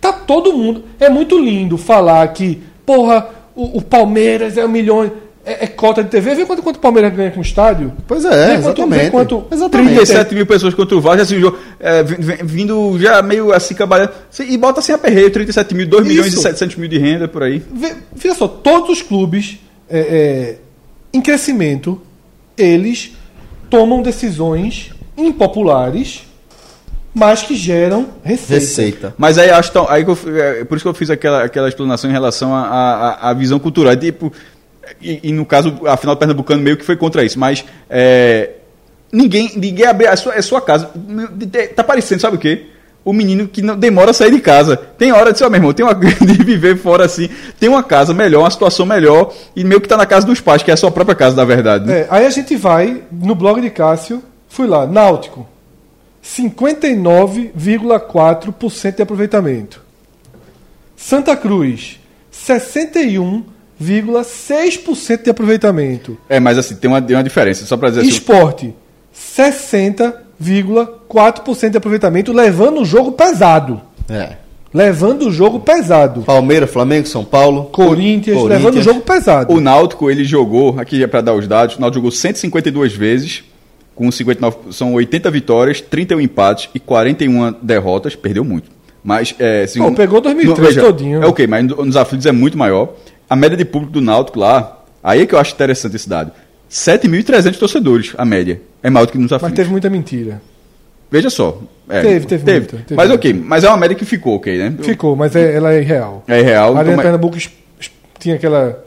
B: Tá todo mundo. É muito lindo falar que, porra, o, o Palmeiras é um milhão. É, é cota de TV. Vê quanto, quanto o Palmeiras ganha com o estádio.
A: Pois é,
B: Vê quanto-
A: exatamente.
B: vê quanto
A: Exatamente.
C: 37 mil pessoas contra o Vasco, assim, é, vi- vi- vindo já meio assim, cabalhando. E bota sem aperreio, 37 mil, 2 milhões e
B: Isso.
C: 700 mil de renda por aí.
B: Vê, veja só, todos os clubes é, é, em crescimento, eles tomam decisões impopulares, mas que geram receita.
A: Receita.
C: Mas aí acho tão, aí que eu, é, por isso que eu fiz aquela, aquela explanação em relação à visão cultural. Tipo, e, e no caso, a final do Pernambucano meio que foi contra isso, mas é, ninguém, ninguém abre a sua, é sua casa. Tá parecendo, sabe o quê? O menino que não demora a sair de casa. Tem hora de ser, meu irmão, tem uma *laughs* de viver fora assim, tem uma casa melhor, uma situação melhor, e meio que tá na casa dos pais, que é a sua própria casa, na verdade. né?
B: É, aí a gente vai no blog de Cássio, fui lá, Náutico, 59,4% de aproveitamento. Santa Cruz, 61,6% de aproveitamento.
C: É, mas assim, tem uma, tem uma diferença, só pra dizer assim.
B: Esporte, 60,4% de aproveitamento, levando o jogo pesado.
A: É.
B: Levando o jogo pesado.
A: Palmeiras, Flamengo, São Paulo.
B: Corinthians,
A: Corinthians.
B: levando o jogo pesado.
C: O Náutico, ele jogou, aqui é para dar os dados, o Náutico jogou 152 vezes, com 59, são 80 vitórias, 31 empates e 41 derrotas, perdeu muito. Mas, é, assim,
B: Pô, pegou 2003 todinho.
C: É ok, mas no- nos aflitos é muito maior. A média de público do Náutico lá, aí é que eu acho interessante esse dado. 7.300 torcedores, a média. É maior do que nos
B: Mas
C: aflitos.
B: teve muita mentira.
C: Veja só. é,
B: Teve, teve muita, teve
C: mas
B: muita.
C: ok, mas é uma média que ficou, ok, né?
B: Ficou, mas é- ela é real.
C: É real.
B: A
C: então,
B: Arena
C: mas-
B: Pernambuco tinha aquela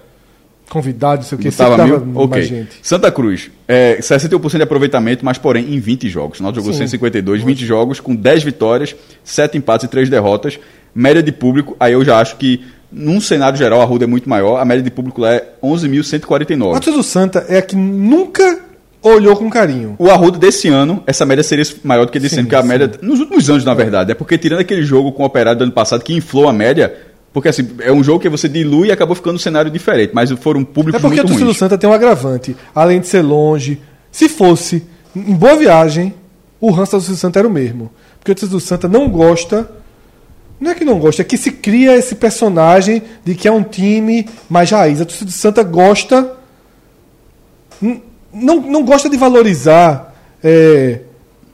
B: convidado, não sei o que,
C: Botava
B: sempre
C: mil?
B: dava
C: Ok.
B: mais gente.
C: Santa Cruz, é, 61% de aproveitamento, mas porém em 20 jogos. O Náutico jogou
B: Sim.
C: 152, 20 jogos, com 10 vitórias, 7 empates e 3 derrotas. Média de público, aí eu já acho que num cenário geral a Ruda é muito maior, a média de público lá é
B: A
C: 11.149.
B: torcida do Santa é a que nunca olhou com carinho.
C: O Arruda desse ano, essa média seria maior do que desse
B: Sim,
C: ano, porque a
B: sim.
C: média, nos últimos anos, na verdade, é porque tirando aquele jogo com o Operário do ano passado, que inflou a média, porque assim, é um jogo que você dilui e acabou ficando um cenário diferente, mas foram públicos
B: É porque a
C: muito
B: torcida do. Santa tem um agravante. Além de ser longe, se fosse em boa viagem, o ranço da torcida do Santa era o mesmo. Porque a torcida do Santa não gosta. Não é que não gosta, é que se cria esse personagem de que é um time mais raiz. A torcida do Santa gosta. Não, não gosta de valorizar é,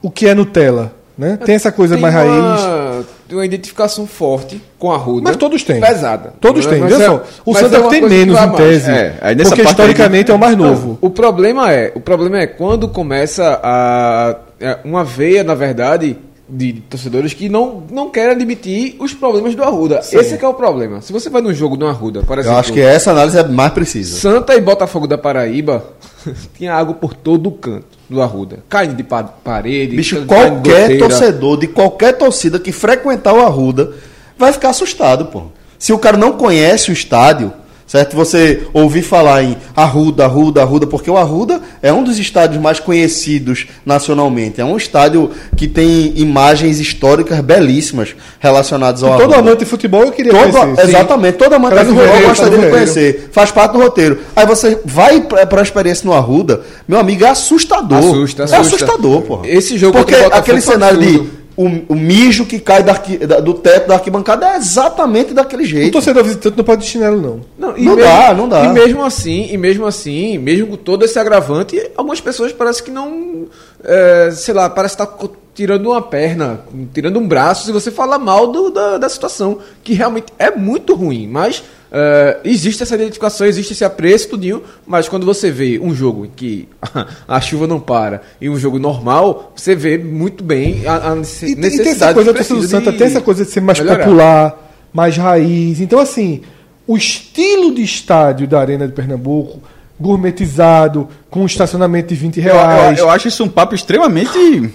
B: o que é Nutella. né? Tem essa coisa
D: Tem
B: mais raiz.
D: uma, tem uma identificação forte com a Ruda.
B: Mas todos têm.
D: Pesada.
B: Todos têm. Veja
D: é-
B: só, o Santa
D: é
B: tem menos em tese.
C: É,
B: porque historicamente é o mais novo.
D: O problema é, o problema é quando começa a é, uma veia, na verdade, de torcedores que não, não querem admitir os problemas do Arruda. Esse é que é o problema. Se você vai num jogo do Arruda, por
A: Eu
D: exemplo,
A: acho que essa análise é mais precisa.
D: Santa e Botafogo da Paraíba *laughs* tinha água por todo o canto do Arruda. Caindo de pa- parede,
A: Bicho, qualquer torcedor de qualquer torcida que frequentar o Arruda vai ficar assustado, pô. Se o cara não conhece o estádio, certo? Você ouvir falar em Arruda, Arruda, Arruda, porque o Arruda é um dos estádios mais conhecidos nacionalmente. É um estádio que tem imagens históricas belíssimas relacionadas ao
B: Todo
A: Arruda.
B: amante de futebol eu queria
A: Todo,
B: conhecer.
A: exatamente, toda amante de futebol
B: roteiro,
A: gostaria de conhecer. Faz parte do roteiro. Aí você vai pra, pra experiência no Arruda, meu amigo, é assustador.
D: Assusta,
A: É
D: assusta.
A: assustador, porra.
D: Esse jogo
A: Porque aquele cenário
D: absurdo.
A: de o, o mijo que cai da da- do teto da arquibancada é exatamente daquele
B: O
A: jeito.
B: torcedor visitante não pode de chinelo, não.
D: Não, e
A: Não
D: mesmo-
A: dá, não dá.
D: E mesmo assim, e mesmo assim, mesmo com todo esse agravante, algumas pessoas parece que não, é, sei lá, parece estar co- tirando uma perna, tirando um braço, se você fala mal do- da, da situação, que realmente é muito ruim, mas é, existe essa identificação, existe esse apreço, tudinho, mas quando você vê um jogo em que *laughs* a chuva não para e um jogo normal, você vê muito bem a, a nece-
B: E, tem- e tem essa
D: necessidade
B: coisa, do Santa
D: de
B: tem essa coisa de ser mais
D: melhorar.
B: popular, mais raiz. Então, assim, o estilo de estádio da Arena de Pernambuco, gourmetizado, com um estacionamento de 20
C: Eu, eu,
B: reais.
C: eu acho isso um papo extremamente.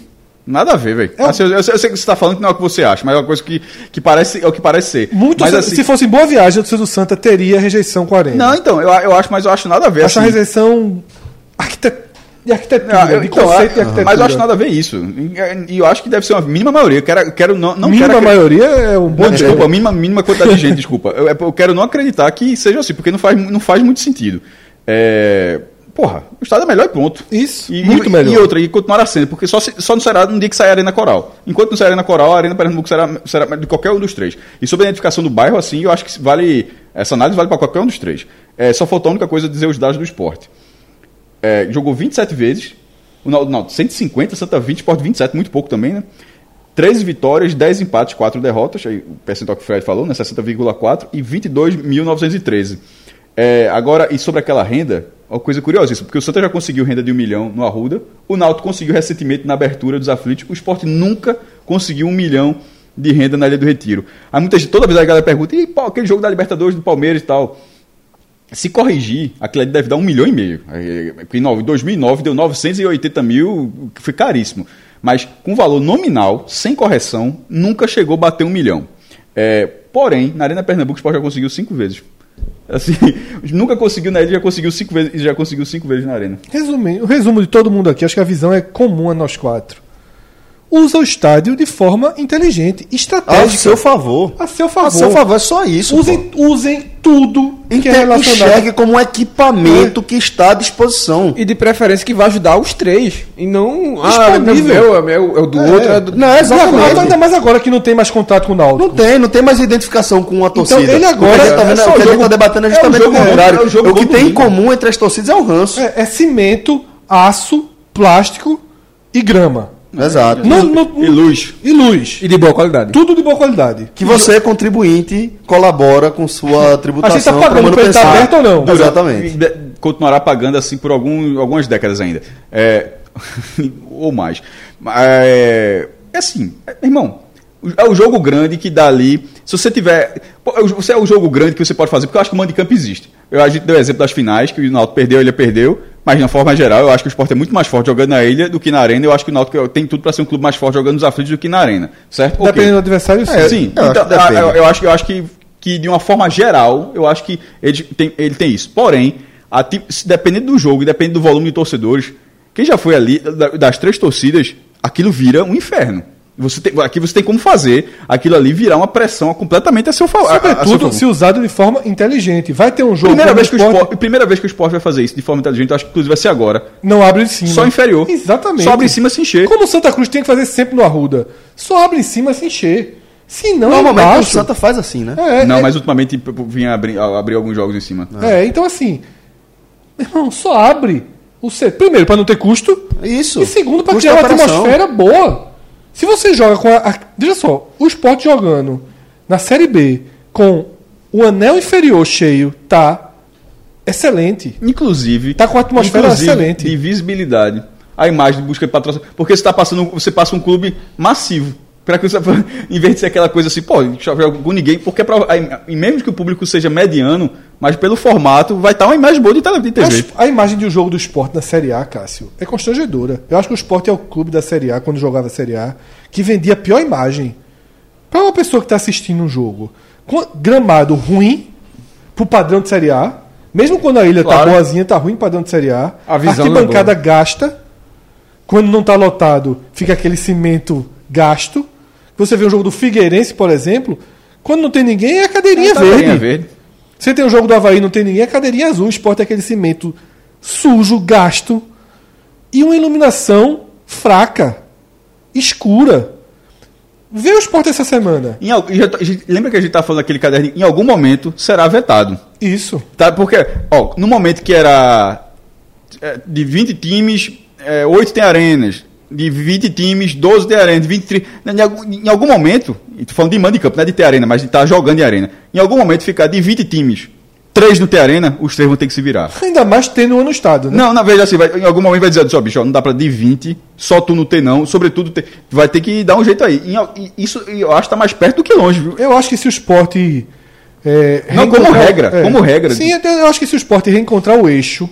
C: Nada a ver, velho.
B: É
C: Assim, eu, eu sei que você está falando que não é o que você acha, mas é uma coisa que, que parece, é o que parece ser.
B: Muito,
C: mas,
B: se,
C: assim,
B: se fosse boa viagem, a torcida do Santa teria rejeição com a Arena.
C: Não, então, eu, eu acho, mas eu acho nada a ver.
B: Acho a
C: assim.
B: rejeição arquite... de arquitetura,
C: Ah, eu-
B: de
C: então,
B: conceito de
C: ah,
B: arquitetura.
C: Mas eu acho nada a ver isso. E eu acho que deve ser uma mínima maioria. Eu quero, quero não, não
B: Mínima
C: quero
B: maioria é um bom
C: Não, desculpa,
B: termo.
C: mínima, mínima quantidade de gente, desculpa. Eu, eu quero não acreditar que seja assim, porque não faz, não faz muito sentido. É, porra, o estado é melhor e ponto.
B: Isso,
C: E,
B: muito
C: e,
B: melhor.
C: E outra, e continuará sendo, porque só, se- só não será no dia que sair a Arena Coral. Enquanto não sair a Arena Coral, a Arena Pernambuco será, será de qualquer um dos três. E sobre a identificação do bairro, assim, eu acho que vale. Essa análise vale para qualquer um dos três. É, só faltou a única coisa dizer os dados do esporte. É, jogou 27 vezes. O Náutico, Náutico 150, Santa 20, Sport 27, muito pouco também, né? 13 vitórias, 10 empates, 4 derrotas, aí o percentual que o Fred falou, né? 60,4 e 22.913. É, agora, e sobre aquela renda, uma coisa curiosíssima, porque o Santa já conseguiu renda de um milhão no Arruda, o Náutico conseguiu recentemente na abertura dos aflitos, o Sport nunca conseguiu um milhão de renda na Ilha do Retiro. Aí muita gente, toda vez a galera pergunta, e pô, aquele jogo da Libertadores do Palmeiras e tal. Se corrigir, aquilo ali deve dar um milhão e meio. Aí, Em nove- em 2009 deu 980 mil, que foi caríssimo. Mas com valor nominal, sem correção, nunca chegou a bater um milhão. É, porém, na Arena Pernambuco, o Sport já conseguiu cinco vezes. Assim, *laughs* nunca conseguiu na ilha, já conseguiu cinco vezes e já conseguiu cinco vezes na Arena.
B: Resumindo, o resumo de todo mundo aqui, acho que a visão é comum a nós quatro. Usa o estádio de forma inteligente,
A: A
B: estratégica.
A: seu favor.
B: A seu favor.
A: A seu favor, é só isso.
B: Usem,
A: pô.
B: usem tudo que
A: Inte-
B: é relacionado.
A: Enxergue como um equipamento que está à disposição.
D: E de preferência que vai ajudar os três. E não. Ah, é
B: Disponível.
D: meu, é meu, é o do
A: É.
D: outro. É do...
A: Não, exatamente.
B: ainda mais agora que não tem mais contato com o Náutico.
A: Não tem, não tem mais identificação com a torcida.
B: ele agora-
A: O que a gente tá,
B: é
A: vendo- o que a gente
B: jogo-
A: tá debatendo é
C: é
A: justamente
C: o jogo
A: o contrário.
C: é o jogo
A: o que tem em comum entre as torcidas é o ranço.
B: É, é cimento, aço, plástico e grama.
A: Exato.
B: Não- não-
C: E luz.
B: e luz.
D: E de boa qualidade.
B: Tudo de boa qualidade.
A: Que você, contribuinte, colabora com sua tributação.
B: A gente tá
A: pra
B: pagando pra ele tá
A: manutenção.
B: aberto ou não?
A: Exatamente.
C: De- continuará pagando assim por algum, algumas décadas ainda. É, *laughs* ou mais. É, é assim, é, irmão. É o jogo grande que dá ali. Se você tiver. Você é o jogo grande que você pode fazer, porque eu acho que o campo existe. Eu, a gente deu o exemplo das finais, que o Náutico perdeu, ele perdeu. Mas, de forma geral, eu acho que o esporte é muito mais forte jogando na ilha do que na arena. Eu acho que o Náutico tem tudo para ser um clube mais forte jogando nos aflitos do que na arena. Certo?
B: Dependendo do adversário, sim.
A: É,
C: Sim,
A: eu acho
C: então, ah, eu, eu acho, eu acho que, que de uma forma geral, eu acho que ele tem, ele tem isso. Porém, a dependendo do jogo e dependendo do volume de torcedores, quem já foi ali, da- das três torcidas, aquilo vira um inferno. Você tem, aqui você tem como fazer aquilo ali virar uma pressão completamente a seu fa- a- a- a seu
B: Sobretudo
C: favor.
B: se usado de forma inteligente. Vai ter um jogo.
C: Primeira vez, que o
B: esporte,
C: primeira vez que o esporte vai fazer isso de forma inteligente, eu acho que inclusive vai ser agora.
B: Não abre em cima.
C: Só inferior.
B: Exatamente.
C: Só abre em cima se encher.
B: Como o Santa Cruz tem que fazer sempre no Arruda. Só abre em cima se encher. Se não,
A: Normalmente o
B: embaixo.
A: Santa faz assim, né?
B: É,
C: não,
B: é,
C: mas ultimamente vinha abrir, abrir alguns jogos em cima.
B: é, então assim. Irmão, só abre. O C... Primeiro, para não ter custo.
A: Isso.
B: E segundo, para criar uma atmosfera boa. Se você joga com a, a. Veja só, o esporte jogando na Série B com o anel inferior cheio, tá excelente.
C: Inclusive.
B: Tá com a atmosfera excelente.
C: De visibilidade. A imagem de busca de patrocínio. Porque você tá passando. Você passa um clube massivo. Pra que você, *laughs* em vez de ser aquela coisa assim, pô, joga com ninguém, porque é pra, e mesmo que o público seja mediano, mas pelo formato, vai estar uma imagem boa de TV.
B: A, a imagem de um jogo do esporte na Série A, Cássio, é constrangedora. Eu acho que o esporte é o clube da Série A, quando jogava a Série A, que vendia a pior imagem. Para uma pessoa que está assistindo um jogo, gramado ruim, pro padrão de Série A, mesmo quando a ilha tá
C: Claro.
B: boazinha, tá ruim padrão de Série A,
D: A é
B: arquibancada gasta, quando não tá lotado, fica aquele cimento gasto. Você vê um jogo do Figueirense, por exemplo, quando não tem ninguém, é a cadeirinha
C: Tá
B: verde.
C: verde.
B: Você tem o jogo do Havaí, não tem ninguém, é cadeirinha azul. O esporte é aquele cimento sujo, gasto. E uma iluminação fraca, escura. Vê o esporte essa semana.
C: Em já tá- a lembra que a gente tá falando daquele caderno? Em algum momento será vetado.
B: Isso.
C: Tá? Porque, ó, no momento que era é, de 20 times, é, 8 tem arenas. De 20 times, 12 tem arena. De 23, em, algum, em algum momento, e falando de mando de campo, não é de ter arena, mas de estar jogando em arena. Em algum momento ficar de 20 times, 3 não ter arena, os 3 vão ter que se virar.
B: Ainda mais tendo um no estado, né?
C: Não, na verdade, assim, vai- em algum momento vai dizer, só, bicho, ó, não dá pra de 20, só tu não ter não, sobretudo, ter- vai ter que dar um jeito aí. E isso eu acho que tá mais perto do que longe, viu?
B: Eu acho que se o esporte. é,
C: Não, como regra, como regra.
B: Sim, eu acho que se o esporte reencontrar o eixo,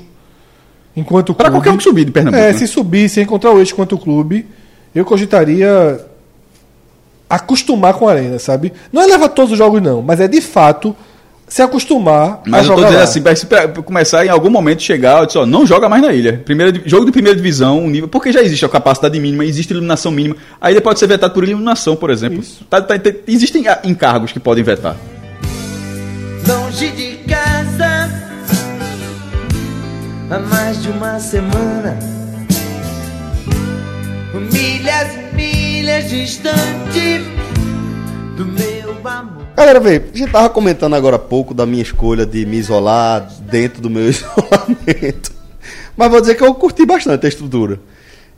B: enquanto
C: Pra
B: clube-
C: qualquer um que subir de Pernambuco.
B: É,
C: né?
B: se subir, se encontrar o eixo enquanto clube, eu cogitaria acostumar com a arena, sabe? Não é levar todos os jogos, não, mas é de fato se acostumar a
C: Mas eu tô
B: jogar
C: dizendo
B: lá.
C: assim, pra, se pra- pra começar em algum momento chegar, eu disse, ó, não joga mais na ilha. Primeira, jogo de primeira divisão, um nível, porque já existe a capacidade mínima, existe iluminação mínima. A ilha pode ser vetada por iluminação, por exemplo. Tá- tá- tem- existem ah, encargos que podem vetar.
F: longe de casa há mais de uma semana. Milhas e milhas distante do meu amor.
A: Galera, vê, a gente tava comentando agora há pouco da minha escolha de me isolar dentro do meu *laughs* isolamento. Mas vou dizer que eu curti bastante a estrutura.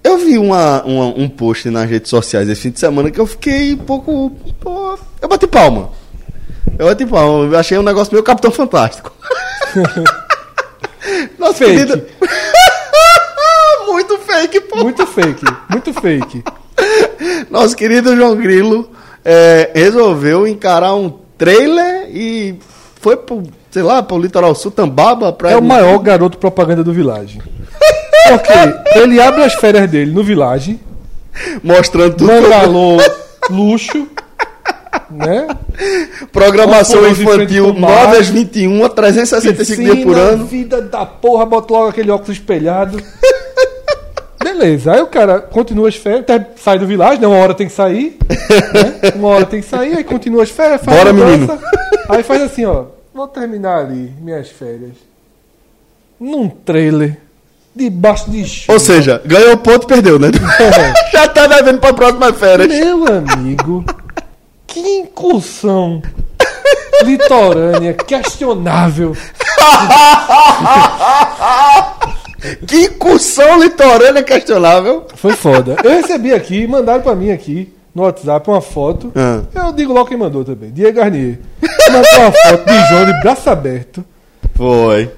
A: Eu vi uma, uma- um post nas redes sociais esse fim de semana que eu fiquei um pouco. pô, eu bati palma. Eu bati palma. Eu achei um negócio meio Capitão Fantástico. *laughs* Nossa,
B: Fake.
A: querida. *laughs* Muito fake, pô.
B: Muito fake, muito fake. *laughs*
A: Nosso querido João Grilo é, resolveu encarar um trailer e foi pro, sei lá, pro litoral sul, Tambaba, pra
B: É o maior garoto propaganda do Village. Porque ele abre as férias dele no Village,
A: mostrando tudo.
B: mangalô, *laughs* luxo, né? *laughs*
A: Programação infantil
B: pro mar.
A: 9 às 21, a 365 dias por ano.
B: vida da porra, bota logo aquele óculos espelhado. *laughs* Beleza, aí o cara continua as férias, sai do Village, né? Uma hora tem que sair, né? Uma hora tem que sair, aí continua as férias, faz
A: Bora,
B: mudança,
A: menino.
B: Aí faz assim, ó, vou terminar ali minhas férias. Num trailer, debaixo de chuva.
A: Ou seja, ganhou ponto e perdeu, né? *laughs* Já tá devendo pra próxima férias.
B: Meu amigo, que incursão litorânea questionável. *laughs*
A: Que incursão litorânea questionável.
B: Foi foda. Eu recebi aqui, mandaram pra mim aqui no WhatsApp uma foto.
A: Ah.
B: Eu digo logo quem mandou também. Diego Garnier. Mandou uma foto de João de braço aberto.
A: Foi.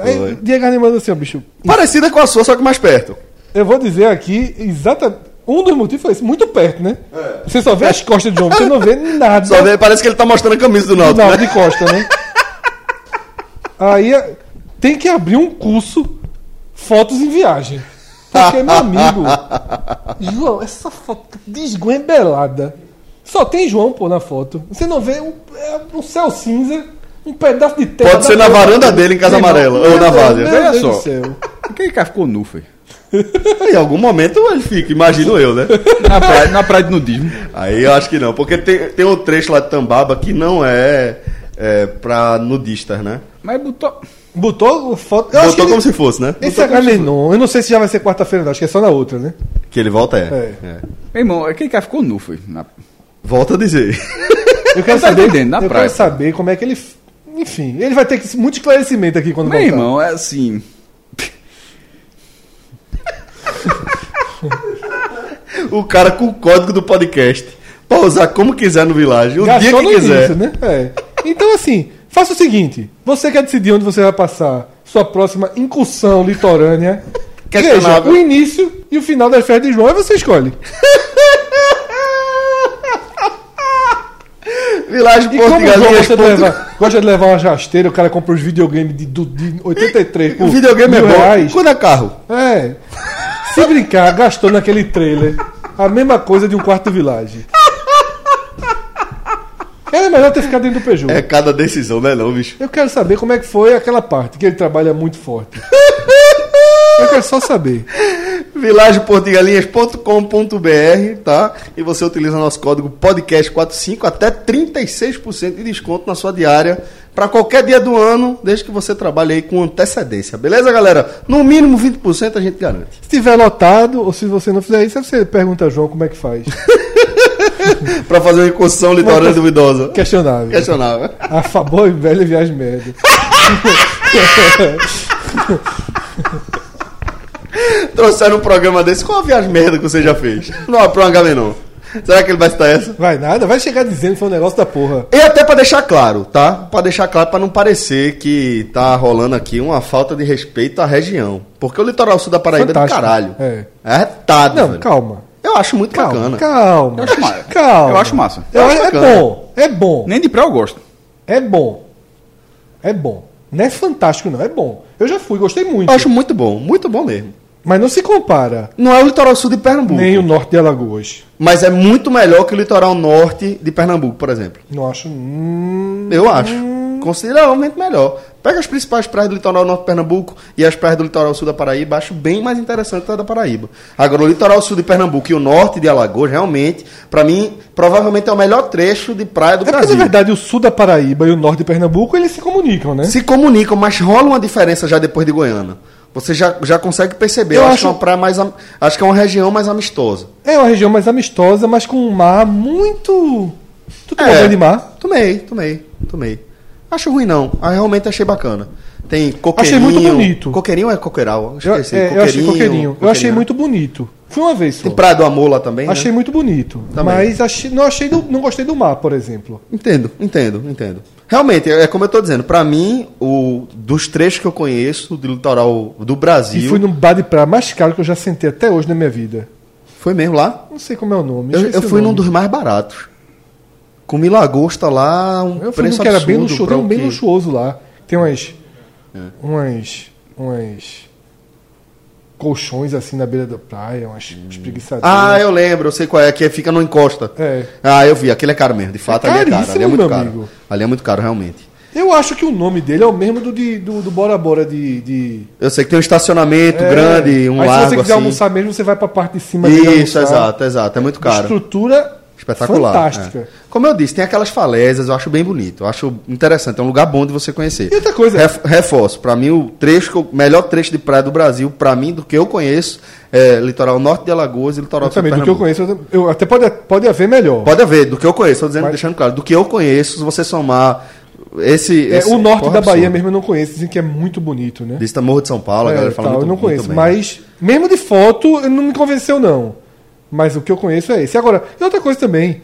B: Aí,
A: Foi.
B: Diego Garnier mandou assim, ó, bicho.
A: Parecida com a sua, só que mais perto.
B: Eu vou dizer aqui exatamente. Um dos motivos foi esse, muito perto, né? Você só vê as costas de João, você não vê nada.
A: Só vê, parece que ele tá mostrando a camisa do Náutico,
B: Não,
A: né?
B: de costa, né? Aí é, tem que abrir um curso Fotos em Viagem. Porque, meu amigo, *laughs* João, essa foto desguembelada. Só tem João, pô, na foto. Você não vê um, é um céu cinza, um pedaço de terra.
A: Pode ser na varanda dele, em Casa Amarela, ou na
C: Veja
B: Deus
C: só.
B: do céu.
C: Aquele cara ficou nu, foi. *laughs*
A: Em algum momento ele fica, imagino eu, né? *laughs*
C: Na praia, na praia de nudismo.
A: Aí eu acho que não, porque tem, tem um trecho lá de Tambaba que não é, é pra nudistas, né?
C: Mas botou.
B: Botou foto. Eu acho que
A: Botou
B: ele-
A: como se fosse, né?
B: Esse Agamenon, eu não sei se já vai ser quarta-feira, não. Acho que é só na outra, né?
A: Que ele volta é.
B: É.
A: É.
C: Meu irmão, aquele cara ficou nu, foi. Na...
A: Volta a dizer. *laughs*
B: Eu quero
C: Tá
B: saber.
C: entendendo, na
B: eu
C: praia.
B: quero saber como é que ele. Enfim, ele vai ter que muito esclarecimento aqui quando
C: Meu
B: voltar.
C: irmão, é assim.
A: O cara com o código do podcast. Pra usar como quiser no Village. O dia
B: Gastou
A: que
B: no
A: quiser.
B: início, né? É. Então, assim, faça o seguinte: você quer decidir onde você vai passar sua próxima incursão litorânea. Veja o início e o final das férias de João, aí você escolhe. *laughs*
A: Village
B: E como João gosta de, levar, gosta de levar uma rasteira, o cara compra os videogames de, de 83 por
A: O videogame é
B: mil
A: bom.
B: reais.
A: Quando é carro?
B: É. Se brincar, gastou naquele trailer a mesma coisa de um quarto Village. Era melhor ter ficado dentro do Peugeot.
A: É cada decisão, né, não, bicho?
B: Eu quero saber como é que foi aquela parte, que ele trabalha muito forte. Eu quero só saber.
A: vilageportugalinhas.com.br, tá? E você utiliza nosso código podcast45 até 36% de desconto na sua diária para qualquer dia do ano, desde que você trabalhe aí com antecedência. Beleza, galera? No mínimo 20% a gente garante.
B: Se tiver lotado, ou se você não fizer isso, você pergunta a João como é que faz. *laughs*
A: Para fazer uma incursão litorânea duvidosa.
B: Questionável.
A: Questionável.
B: A fa- boa e velha viagem merda. *laughs*
A: Trouxeram um programa desse. Qual a viagem merda que você já fez? Não, pra um Agamenon. Será que ele vai citar essa?
B: Vai nada, vai chegar dizendo que foi um negócio da porra.
A: E até pra deixar claro, tá? Pra deixar claro, pra não parecer que tá rolando aqui uma falta de respeito à região. Porque o litoral sul da Paraíba é do
B: Fantástico.
A: caralho.
B: É.
A: É retado,
B: Não,
A: velho.
B: calma.
A: Eu acho muito
B: Calma,
A: bacana.
B: calma.
C: Eu acho ma-
B: Calma.
C: eu acho massa.
B: Eu
A: Eu
B: acho é
A: bacana.
B: bom. É bom.
C: Nem de praia eu gosto.
B: É bom. É bom. Não é fantástico, não. É bom. Eu já fui, gostei muito.
A: Eu acho muito bom, muito bom mesmo.
B: Mas não se compara
A: Não é o litoral sul de Pernambuco,
B: nem o norte de Alagoas.
A: mas é muito melhor que o litoral norte de Pernambuco, por exemplo.
B: Não acho. Hum,
A: Eu acho. Consideravelmente melhor. Pega as principais praias do litoral norte de Pernambuco e as praias do litoral sul da Paraíba, acho bem mais interessante que a da Paraíba. Agora, o litoral sul de Pernambuco e o norte de Alagoas, realmente, pra mim, provavelmente é o melhor trecho de praia do
B: É porque,
A: Brasil.
B: na verdade, o sul da Paraíba e o norte de Pernambuco, eles se comunicam, né?
A: Se comunicam, mas rola uma diferença já depois de Goiânia. Você já, já consegue perceber.
B: Eu
A: Eu, acho,
B: acho-
A: que é uma praia mais. Acho que é uma região mais amistosa.
B: É uma região mais amistosa, mas com um mar muito. Tu tomou
A: É.
B: banho de mar?
A: Tomei, tomei, tomei. Acho ruim não. Ah, realmente achei bacana. Tem coqueirinho.
B: Achei muito bonito.
A: Coqueirinho é coqueiral?
B: Eu,
A: Esqueci.
B: é, eu achei coqueirinho. Eu achei muito bonito. Fui uma vez só.
A: Tem Praia do Amor lá também,
B: Achei
A: né?
B: muito bonito.
A: Também.
B: Mas achei, não, achei do- não gostei do mar, por exemplo.
A: Entendo, entendo, entendo. Realmente, é como eu tô dizendo, pra mim, o, dos trechos que eu conheço do litoral do
B: E
A: Brasil.
B: fui no bar de praia mais caro que eu já sentei até hoje na minha vida.
A: Foi mesmo lá?
B: Não sei como é o nome.
A: Eu, eu fui num
B: nome.
A: dos mais baratos. Comi lagosta lá, um
B: Eu fui
A: preço
B: num que era bem luxuoso, bem luxuoso lá. Tem umas.
A: É.
B: Umas. Umas. Colchões assim na beira da praia, umas
A: Hum.
B: espreguiçadeiras.
A: Ah, eu lembro, eu sei qual é, que fica no encosta.
B: É.
A: Ah, eu vi, aquele é caro mesmo, de fato,
B: É
A: ali é caro, ali é muito caro.
B: amigo.
A: Ali é muito caro, realmente.
B: Eu acho que o nome dele é o mesmo do, de- do, do Bora Bora de. de...
A: Eu sei que tem um estacionamento
B: É.
A: grande, um
B: Aí
A: lago
B: se você quiser
A: assim.
B: almoçar mesmo, você vai pra parte de cima
A: Isso, exato, exato, é muito caro.
B: Estrutura
A: Espetacular.
B: fantástica.
A: é. Como eu disse, tem aquelas falésias, eu acho bem bonito. Eu acho interessante, é um lugar bom de você conhecer.
B: E outra coisa-
A: Ref- reforço, pra mim o trecho, melhor trecho de praia do Brasil, pra mim, do que eu conheço, é litoral norte de Alagoas e litoral
B: Eu também, do que eu conheço, eu, eu- até pode, pode haver melhor.
A: Pode haver, do que eu conheço, tô dizendo,
B: Mas-
A: deixando claro, do que eu conheço, se você somar esse.
B: É,
A: esse
B: o norte da Bahia
A: absurdo.
B: mesmo eu não conheço, dizem que é muito bonito, né?
A: Diz que tá Morro de São Paulo, a
B: É,
A: galera fala
B: tal,
A: muito
B: eu não conheço, mas mesmo de foto, não me convenceu não. Mas o que eu conheço é esse. Agora, e outra coisa também,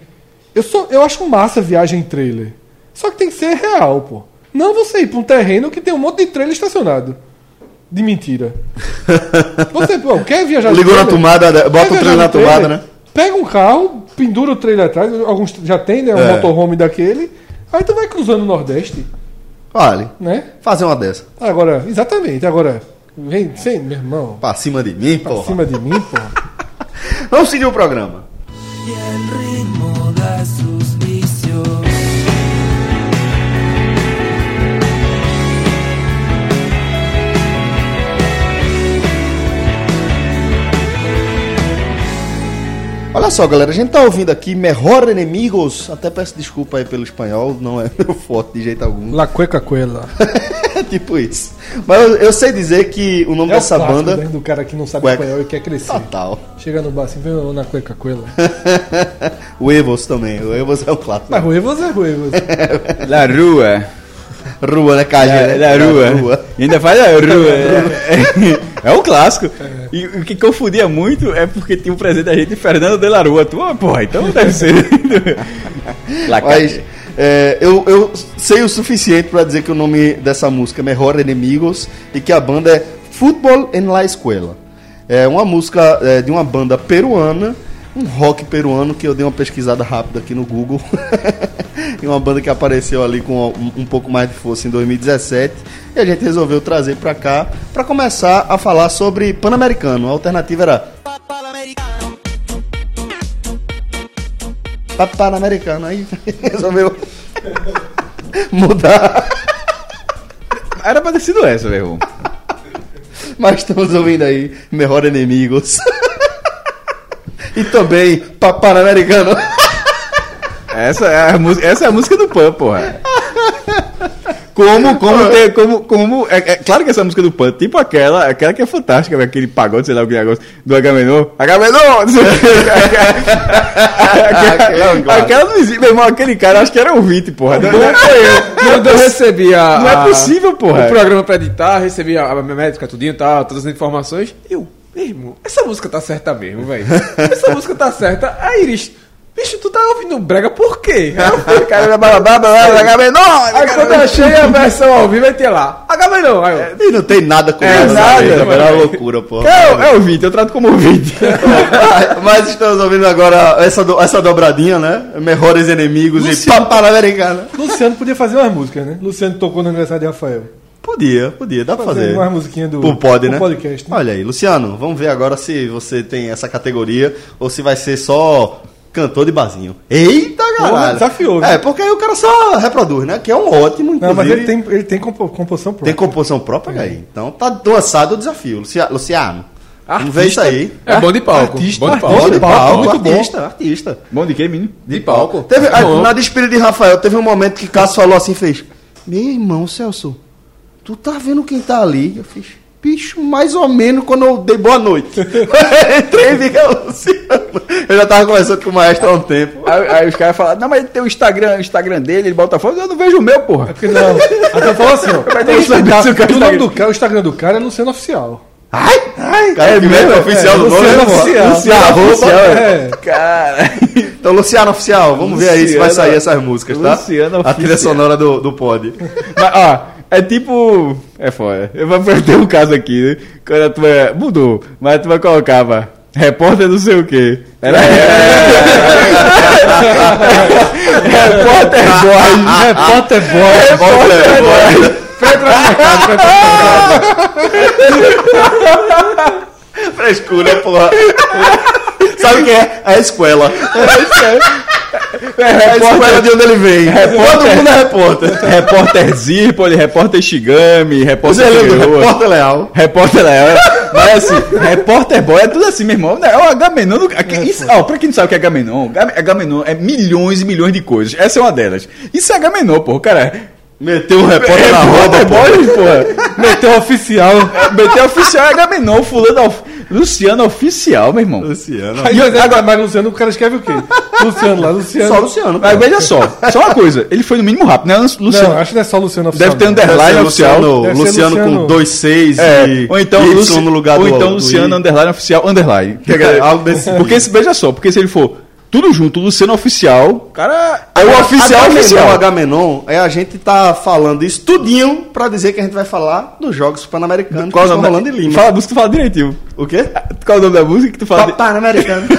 B: eu sou, eu acho massa viagem em trailer. Só que tem que ser real, pô. Não você ir pra um terreno que tem um monte de trailer estacionado. De mentira. *laughs* Você, pô, quer viajar
A: Ligou na
B: trailer?
A: tomada,
B: Quer
A: bota o trailer na
B: de
A: tomada, né?
B: Pega um carro, pendura o trailer atrás, alguns já tem, né? Um
A: É.
B: motorhome daquele. Aí tu vai cruzando o Nordeste,
A: Vale.
B: né?
A: Fazer uma dessa.
B: Agora, exatamente, agora. Vem, vem, meu irmão.
A: Pra cima de mim,
B: Pra
A: porra.
B: cima de mim, pô.
A: Vamos seguir o programa. Olha só, galera, a gente tá ouvindo aqui Mejor Enemigos. Até peço desculpa aí pelo espanhol, não é *laughs* meu forte de jeito algum.
B: La cueca cuela. *laughs*
A: Tipo isso. Mas eu, eu sei dizer que o nome
B: É o
A: dessa
B: clássico,
A: banda.
B: do cara que não sabe
A: Cueca.
B: espanhol e quer crescer.
A: Total.
B: Chega no bar assim, vem na cueca cuela. *laughs*
A: o Evos também. O Evos é um clássico.
B: Mas ruevos é ruevos.
C: La Rua.
A: Rua, né, Cage?
C: É,
A: né?
C: da rua.
A: rua.
C: Ainda faz a *laughs* rua. É, *laughs* é um clássico. E o que confundia muito é porque tinha um presente da gente, Fernando de la Rua. Tu, ah, porra, então deve ser. *laughs*
A: Mas é, eu, eu sei o suficiente pra dizer que o nome dessa música é Mejor Enemigos e que a banda é Futebol en la Escuela. É uma música é, de uma banda peruana, um rock peruano que eu dei uma pesquisada rápida aqui no Google. *laughs* e uma banda que apareceu ali com um, um pouco mais de força em 2017. E a gente resolveu trazer pra cá pra começar a falar sobre Pan-Americano. A alternativa era Pa- Pan-Americano. Aí *laughs* resolveu *laughs* mudar.
C: Era pra ter sido essa, meu irmão.
A: Mas estamos ouvindo aí Melhor Enemigos. *laughs* e também Pa- Pan-Americano. *laughs*
C: Essa é a, música- essa é a música do Pan, porra. Como, como, ter, como, como, é, é claro que essa música do Pan, tipo aquela, aquela que é fantástica, aquele pagode, sei lá o que negócio, do Agamenon, Agamenon, o *laughs* que.
A: Aquela é
C: aquela, aquela não existe, meu irmão, aquele cara, acho que era ouvinte, porra. Não, não, é eu.
D: Quando eu recebi a.
C: Não é possível, porra.
D: O programa pra editar, recebi a, a minha médica, tudinho e tal, todas as informações. Eu, meu irmão, essa música tá certa mesmo, velho. Essa música tá certa. Aí, Iris, bicho, tu tá ouvindo brega por quê? Aí eu falei, cara, blá, blá, blá, Agamenon! Aí quando eu achei a versão ao vivo, aí tinha lá, Agamenon! Aí eu,
A: E não tem nada com
C: É
A: essa
C: nada.
A: Era uma loucura, pô.
C: É, é ouvinte, eu trato como ouvinte.
A: Mas estamos ouvindo agora essa, do- essa dobradinha, né? Melhores Enemigos e Pa- Pan-Americano.
B: Luciano podia fazer umas músicas, né? Luciano tocou no aniversário de Rafael.
A: Podia, podia, dá pra
B: Fazer
A: fazer.
B: umas musiquinhas do
A: Pro pod,
B: pro
A: né?
B: podcast, né?
A: Olha aí, Luciano, vamos ver agora se você tem essa categoria ou se vai ser só cantor de barzinho. Eita, caralho!
B: desafiou, viu?
A: É, porque aí o cara só reproduz, né? Que é um ótimo, inclusive.
B: Não, mas ele tem, ele tem compo- composição própria.
A: Tem composição própria aí. Então tá lançado o desafio. Lucia- Luciano, vamos ver isso aí.
D: é bom de palco.
B: Artista,
D: bom de
B: artista.
D: palco.
A: Bom de palco,
B: muito bom.
A: artista, artista.
C: Bom de quê, menino?
D: De palco.
A: Teve, ah,
D: Bom.
A: na despedida de Rafael, teve um momento que Cássio falou assim, fez, meu irmão, Celso, tu tá vendo quem tá ali? Eu fiz, bicho, mais ou menos quando eu dei boa noite. *laughs* Entrei e vi que é o Luciano. Eu já tava conversando com o maestro há um tempo.
C: Aí, aí os caras falam, não, mas tem o Instagram, o Instagram dele, ele bota foto, eu não vejo o meu, porra.
B: Porque não. Até falou assim, ó.
C: Saber
B: Tá,
C: se o cara
B: o nome do cara, o Instagram do cara é Luciano Oficial.
A: Ai, ai, cara,
C: É mesmo?
A: mesmo, oficial
B: É,
A: do nome.
B: Luciano
A: né?
B: Oficial.
A: Luciano Oficial.
B: é.
C: Cara. *laughs*
A: Então, Luciano Oficial, vamos ver aí se vai
C: Luciano-
A: sair essas músicas, tá?
C: Luciano
A: A trilha
C: Oficial.
A: sonora do, do pod.
C: Mas, ó, é tipo. É foda. Eu vou perder um caso aqui, né? Quando a tua. Mudou, mas a tua colocava. Repórter não sei o quê. Era. *laughs* Repórter boy.
B: Repórter boy.
A: Repórter boy. *laughs* *laughs* Frescura, porra. Sabe o que é? A escola. É a escola de onde ele vem. Todo mundo é repórter.
C: repórter Zirpoli, repórter Shigami, repórter
A: Você lembra?
C: Figueroa.
A: Repórter Leal.
C: Repórter Léo. Mas assim, repórter boy é tudo assim, meu irmão. É o Agamenon. isso- ó, pra quem não sabe o que é Agamenon, Gam- Agamenon é milhões e milhões de coisas. Essa é uma delas. Isso é Agamenon, porra. Cara,
A: Meteu um repórter na roda,
C: repórter
A: porra.
C: boy, porra.
B: Meteu oficial.
C: BT oficial é Agamenon, fulano Luciano oficial, meu irmão.
A: Luciano.
B: Aí, mas, agora, mas Luciano, o cara escreve o quê? Luciano lá, Luciano.
A: Só Luciano.
C: Mas
A: pô.
C: veja só, só uma coisa. Ele foi no mínimo rápido, né? Luciano.
B: Não, acho que não é só Luciano oficial.
C: Deve ter underline
A: Deve
C: oficial.
A: Luciano, Luciano,
B: Luciano.
A: com dois seis
C: É,
A: e
C: ou então,
A: Y
C: Luci-
A: no lugar
C: ou
A: do
C: então
A: do
C: Luciano
A: I.
C: underline oficial underline.
A: É, algo desse
C: Porque se, veja só, porque se ele for tudo junto, Luciano oficial, cara, é o oficial oficial.
A: Agamenon, é a gente tá falando isso tudinho pra dizer que a gente vai falar dos Jogos Pan-Americanos que
C: Qual o
A: estão
C: nome
A: rolando em. Lima.
C: Fala a música, tu fala direitinho.
A: O quê?
C: Qual é o nome da música que tu fala?
A: Pan-Americano. *laughs*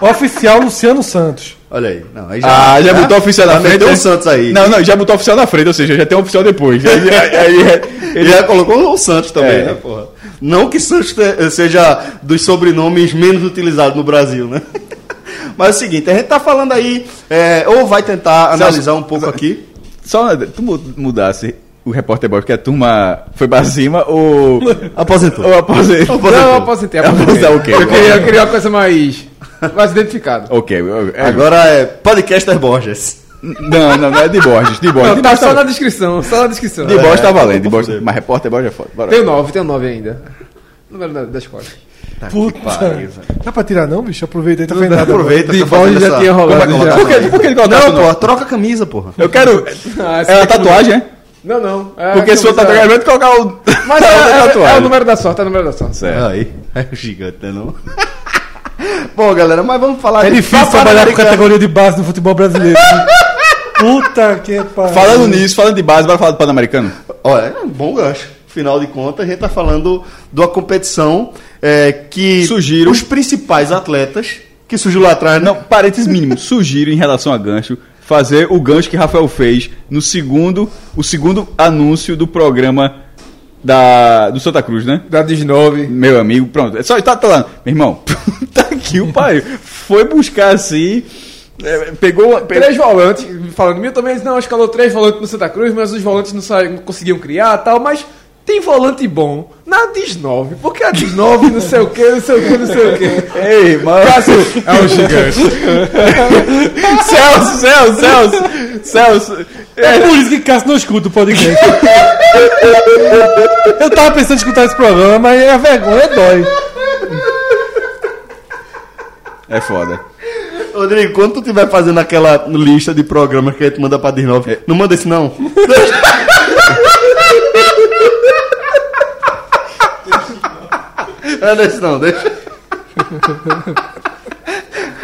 B: Oficial Luciano Santos.
A: Olha aí. Não, aí
C: Ah, já
A: né?
C: botou oficial na
A: Já
C: frente.
A: meteu
C: né?
A: o Santos aí.
C: Não, não, já botou oficial na frente, ou seja, já tem um oficial depois. Aí, aí- aí-
A: Ele já colocou o Santos também,
C: É.
A: né, porra? Não que Santos te- seja dos sobrenomes menos utilizados no Brasil, né? *laughs* Mas é o seguinte, a gente tá falando aí, é, ou vai tentar analisar um pouco aqui.
C: Só tu mu- mudasse o repórter boy, porque a turma foi pra cima ou. *laughs*
A: Aposentou.
C: ou aposentou.
D: Não, eu aposentei, aposentei.
C: Aposentar o quê?
D: Eu queria, eu queria uma coisa mais, mais identificada.
C: Ok, é-
A: Agora é Podcaster Borges.
C: Não, não, não é de Borges. De Borges.
D: Não,
C: de
D: tá
C: Borges
D: só
C: tá-
D: na descrição, só na descrição.
C: De Borges tá
A: É,
C: valendo. De Borges, mas repórter Borges é foda. Bora.
D: Tem o 9, tem o 9 ainda. Número da, da escola.
B: Puta.
A: pariu, velho.
B: Dá pra tirar não, bicho? Aproveita aí, tá vendo
A: aproveita.
D: De
A: tá fazendo
D: já
A: essa-
D: tinha rolado
A: é
D: já.
A: tá
C: Por que, por que ele colocasse
A: Não, pô, troca a camisa, porra.
C: Eu quero. *laughs*
D: Ah,
C: É a tatuagem, é?
D: Não, não. É
C: Porque se for
D: camisa-
C: tatuagem, vai colocar o.
D: Mas é, *laughs* é, é o número da sorte, é o número da sorte.
C: Certo.
A: Aí, é o gigante, né não? *laughs* Bom, galera, mas vamos falar
B: É
A: de
B: difícil trabalhar com categoria de base do futebol brasileiro. Puta que pariu.
C: Falando nisso, falando de base, bora falar do Pan-Americano.
A: Olha, é um bom gancho. Afinal de contas, a gente tá falando de uma competição é, que
C: Surgiram-
A: os principais atletas que surgiu lá atrás,
C: Não,
A: não,
C: parênteses mínimo, sugiro em relação a gancho, fazer o gancho que Rafael fez no segundo, o segundo anúncio do programa da, do Santa Cruz, né?
D: Da 19.
C: Meu amigo, pronto. É só tá, tá lá. Meu irmão, *laughs* tá aqui o pai. Foi buscar assim. É, pegou. pe-
D: Três volantes, falando mim também, não, escalou três volantes no Santa Cruz, mas os volantes não, sa- não conseguiam criar e tal, mas tem volante bom na 19, porque a 19 não sei o que, não sei o que, não sei o que. *laughs*
C: Ei, mano.
D: É um gigante. *laughs*
C: Celso, Celso, Celso, Celso.
B: É por isso que Cássio não escuta o podcast. Eu tava pensando em escutar esse programa, mas a vergonha dói.
C: É foda.
A: Rodrigo, quando tu estiver fazendo aquela lista de programas que a gente manda pra 19, não manda esse não. *laughs* Não é esse não, deixa.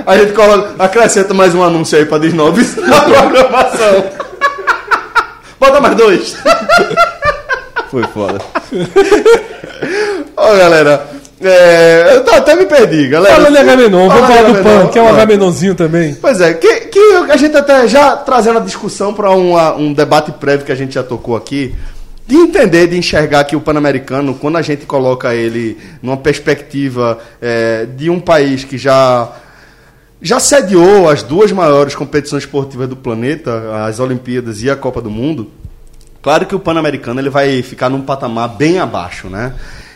A: A gente coloca, acrescenta mais um anúncio aí pra 19 na programação. Bota mais dois.
C: Foi foda.
A: Ó, galera, é, eu até me perdi, galera.
B: Falando em Agamenon, vamos
A: Fala
B: falar do. PAN, que é um. Agamenonzinho também.
A: Pois é, que, que a gente até já trazendo a discussão para um debate prévio que a gente já tocou aqui, de entender, de enxergar que o Pan-Americano, quando a gente coloca ele numa perspectiva é, de um país que já já sediou as duas maiores competições esportivas do planeta, as Olimpíadas e a Copa do Mundo, Claro que o Pan-Americano ele vai ficar num patamar bem abaixo, né?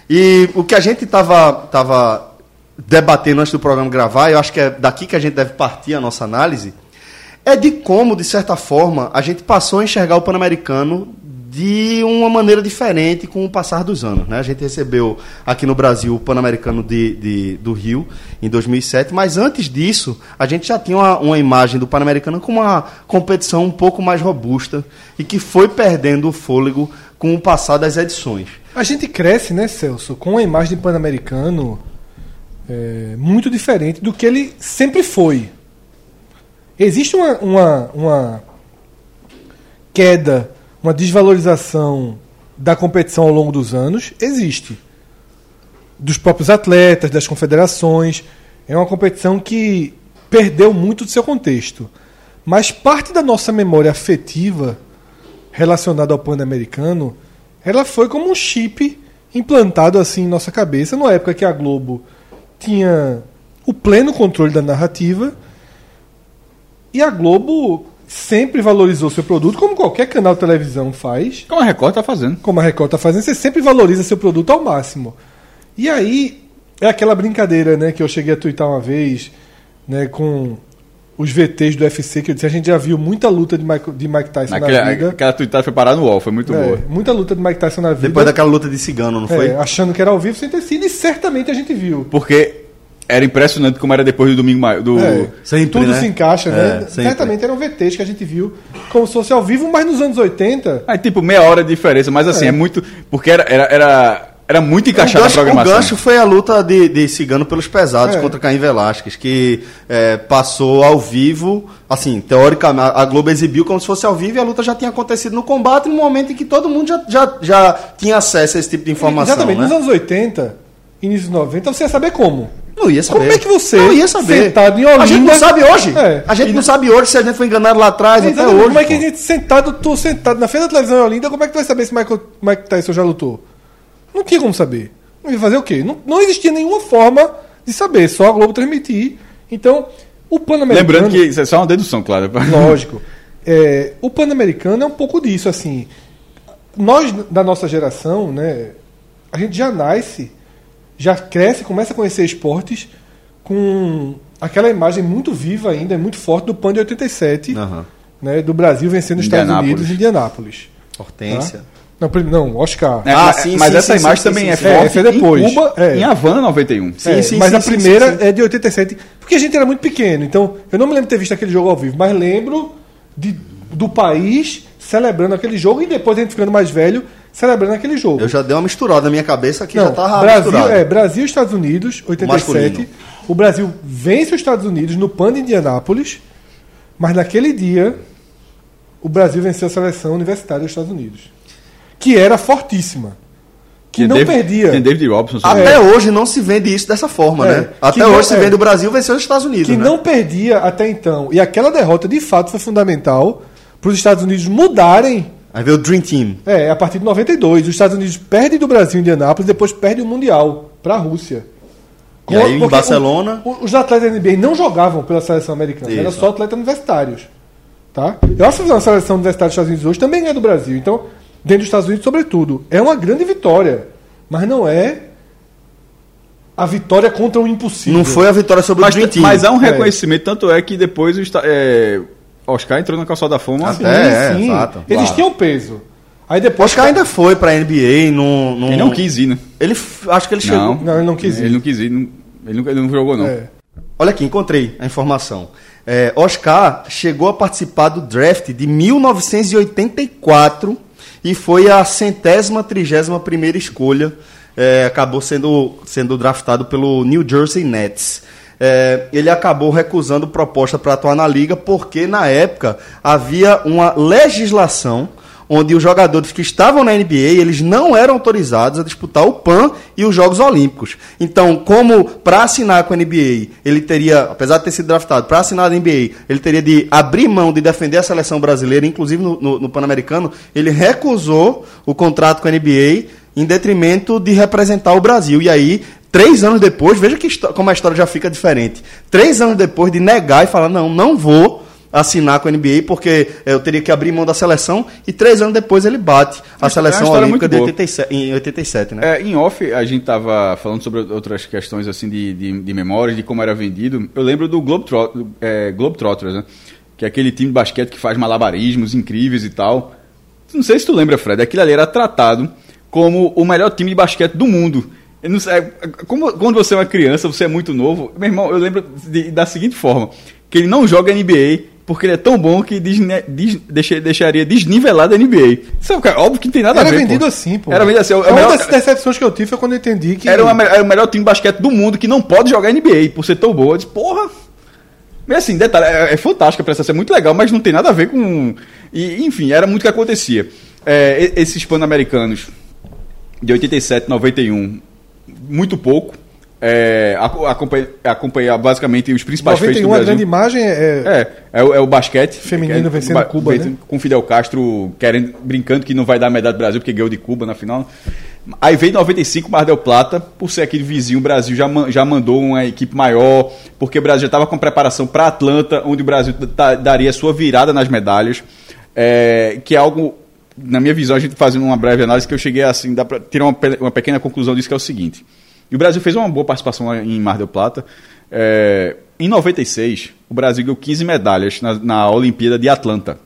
A: E o que a gente estava tava debatendo antes do programa gravar, eu acho que é daqui que a gente deve partir a nossa análise, é de como, de certa forma, a gente passou a enxergar o Pan-Americano de uma maneira diferente com o passar dos anos. Né? A gente recebeu aqui no Brasil o Pan-Americano de, de- do Rio em 2007, mas antes disso a gente já tinha uma, uma imagem do Pan-Americano como uma competição um pouco mais robusta e que foi perdendo o fôlego com o passar das edições.
B: A gente cresce, né, Celso, com uma imagem de Pan-Americano é, muito diferente do que ele sempre foi. Existe uma, uma, uma queda, uma desvalorização da competição ao longo dos anos? Existe. Dos próprios atletas, das confederações. É uma competição que perdeu muito do seu contexto. Mas parte da nossa memória afetiva relacionada ao Pan-Americano, ela foi como um chip implantado assim em nossa cabeça, numa época que a Globo tinha o pleno controle da narrativa e a Globo sempre valorizou seu produto, como qualquer canal de televisão faz,
C: Como a Record tá fazendo.
B: como a Record está fazendo, você sempre valoriza seu produto ao máximo. E aí é aquela brincadeira, né, que eu cheguei a twittar uma vez, né, com os VTs do UFC, que eu disse, a gente já viu muita luta de Mike, de Mike Tyson
C: Naquela,
B: na vida.
C: aquela tweetada foi parar no UOL, foi muito
B: É,
C: boa.
B: muita luta de Mike Tyson na vida.
A: Depois daquela luta de cigano, não foi?
B: É, achando que era ao vivo sem ter sido, e certamente a gente viu.
C: Porque era impressionante como era depois do domingo ma- do.
B: É,
A: Sempre,
B: tudo
A: né?
B: se encaixa,
A: É,
B: né?
A: sempre.
B: Certamente eram VTs que a gente viu como se fosse ao vivo, mas nos anos 80.
C: Aí, tipo, meia hora de diferença, mas assim, é,
B: É.
C: muito. Porque era, era, era, era muito encaixado
A: o,
C: na
A: gancho, o
C: programação.
A: gancho foi a luta de, de Cigano pelos pesados
B: É.
A: contra Caim Velasquez, que é, passou ao vivo, assim, teoricamente, a Globo exibiu como se fosse ao vivo e a luta já tinha acontecido no combate no momento em que todo mundo já, já, já tinha acesso a esse tipo de informação.
B: Exatamente,
A: né?
B: nos anos 80, início dos 90, você ia saber como.
A: Não ia saber.
B: Como é que você,
A: não ia saber.
B: sentado em
A: A gente
B: Olinda-
A: não sabe hoje.
B: É.
A: A gente não sabe hoje se a gente foi enganado lá atrás, até
B: Exatamente,
A: hoje.
B: como é que a gente sentado, tô sentado na frente da televisão em Olinda, como é que tu vai saber se Michael, Mike Tyson já lutou? Não tinha como saber. Não ia fazer o quê? Não, não existia nenhuma forma de saber, só a Globo transmitir. Então, o Pan-Americano...
C: Lembrando que isso é só uma dedução, claro. *laughs*
B: Lógico. É, o Pan-Americano é um pouco disso, assim. Nós, da nossa geração, né, a gente já nasce, já cresce, começa a conhecer esportes com aquela imagem muito viva ainda, muito forte do Pan de 87,
A: Aham.
B: né, do Brasil vencendo os Estados. Unidos em Indianápolis.
A: Hortência.
B: Não, não, Oscar.
C: É,
A: Ah,
C: mas
A: sim,
C: mas
A: sim,
C: essa
A: sim,
C: imagem
A: sim,
C: também
A: sim,
C: é forte
B: É, é depois.
C: em Cuba,
B: É.
C: em Havana 91.
A: Sim,
B: É,
A: sim,
B: mas
A: sim,
B: a
A: sim,
B: primeira
A: sim, sim.
B: é de 87. Porque a gente era muito pequeno, então eu não me lembro de ter visto aquele jogo ao vivo, mas lembro de, do país celebrando aquele jogo e depois a gente ficando mais velho celebrando aquele jogo.
A: Eu já dei uma misturada na minha cabeça aqui, já
B: Não,
A: tava
B: Brasil,
A: misturado.
B: é, Brasil e Estados Unidos, 87.
A: Masculino.
B: O Brasil vence os Estados Unidos no PAN de Indianápolis, mas naquele dia o Brasil venceu a seleção universitária dos Estados Unidos, que era fortíssima. Que
C: Tem
B: não
C: David-
B: perdia.
C: Tem David Robson.
A: Até hoje não se vende isso dessa forma,
B: É,
A: né? Até
B: que não-
A: hoje se
B: é.
A: vende o Brasil vencer os Estados Unidos,
B: que
A: né?
B: não perdia até então. E aquela derrota, de fato, foi fundamental para os Estados Unidos mudarem.
A: Aí veio o Dream Team.
B: É, a partir de 92. Os Estados Unidos perdem do Brasil em Indianápolis, depois perdem o Mundial para a Rússia.
A: E aí, em Barcelona-
B: o- os atletas da NBA não jogavam pela seleção americana, era
A: Isso.
B: só atletas universitários. Tá? Eu acho que a seleção universitária dos Estados Unidos hoje também é do Brasil. Então, dentro dos Estados Unidos, sobretudo, é uma grande vitória. Mas não é a vitória contra o impossível.
A: Não foi a vitória sobre
C: Mas,
A: o Dream Team.
C: mas há um
B: É.
C: reconhecimento, tanto é que depois o é, Oscar entrou na calçada da fama.
A: Sim, É, é, exato.
B: Eles
A: Claro.
B: tinham peso. Aí depois.
A: Oscar ainda foi pra NBA, num, num...
C: Ele não quis ir, né?
A: Ele, f- acho que ele chegou...
B: Não, ele não quis ir.
C: Ele não quis ir. não- ele, não, ele não jogou, não.
B: É.
A: Olha aqui, encontrei a informação. É, Oscar chegou a participar do draft de 1984 e foi a centésima, trigésima primeira escolha. É, acabou sendo, sendo draftado pelo New Jersey Nets. É, ele acabou recusando proposta para atuar na liga porque na época havia uma legislação onde os jogadores que estavam na NBA eles não eram autorizados a disputar o PAN e os Jogos Olímpicos. Então, como para assinar com a NBA, ele teria, apesar de ter sido draftado, para assinar na NBA, ele teria de abrir mão de defender a seleção brasileira, inclusive no, no- no Pan-Americano, ele recusou o contrato com a NBA em detrimento de representar o Brasil. E aí, três anos depois, veja que como a história já fica diferente. Três anos depois de negar e falar, não, não vou assinar com a NBA porque eh, eu teria que abrir mão da seleção e três anos depois ele bate a
C: É
A: seleção
C: história
A: olímpica de
C: boa.
A: 87, em 87, né?
C: É, em off, a gente tava falando sobre outras questões assim de, de, de memórias, de como era vendido. Eu lembro do Globetrot, é, Globetrotters, né? Que é aquele time de basquete que faz malabarismos incríveis e tal. Não sei se tu lembra, Fred, aquilo ali era tratado como o melhor time de basquete do mundo. Sei, é, como, quando você é uma criança, você é muito novo. Meu irmão, eu lembro de- da seguinte forma: que ele não joga NBA porque ele é tão bom que desne- des- deixa- deixaria desnivelado a NBA. Sabe, cara, óbvio que não tem nada
B: Era
C: a ver.
B: vendido
C: pô.
B: assim, pô.
C: Era vendido assim. é
B: É uma
C: melhor-
B: das decepções que eu tive foi quando eu entendi que.
C: era, o me- era o melhor time de basquete do mundo que não pode jogar NBA por ser tão boa. Eu disse, porra. Mas assim, detalhe, é, é fantástica a prestação, é muito legal, mas não tem nada a ver com. E, enfim, era muito o que acontecia. É, e- esses pan-americanos de 87, 91, muito pouco. É, aco- acompanhei, acompanhei basicamente os principais feitos do
B: 91, a
C: Brasil.
B: grande imagem é.
C: É, é, o- é o basquete.
B: Feminino
C: é-
B: vencendo
C: ba-
B: Cuba, né?
C: Com Fidel Castro querendo, brincando que não vai dar medalha do Brasil porque ganhou de Cuba na final. Aí veio 95 Mar del Plata, por ser aqui do vizinho, o Brasil já, já mandou uma equipe maior, porque o Brasil já estava com preparação para Atlanta, onde o Brasil daria sua virada nas medalhas, é, que é algo, na minha visão, a gente fazendo uma breve análise, que eu cheguei assim, dá para tirar uma, uma pequena conclusão disso, que é o seguinte. E o Brasil fez uma boa participação lá em Mar del Plata. É, em 96, o Brasil ganhou 15 medalhas na, na Olimpíada de Atlanta.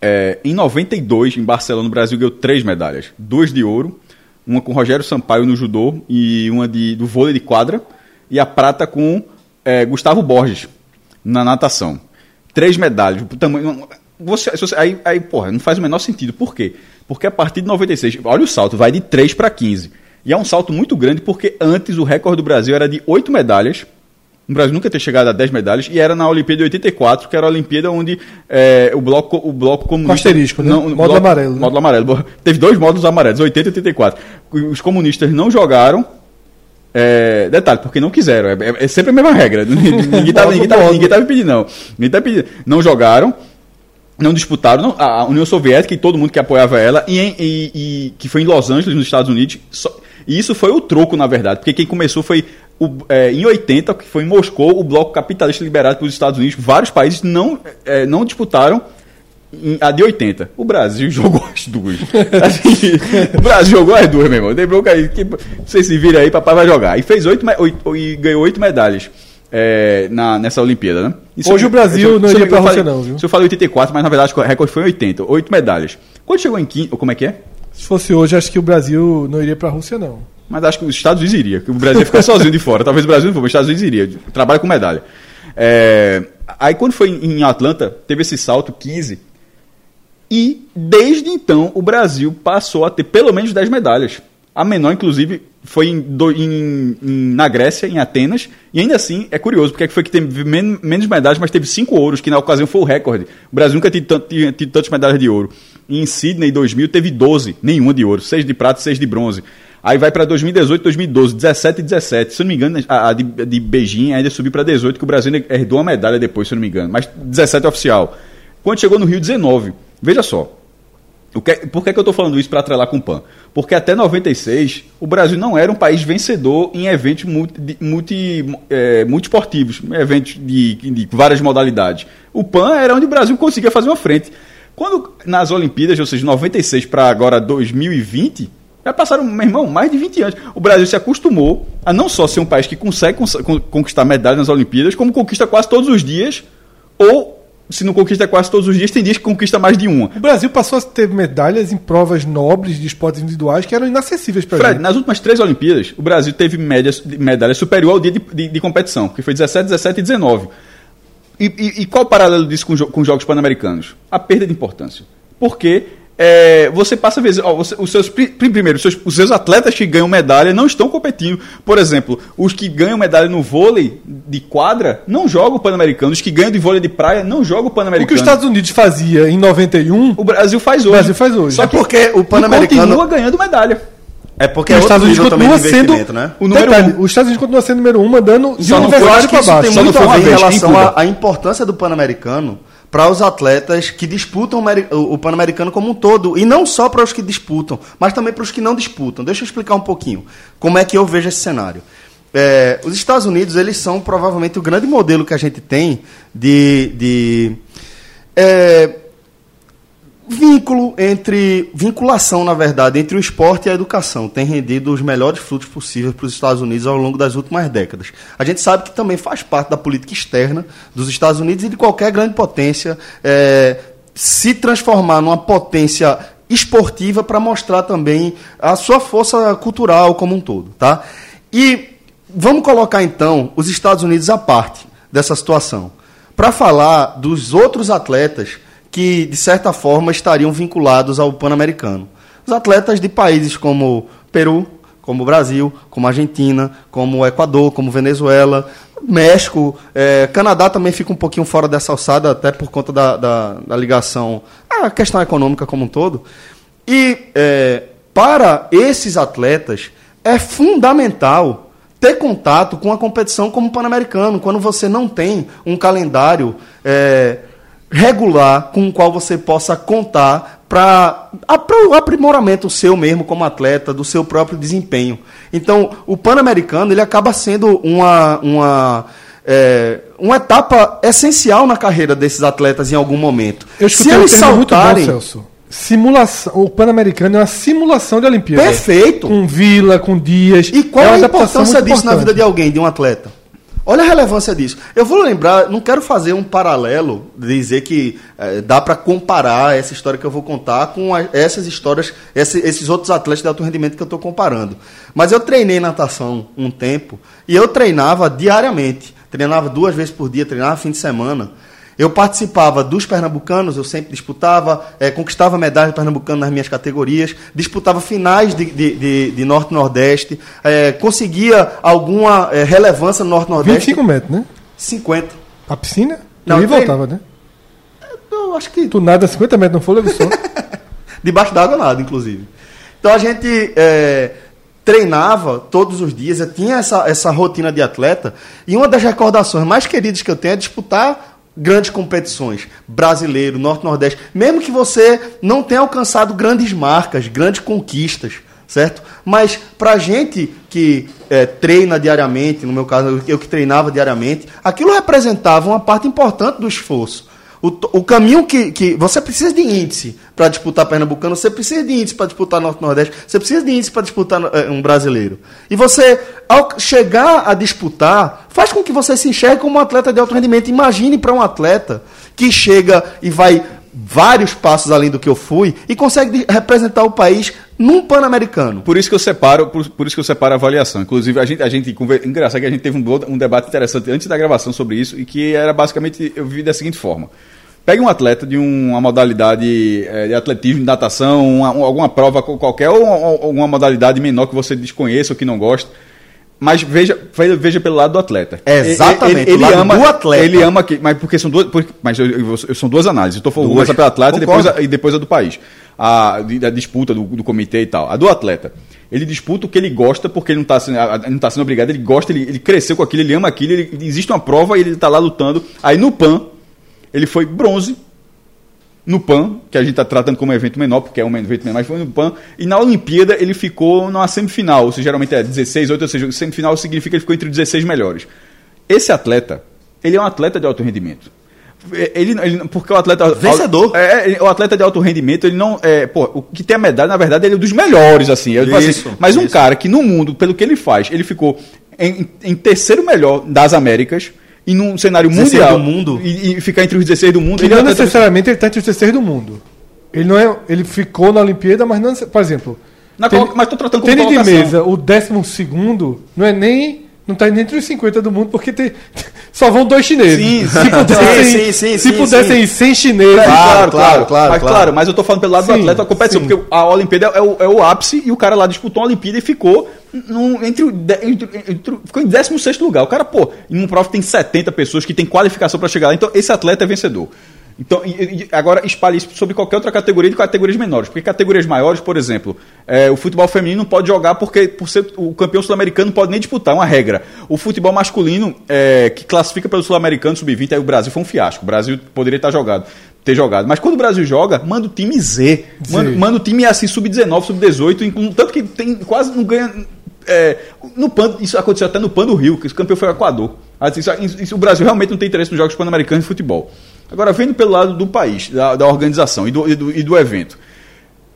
C: É, em 92, em Barcelona, o Brasil ganhou três medalhas. Duas de ouro, uma com Rogério Sampaio no judô e uma de, do vôlei de quadra. E a prata com é, Gustavo Borges na natação. Três medalhas. Tamanho, você, você- aí, aí, porra, não faz o menor sentido. Por quê? Porque a partir de 96, olha o salto, vai de 3 para 15. E é um salto muito grande porque antes o recorde do Brasil era de 8 medalhas. O Brasil nunca tinha chegado a 10 medalhas e era na Olimpíada de 84, que era a Olimpíada onde é, o bloco o bloco comunista
B: asterisco, né?
C: o
B: Módulo
C: bloco-
B: amarelo, né?
C: Módulo amarelo. Teve dois módulos amarelos, 80 e 84. Os comunistas não jogaram. é, detalhe, porque não quiseram. É, é- é sempre a mesma regra. *laughs* ninguém estava *laughs* ninguém tava, ninguém tava pedindo, não. Ninguém tava pedindo. Não jogaram não disputaram não, a União Soviética e todo mundo que apoiava ela e, e- e- que foi em Los Angeles nos Estados Unidos só- e isso foi o troco na verdade porque quem começou foi o, é, em 80 que foi em Moscou o bloco capitalista liberado pelos Estados Unidos vários países não é, não disputaram a de 80 o Brasil *laughs* jogou as duas Assim, o Brasil jogou as duas meu irmão tem bronca aí que vocês se viram aí papai vai jogar e fez oito, oito- e ganhou oito medalhas é, na, nessa Olimpíada, né? Isso
B: Hoje
C: eu-
B: o Brasil
C: eu-
B: não iria pra Rússia não, viu?
C: Se eu falei 84, mas na verdade o recorde foi em 80. Oito medalhas. Quando chegou em quinto, como é que é?
B: Se fosse hoje, acho que o Brasil não iria pra Rússia, não.
C: Mas acho que os Estados Unidos iria, o Brasil ia ficar sozinho de fora. Talvez o Brasil não for, mas os Estados Unidos iria. Trabalha com medalha. É, aí quando foi em Atlanta, teve esse salto 15. E desde então o Brasil passou a ter pelo menos 10 medalhas. A menor, inclusive, foi em em- em- na Grécia, em Atenas. E ainda assim, é curioso, porque foi que teve men- menos medalhas, mas teve cinco ouros, que na ocasião foi o recorde. O Brasil nunca tinha tido tantas medalhas de ouro. Em Sydney 2000 teve 12, nenhuma de ouro, 6 de prata e 6 de bronze. Aí vai para 2018, 2012, 17 e 17. Se eu não me engano, a, a de, de Beijing ainda subiu para 18, que o Brasil herdou uma medalha depois, se eu não me engano. Mas 17 é oficial. Quando chegou no Rio 19, veja só. O que, por que, que eu estou falando isso para atrelar com o PAN? Porque até 96, o Brasil não era um país vencedor em eventos multi, multi, é, eventos de, de várias modalidades. O PAN era onde o Brasil conseguia fazer uma frente. Quando nas Olimpíadas, ou seja, 96 para agora 2020, já passaram, meu irmão, mais de 20 anos. O Brasil se acostumou a não só ser um país que consegue cons- con- conquistar medalhas nas Olimpíadas, como conquista quase todos os dias, ou se não conquista quase todos os dias, tem dias que conquista mais de uma.
B: O Brasil passou a ter medalhas em provas nobres de esportes individuais que eram inacessíveis pra
C: Fred,
B: gente.
C: nas últimas três Olimpíadas, o Brasil teve médias, medalha superior ao dia de, de- de competição, que foi 17, 17 e 19. E, e- e qual o paralelo disso com, jo- com os Jogos Pan-Americanos? A perda de importância. Porque é, você passa a ver, ó, você- os seus, pri- pri- primeiro, os seus, os seus atletas que ganham medalha não estão competindo. Por exemplo, os que ganham medalha no vôlei de quadra não jogam o Pan-Americano. Os que ganham de vôlei de praia não jogam o
B: O que
C: Pan-Americano.
B: os Estados Unidos fazia em 91,
C: O Brasil faz hoje.
B: Brasil faz hoje.
C: Só
A: É
C: que
A: porque o Pan-Americano-
C: continua ganhando medalha.
A: É porque
B: os
A: é outro
B: Estados Unidos
A: nível também de
B: continua sendo.
A: investimento, né?
C: O número
B: Detalhe,
C: um.
B: Os Estados Unidos continua sendo número um, mandando de
C: Só
B: universidade
A: isso
B: baixo.
A: tem
C: Só não
A: muito
C: foi
A: a ver em relação à importância do Pan-Americano para os atletas que disputam o Pan-Americano como um todo. E não só para os que disputam, mas também para os que não disputam. Deixa eu explicar um pouquinho como é que eu vejo esse cenário. É, os Estados Unidos, eles são provavelmente o grande modelo que a gente tem de... de é, vínculo entre vinculação na verdade entre o esporte e a educação tem rendido os melhores frutos possíveis para os Estados Unidos ao longo das últimas décadas. A gente sabe que também faz parte da política externa dos Estados Unidos e de qualquer grande potência é, se transformar numa potência esportiva para mostrar também a sua força cultural como um todo, tá? E vamos colocar então os Estados Unidos à parte dessa situação para falar dos outros atletas que, de certa forma, estariam vinculados ao Pan-Americano. Os atletas de países como Peru, como Brasil, como Argentina, como Equador, como Venezuela, México, eh, Canadá também fica um pouquinho fora dessa alçada, até por conta da, da, da ligação à questão econômica como um todo. E eh, para esses atletas é fundamental ter contato com a competição como Pan-Americano, quando você não tem um calendário eh, regular com o qual você possa contar para o aprimoramento seu mesmo como atleta, do seu próprio desempenho. Então, o Pan-Americano ele acaba sendo uma, uma, é, uma etapa essencial na carreira desses atletas em algum momento.
B: Eu
A: Se
B: escutei um
A: eles
B: termo muito bom,
A: saltarem.
B: Simulação. O Pan-Americano é uma simulação de Olimpíada.
A: Perfeito.
B: Com Vila, com Dias.
A: E qual
B: É
A: a importância disso na vida
B: importante.
A: de alguém, de um atleta? Olha a relevância disso. Eu vou lembrar, não quero fazer um paralelo, dizer que eh, dá para comparar essa história que eu vou contar com a- essas histórias, esse- esses outros atletas de alto rendimento que eu estou comparando. Mas eu treinei natação um tempo e eu treinava diariamente. Treinava duas vezes por dia, treinava fim de semana. Eu participava dos pernambucanos, eu sempre disputava, eh, conquistava medalhas pernambucanas nas minhas categorias, disputava finais de, de, de- de Norte e Nordeste, eh, conseguia alguma eh, relevância no Norte e Nordeste.
B: 25 metros, né?
A: 50.
B: A piscina?
A: Não,
B: Não, e voltava, né?
A: Eu acho que
B: Tu nada 50 metros no fôlego só. *laughs*
A: debaixo d'água nada, inclusive. Então a gente é, treinava todos os dias, eu tinha essa, essa rotina de atleta, e uma das recordações mais queridas que eu tenho é disputar grandes competições, brasileiro, norte nordeste, mesmo que você não tenha alcançado grandes marcas, grandes conquistas, certo? Mas pra gente que é, treina diariamente, no meu caso, eu que treinava diariamente, aquilo representava uma parte importante do esforço. O, o caminho que, que. Você precisa de índice para disputar Pernambucano, você precisa de índice para disputar Norte Nordeste, você precisa de índice para disputar eh, um brasileiro. E você ao chegar a disputar, faz com que você se enxergue como um atleta de alto rendimento. Imagine para um atleta que chega e vai vários passos além do que eu fui e consegue representar o país num Pan-Americano.
C: Por isso que eu separo, por, por isso que eu separo a avaliação. Inclusive, a gente, a gente engraçado que a gente teve um, um debate interessante antes da gravação sobre isso e que era basicamente eu vi da seguinte forma: pegue um atleta de um- uma modalidade eh, de atletismo, de natação, uma- um- alguma prova qualquer ou alguma modalidade menor que você desconheça ou que não gosta. Mas veja, ve- veja pelo lado do atleta.
A: Exatamente,
C: Ele,
A: lado
C: ama,
A: do atleta.
C: Ele ama que, mas porque são duas, porque- mas eu- eu- eu- são duas análises. Eu tô falando
A: Duas.
C: pelo atleta e depois, a, e depois a do país. A da disputa do, do comitê e tal. A do atleta. Ele disputa o que ele gosta porque ele não está sendo, a- a- não tá sendo obrigado, ele gosta, ele, ele cresceu com aquilo, ele ama aquilo, ele- existe uma prova e ele está lá lutando. Aí no PAN, ele foi bronze no PAN, que a gente está tratando como evento menor, porque é um evento menor, mas foi no PAN, e na Olimpíada ele ficou numa semifinal, ou seja, geralmente é 16, 8, ou seja, semifinal significa que ele ficou entre os 16 melhores. Esse atleta, ele é um atleta de alto rendimento. Ele, ele- porque o atleta.
A: Vencedor.
C: É, é, o atleta de alto rendimento, ele não. É, pô, o que tem a medalha, na verdade, ele é dos melhores, assim. Eu assim,
A: Isso,
C: mas um
A: isso.
C: cara que no mundo, pelo que ele faz, ele ficou em, em terceiro melhor das Américas, e num cenário
A: 16
C: mundial.
A: do mundo.
C: E, e ficar entre os 16 do mundo.
B: E
C: ele é
B: não
C: atleta-
B: necessariamente ele está entre os terceiros do mundo. Ele não é. Ele ficou na Olimpíada, mas não. Por exemplo.
C: Na
B: tênis-
C: mas tô tratando como
B: Tênis de mesa, o décimo segundo, não é nem. Não está nem entre os 50 do mundo, porque tem, *laughs* só vão dois chineses.
C: Sim,
B: se
C: sim,
B: pudessem,
A: sim, sim,
B: se pudessem ir 100 chineses.
A: Claro,
C: Claro, claro,
A: claro,
C: mas,
A: claro.
C: claro, mas eu tô falando pelo lado do atleta da competição,
B: sim.
C: porque a Olimpíada é o, é o ápice e o cara lá disputou a Olimpíada e ficou num- entre, entre- entre- ficou em 16 lugar. O cara, pô, em um prova tem 70 pessoas que tem qualificação para chegar lá, então esse atleta é vencedor. Então, e- e agora espalhe isso sobre qualquer outra categoria de categorias menores. Porque categorias maiores, por exemplo, é, o futebol feminino não pode jogar porque por ser o campeão sul-americano não pode nem disputar, é uma regra. O futebol masculino, é, que classifica pelo sul-americano sub-20, aí o Brasil foi um fiasco. O Brasil poderia estar jogado, ter jogado. Mas quando o Brasil joga, manda o time Z. Manda, manda o time assim, sub-19, sub-18, inclu- tanto que tem quase não ganha. é, no PAN, isso aconteceu até no PAN do Rio, que o campeão foi o Equador. Assim, isso- isso- o Brasil realmente não tem interesse nos Jogos Pan-Americanos de futebol. Agora, vendo pelo lado do país, da, da organização e do, e, do, e do evento.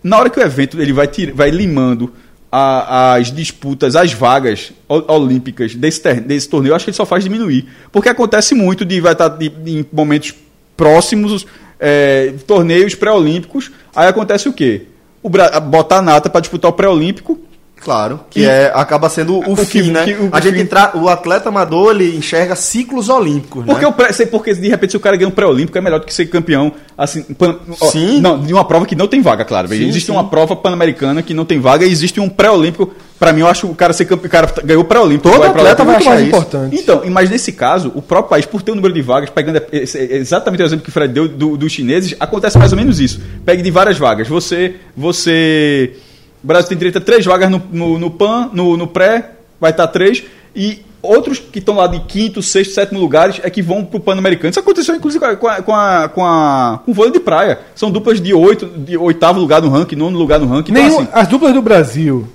C: Na hora que o evento ele vai, vai limando a- as disputas, as vagas olímpicas desse, ter- desse torneio, eu acho que ele só faz diminuir. Porque acontece muito de vai estar de- em momentos próximos, é, torneios pré-olímpicos, aí acontece o quê? O botar a nata para disputar o pré-olímpico,
A: Claro, que
C: E-
A: é, acaba sendo o,
C: O
A: fim,
C: que-
A: né?
C: que- o
A: a gente
C: fim.
A: tra- o atleta amador ele enxerga ciclos olímpicos,
C: Porque,
A: né?
C: o pré, sei porque de repente se o cara ganha um pré-olímpico é melhor do que ser campeão assim, pan-
A: Sim.
C: não, de uma prova que não tem vaga, claro.
A: Sim,
C: existe
A: sim.
C: uma prova pan-americana que não tem vaga e existe um pré-olímpico. Pra mim, eu acho que o cara ser campeão, o cara ganhou o pré-olímpico.
A: Todo atleta vai
B: muito
A: achar
B: mais
A: isso.
B: importante.
C: Então, mas nesse caso, o próprio país, por ter um número de vagas, pegando esse- exatamente o exemplo que o Fred deu do- dos chineses, acontece mais ou menos isso. Pegue de várias vagas. Você. você o Brasil tem direito a três vagas no, no, no PAN, no, no pré, vai estar três. E outros que estão lá de quinto, sexto, sétimo lugares é que vão pro Pan-Americano. Isso aconteceu, inclusive, com, a, com, a, com, a, com o vôlei de praia. São duplas de oito, de oitavo lugar no ranking, nono lugar no ranking. Então,
B: Nenhum-
C: assim,
B: as duplas do Brasil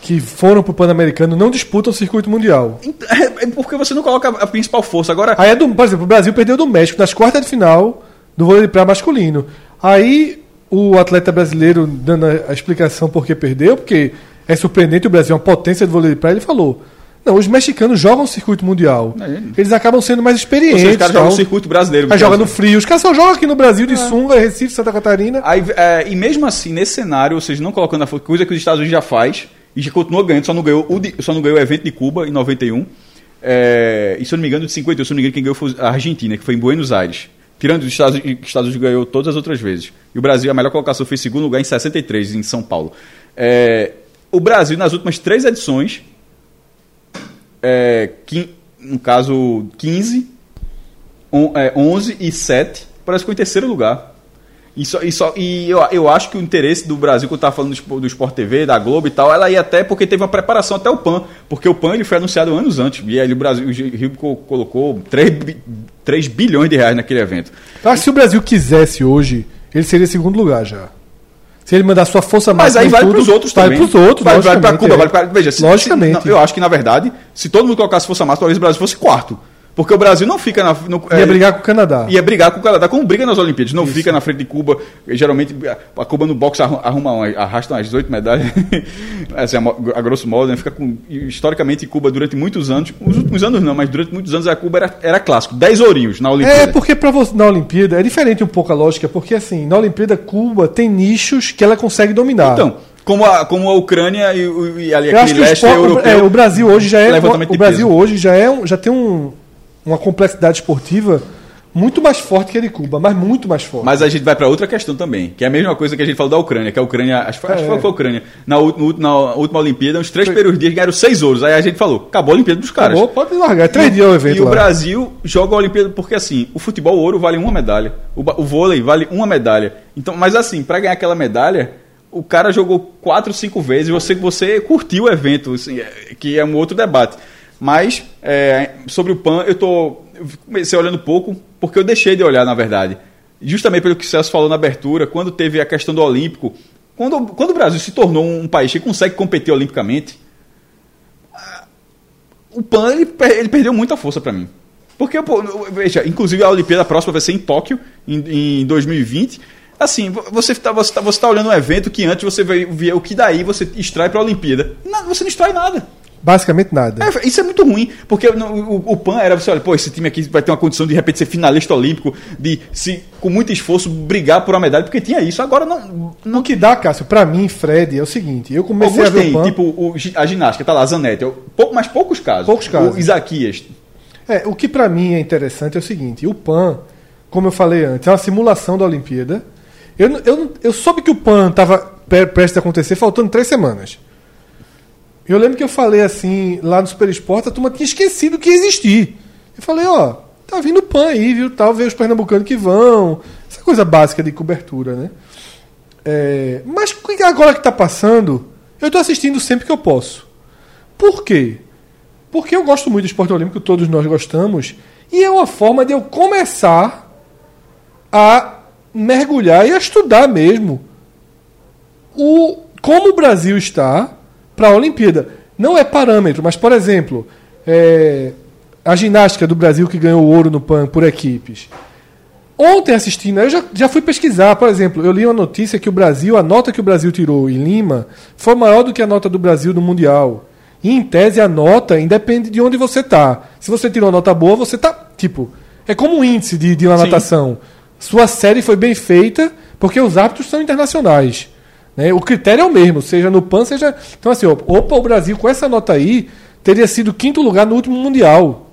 B: que foram pro Pan-Americano não disputam o circuito mundial. *laughs*
C: é porque você não coloca a principal força. Agora,
B: Aí, é do, por exemplo, o Brasil perdeu do México nas quartas de final do vôlei de praia masculino. Aí o atleta brasileiro dando a, a explicação por que perdeu, porque é surpreendente o Brasil, é uma potência do vôlei de praia, ele falou: Não, os mexicanos jogam o circuito mundial.
C: É.
B: Eles acabam sendo mais experientes.
C: os caras jogam o circuito brasileiro. É
B: joga
C: o-
B: no frio. Os caras só jogam aqui no Brasil, de Sunga, Recife, Santa Catarina.
C: Aí, é, e mesmo assim, nesse cenário, ou seja, não colocando a coisa que os Estados Unidos já faz, e já continua ganhando, só não ganhou o, de- só não ganhou o evento de Cuba em 91. É, e se eu não me engano, de 58, se eu não me engano, quem ganhou foi a Argentina, que foi em Buenos Aires. Tirando os Estados, os Estados Unidos ganhou todas as outras vezes. E o Brasil, a melhor colocação foi segundo lugar em 63, em São Paulo. É, o Brasil, nas últimas três edições, é, no caso 15, on- é, 11 e 7, parece que foi em terceiro lugar. E, só, e, só, e eu, eu acho que o interesse do Brasil, que eu estava falando do, do Sport TV, da Globo e tal, ela ia até porque teve uma preparação até o PAN. Porque o PAN ele foi anunciado anos antes. E aí o Brasil, o Rio co- colocou 3, bi- 3 bilhões de reais naquele evento.
B: Eu acho que se o Brasil quisesse hoje, ele seria segundo lugar já. Se ele mandar sua força
C: Mas
B: máxima
C: aí vale
B: tudo,
C: para os outros
B: vale
C: também.
B: pros outros,
C: Vale, vale para Cuba,
B: é.
C: vale para. Veja, se,
B: Logicamente.
C: se- não, eu acho que, na verdade, se todo mundo colocasse força máxima, talvez o Brasil fosse quarto. Porque o Brasil não fica na. No,
B: Ia
C: é,
B: brigar com o Canadá.
C: Ia brigar com o Canadá, como briga nas Olimpíadas. Não fica na frente de Cuba. Geralmente, a Cuba no boxe arru- arruma, uma- arrasta umas oito medalhas. *laughs* assim, a, a grosso modo, né? Fica com. Historicamente, Cuba, durante muitos anos, os últimos anos não, mas durante muitos anos, a Cuba era, era clássico. Dez ourinhos na Olimpíada.
B: É, porque pra você, na Olimpíada é diferente um pouco a lógica, porque assim, na Olimpíada Cuba tem nichos que ela consegue dominar.
C: Então, como a, como a Ucrânia e, o- e ali
B: eu
C: aquele
B: o,
C: leste
B: esporte-
C: europeu.
B: é, o Brasil hoje já é o Brasil
C: peso.
B: hoje já é já tem um- uma complexidade esportiva muito mais forte que a de Cuba, mas muito mais forte.
C: Mas a gente vai para outra questão também, que é a mesma coisa que a gente falou da Ucrânia, que a Ucrânia, acho, que foi-
B: É.
C: foi a Ucrânia, na, no- na última Olimpíada, uns três primeiros dias ganharam seis ouros. Aí a gente falou, acabou a Olimpíada dos caras.
B: Acabou, pode largar, é três
C: E o-
B: dias o evento
C: E o
B: lá.
C: Brasil joga a Olimpíada porque assim, o futebol ouro vale uma medalha, o, o vôlei vale uma medalha. Então, mas assim, para ganhar aquela medalha, o cara jogou quatro, cinco vezes, você você curtiu o evento, assim, é- que é um outro debate. Mas é, sobre o PAN, eu tô comecei olhando pouco porque eu deixei de olhar, na verdade. Justamente pelo que o Celso falou na abertura, quando teve a questão do Olímpico, quando, quando o Brasil se tornou um país que consegue competir olimpicamente, o PAN ele, ele perdeu muita força pra mim. Porque, pô, veja, inclusive a Olimpíada próxima vai ser em Tóquio, em, em 2020. Assim, vo- você está você tá, você tá olhando um evento que antes você vê, o que daí você extrai pra Olimpíada. Nada, você não extrai nada.
B: Basicamente nada.
C: É, isso é muito ruim, porque no- o, o PAN era você olha, pô, esse time aqui vai ter uma condição de de repente ser finalista olímpico, de se com muito esforço brigar por uma medalha, porque tinha isso. Agora não. não
B: O que dá, Cássio, pra mim, Fred, é o seguinte, eu comecei
C: Alguns
B: a ver
C: tem,
B: o PAN,
C: tipo o a ginástica, tá lá, a Zanetti, eu- pou- mas poucos casos.
B: Poucos casos.
C: O Isaquias.
B: É, o que pra mim é interessante é o seguinte: o PAN, como eu falei antes, é uma simulação da Olimpíada. Eu, eu, eu soube que o PAN estava prestes a acontecer faltando três semanas. Eu lembro que eu falei assim, lá no Super Esporte, a turma tinha esquecido que existia. Eu falei, ó, tá vindo PAN aí, viu? Tal, os pernambucanos que vão. Essa coisa básica de cobertura, né? É, mas agora que tá passando, eu tô assistindo sempre que eu posso. Por quê? Porque eu gosto muito do esporte olímpico, todos nós gostamos, e é uma forma de eu começar a mergulhar e a estudar mesmo o como o Brasil está para a Olimpíada. Não é parâmetro, mas, por exemplo, é, a ginástica do Brasil que ganhou ouro no PAN por equipes. Ontem assistindo, eu já, já fui pesquisar, por exemplo, eu li uma notícia que o Brasil, a nota que o Brasil tirou em Lima, foi maior do que a nota do Brasil no Mundial. E em tese a nota independe de onde você tá. Se você tirou uma nota boa, você tá. Tipo, é como um índice de, de uma
C: Sim.
B: natação. Sua série foi bem feita porque os árbitros são internacionais. Né? O critério é o mesmo, seja no PAN, seja. Então, assim, opa, o Brasil com essa nota aí teria sido quinto lugar no último Mundial.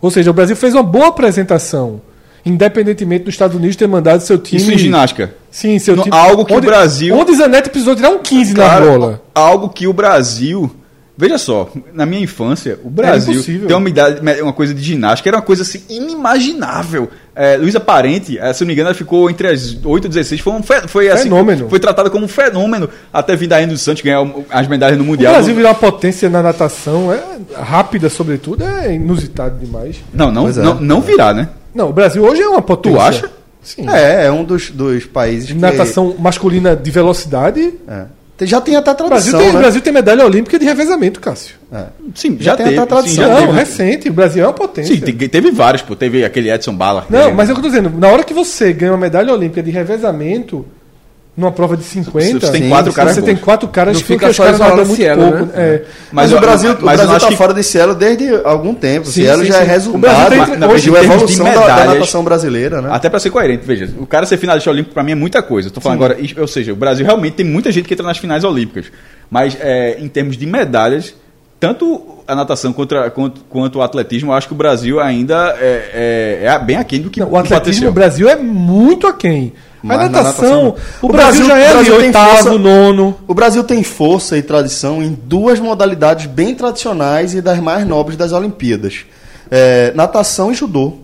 B: Ou seja, o Brasil fez uma boa apresentação. Independentemente dos Estados Unidos ter mandado seu time.
C: Isso em ginástica.
B: Sim, seu
C: No-
B: time.
C: algo que o Brasil-
B: Onde Zanetti precisou tirar um 15 na
C: Cara,
B: bola.
C: algo que o Brasil. Veja só, na minha infância, o Brasil tem uma, idade, uma coisa de ginástica, era uma coisa assim inimaginável. É, Luísa Parente, eh, se não me engano, ela ficou entre as 8 e 16, foi, um fe- foi assim,
B: Fenômeno.
C: foi tratada como um fenômeno até vir da Endo dos Santos ganhar o- as medalhas no
B: O
C: Mundial.
B: Brasil virar uma potência na natação, é rápida, sobretudo, é inusitado demais.
C: Não, não,
A: é.
C: não, não virar, né?
B: Não, o Brasil hoje é uma potência.
C: Tu acha?
B: Sim.
A: É, é um dos, dos países que...
B: Natação masculina de velocidade.
A: É. Já tem até
B: O Brasil,
A: tradição,
B: tem, o
A: né?
B: Brasil tem medalha olímpica de revezamento, Cássio.
A: É.
C: Sim,
A: Já
C: já,
A: tem
C: teve.
A: até tradição.
C: sim, já
B: Não,
C: teve.
B: recente. O Brasil é uma potência.
C: Sim, te- teve vários, pô. Teve aquele Edson Bala.
B: Não, mas é o que eu tô dizendo. Na hora que você ganha uma medalha olímpica de revezamento, numa prova de 50,
C: Você tem
A: Sim,
C: quatro
A: sim,
C: caras
B: você tem quatro caras
D: Não
B: que
D: fica só
B: caras
D: isolado
B: muito
D: Cielo,
B: pouco.
D: né?
B: É.
A: Mas,
C: Mas
A: o Brasil,
C: mas
A: o Brasil
C: acho
A: tá
C: que-
A: fora de Cielo desde algum tempo.
B: Sim,
A: Cielo
B: sim,
A: já é
B: sim.
A: resultado
B: O Brasil tem-
A: na-
B: hoje,
A: de evolução da, da
C: medalhas-
A: natação brasileira, né?
C: Até pra ser coerente, veja, o cara ser finalista olímpico pra mim é muita coisa. Tô falando agora, ou seja, o Brasil realmente tem muita gente que entra nas finais olímpicas. Mas é, em termos de medalhas, tanto a natação quanto, a- quanto, quanto o atletismo, eu acho que o Brasil ainda é, é- é bem aquém do que
B: Não, o atletismo no Brasil é muito aquém.
A: Mas na
B: natação,
A: natação-
B: o, Brasil,
A: Brasil-
B: já é
A: Brasil
B: oitavo,
A: força-
B: nono.
A: O Brasil tem força e tradição em duas modalidades bem tradicionais e das mais nobres das Olimpíadas: É, natação e judô.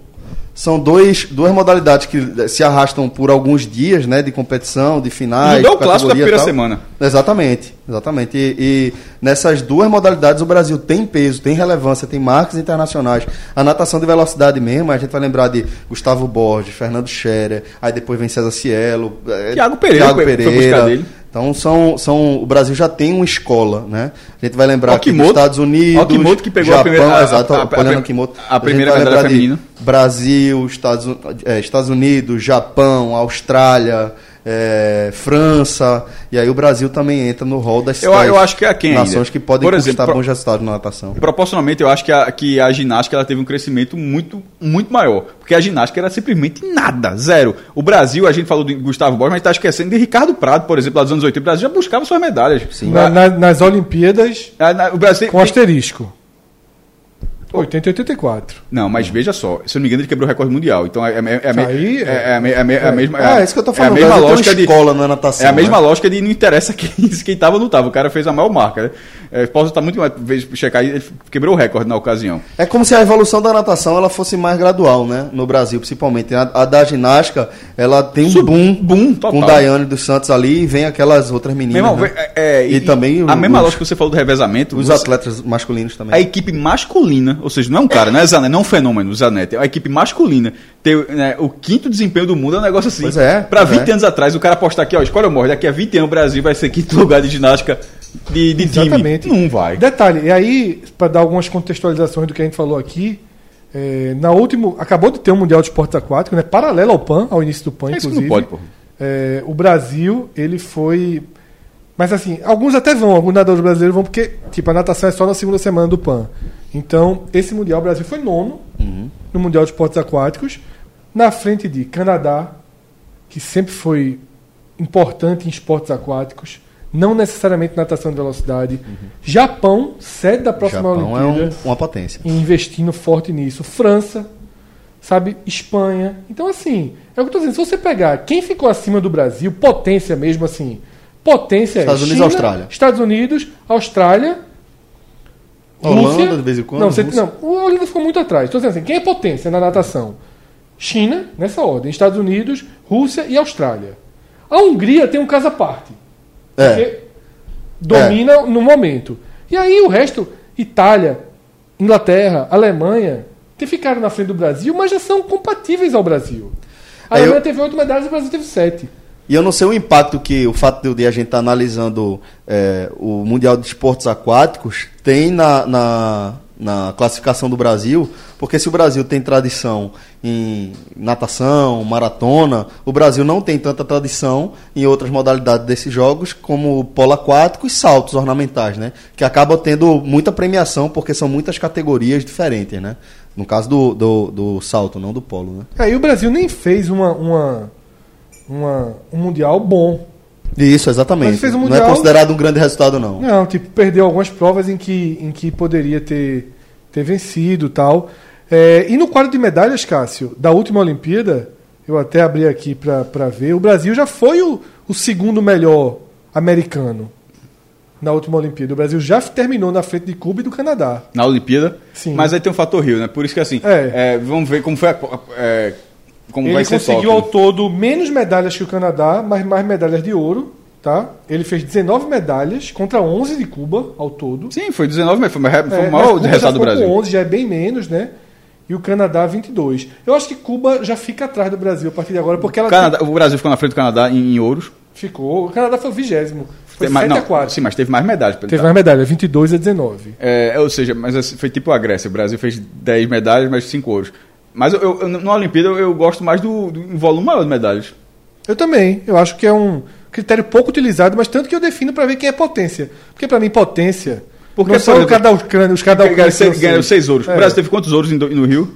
A: São dois, duas modalidades que se arrastam por alguns dias né, de competição, de finais.
C: É o clássico da primeira
A: tal.
C: semana.
A: Exatamente, exatamente. E, e nessas duas modalidades o Brasil tem peso, tem relevância, tem marcas internacionais. A natação de velocidade mesmo, a gente vai lembrar de Gustavo Borges, Fernando Scherer, aí depois vem César Cielo, eh,
C: Thiago Pereira
A: Thiago Pereira. Então são, são o Brasil já tem uma escola, né? A gente vai lembrar que
C: Okimoto.
A: Estados Unidos,
C: Okimoto que pegou a
A: Japão,
C: primeira- a-
A: exato,
C: a- a- a-
A: Okimoto.
C: a primeira medalha feminina.
A: Brasil, Estados, eh, Estados Unidos, Japão, Austrália, eh, França, e aí o Brasil também entra no rol das,
C: Eu- eu acho que é quem
A: nações
C: ainda?
A: que podem
C: Por
A: conquistar
C: exemplo,
A: bons resultados na natação.
C: Proporcionalmente, eu acho que a, que a ginástica ela teve um crescimento muito, muito maior. Porque a ginástica era simplesmente nada, zero. O Brasil, a gente falou de Gustavo Borges, mas está esquecendo de Ricardo Prado, por exemplo, lá dos anos 80. O Brasil já buscava suas medalhas. Sim.
B: Na- na- nas Olimpíadas,
C: o Brasil
B: com asterisco. 80 e 84.
C: Não, mas veja só, se eu não me engano, ele quebrou o recorde mundial. Então é, a me- a me- a mesma.
A: É isso que eu tô falando.
C: É a mesma lógica de.
A: escola na natação.
C: É a mesma
A: né?
C: lógica de não interessa *laughs* quem, quem tava ou não tava. O cara fez a maior marca. Né? É, posso estar muito mais checar ele quebrou o recorde na ocasião.
A: É como se a evolução da natação ela fosse mais gradual, né? No Brasil, principalmente. A, a da ginástica, ela tem um
C: Sub-
A: boom,
C: boom total.
A: com Daiane dos Santos ali e vem aquelas outras meninas. né?
C: é, é,
A: E também
C: a
A: os-
C: mesma lógica que você falou do revezamento.
A: Os
C: você-
A: atletas masculinos também.
C: a equipe masculina, ou seja, não é um cara, não é, Zanetti, não é um fenômeno, Zanetti, é a equipe masculina. Ter né, o quinto desempenho do mundo é um negócio assim.
A: Pois é,
C: Pra
A: pois
C: 20
A: é.
C: anos atrás, o cara apostar aqui, ó, escolha ou morre, daqui a 20 anos o Brasil vai ser quinto *laughs* lugar de ginástica de, de
B: Exatamente.
C: time. Não vai.
B: Detalhe, e aí, para dar algumas contextualizações do que a gente falou aqui, é, na último, acabou de ter um Mundial de Esportes Aquáticos, né, paralelo ao PAN, ao início do PAN,
C: É isso
B: inclusive.
C: não pode, pô.
B: É, o Brasil, ele foi. Mas assim, alguns até vão, alguns nadadores brasileiros vão, porque, tipo, a natação é só na segunda semana do PAN. Então, esse Mundial, o Brasil foi nono no Mundial de Esportes Aquáticos, na frente de Canadá, que sempre foi importante em esportes aquáticos, não necessariamente natação de velocidade. Japão, sede da próxima
A: Japão é
B: Olimpíada
A: um- uma potência.
B: investindo forte nisso. França, sabe? Espanha. Então, assim, é o que eu tô dizendo. Se você pegar quem ficou acima do Brasil, potência mesmo, assim, potência
A: Estados
B: é
A: Unidos e
B: China,
A: Austrália.
B: Estados Unidos, Austrália.
A: Holanda,
B: Rússia.
A: de vez em quando,
B: Não, você, não, o Holanda ficou muito atrás. Tô dizendo assim, quem é potência na natação? China, nessa ordem. Estados Unidos, Rússia e Austrália. A Hungria tem um caso à parte.
A: É.
B: Porque domina no momento. E aí o resto, Itália, Inglaterra, Alemanha, que ficaram na frente do Brasil, mas já são compatíveis ao Brasil. A
A: É,
B: Alemanha
A: eu-
B: teve oito medalhas e o Brasil teve sete.
A: E eu não sei o impacto que o fato de a gente estar analisando é, o Mundial de Esportes Aquáticos tem na, na, na classificação do Brasil, porque se o Brasil tem tradição em natação, maratona, o Brasil não tem tanta tradição em outras modalidades desses jogos, como polo aquático e saltos ornamentais, né? Que acabam tendo muita premiação, porque são muitas categorias diferentes, né? No caso do, do, do salto, não do polo, né?
B: Aí o Brasil nem fez uma, uma, uma- um Mundial bom.
A: Isso, exatamente.
B: Mas fez um
A: Não é
B: Mundial-
A: considerado um grande resultado, não.
B: Não, tipo, perdeu algumas provas em que, em que poderia ter, ter vencido e tal. É, e no quadro de medalhas, Cássio, da última Olimpíada, eu até abri aqui para ver, o Brasil já foi o, o segundo melhor americano na última Olimpíada. O Brasil já terminou na frente de Cuba e do Canadá.
C: Na Olimpíada.
B: Sim.
C: Mas aí tem o fator Rio, né? Por isso que assim,
B: É.
C: é, vamos ver como foi a, é, como
B: Ele
C: vai ser
B: conseguiu ao
C: Tóquio.
B: todo menos medalhas que o Canadá, mas mais medalhas de ouro. Tá? Ele fez 19 medalhas contra 11 de Cuba ao todo.
C: Sim, foi 19, mas foi, foi
B: É,
C: o
B: mas
C: maior resultado do Brasil.
B: Com 11 já é bem menos, né? E o Canadá 22. Eu acho que Cuba já fica atrás do Brasil a partir de agora, porque ela
C: O, Canadá- o Brasil ficou na frente do Canadá em, em ouros.
B: ficou. O Canadá foi o vigésimo. Foi
C: Tem mais-
B: 7
C: não,
B: a 4.
C: Sim, mas teve mais medalhas.
B: Teve mais medalha, 22 a 19.
C: É, ou seja, mas assim, foi tipo a Grécia. O Brasil fez 10 medalhas, mas 5 ouros. Mas eu, eu, na Olimpíada eu, eu gosto mais do, do volume maior de medalhas.
B: Eu também. Eu acho que é um critério pouco utilizado, mas tanto que eu defino para ver quem é potência. Porque para mim, potência.
C: Porque,
B: não são
C: por
B: o cara da Ucrânia, os caras da Ucrânia.
C: Ganharam seis, ouros.
B: É,
C: O Brasil teve quantos ouros no Rio?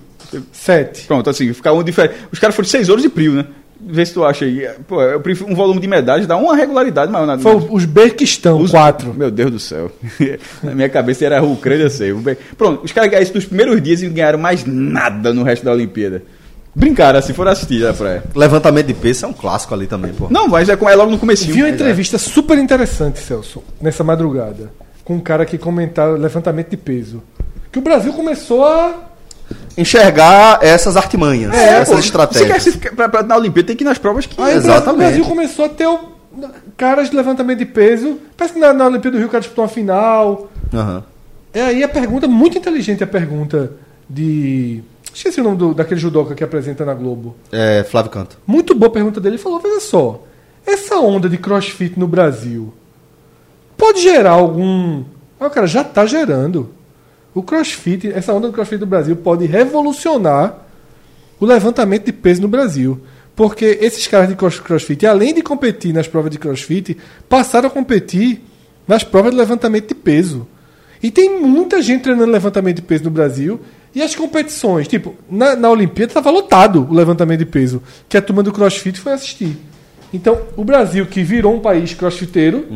B: Sete.
C: Pronto, assim, ficar um diferente. Os caras foram seis ouros de prio, né? Vê se tu acha aí. Pô, eu prefiro um volume de medalhas, dá uma regularidade maior na
B: Foi o- os Berquistão,
C: Os-
B: quatro.
C: Meu Deus do céu. *laughs* Na minha cabeça era a Ucrânia, eu sei. Pronto, os caras ganharam isso nos primeiros dias e não ganharam mais nada no resto da Olimpíada. Brincaram, assim, foram assistir na praia.
A: Levantamento de peso é um clássico ali também, pô.
C: Não, mas é, é logo no comecinho.
B: Vi uma entrevista super interessante, Celso, nessa madrugada, com um cara que comentava levantamento de peso. Que o Brasil começou a.
A: Enxergar essas artimanhas, essas
C: pô,
A: estratégias.
C: Se quer pra, pra, na Olimpíada tem que ir nas provas que...
B: Aí o Brasil-
A: Exatamente.
B: o Brasil começou a ter o, caras de levantamento de peso. Parece que na, na Olimpíada do Rio o cara disputou uma final. É aí a pergunta, muito inteligente a pergunta de. Esqueci o nome do, daquele judoca que apresenta na Globo.
A: É, Flávio Canto.
B: Muito boa a pergunta dele. Ele falou: veja só, essa onda de crossfit no Brasil pode gerar algum. Ah, cara, já está gerando. O crossfit, essa onda do crossfit do Brasil pode revolucionar o levantamento de peso no Brasil. Porque esses caras de cross- crossfit, além de competir nas provas de crossfit, passaram a competir nas provas de levantamento de peso. E tem muita gente treinando levantamento de peso no Brasil. E as competições, tipo, na, na Olimpíada estava lotado o levantamento de peso, que a turma do crossfit foi assistir. Então, o Brasil, que virou um país crossfiteiro,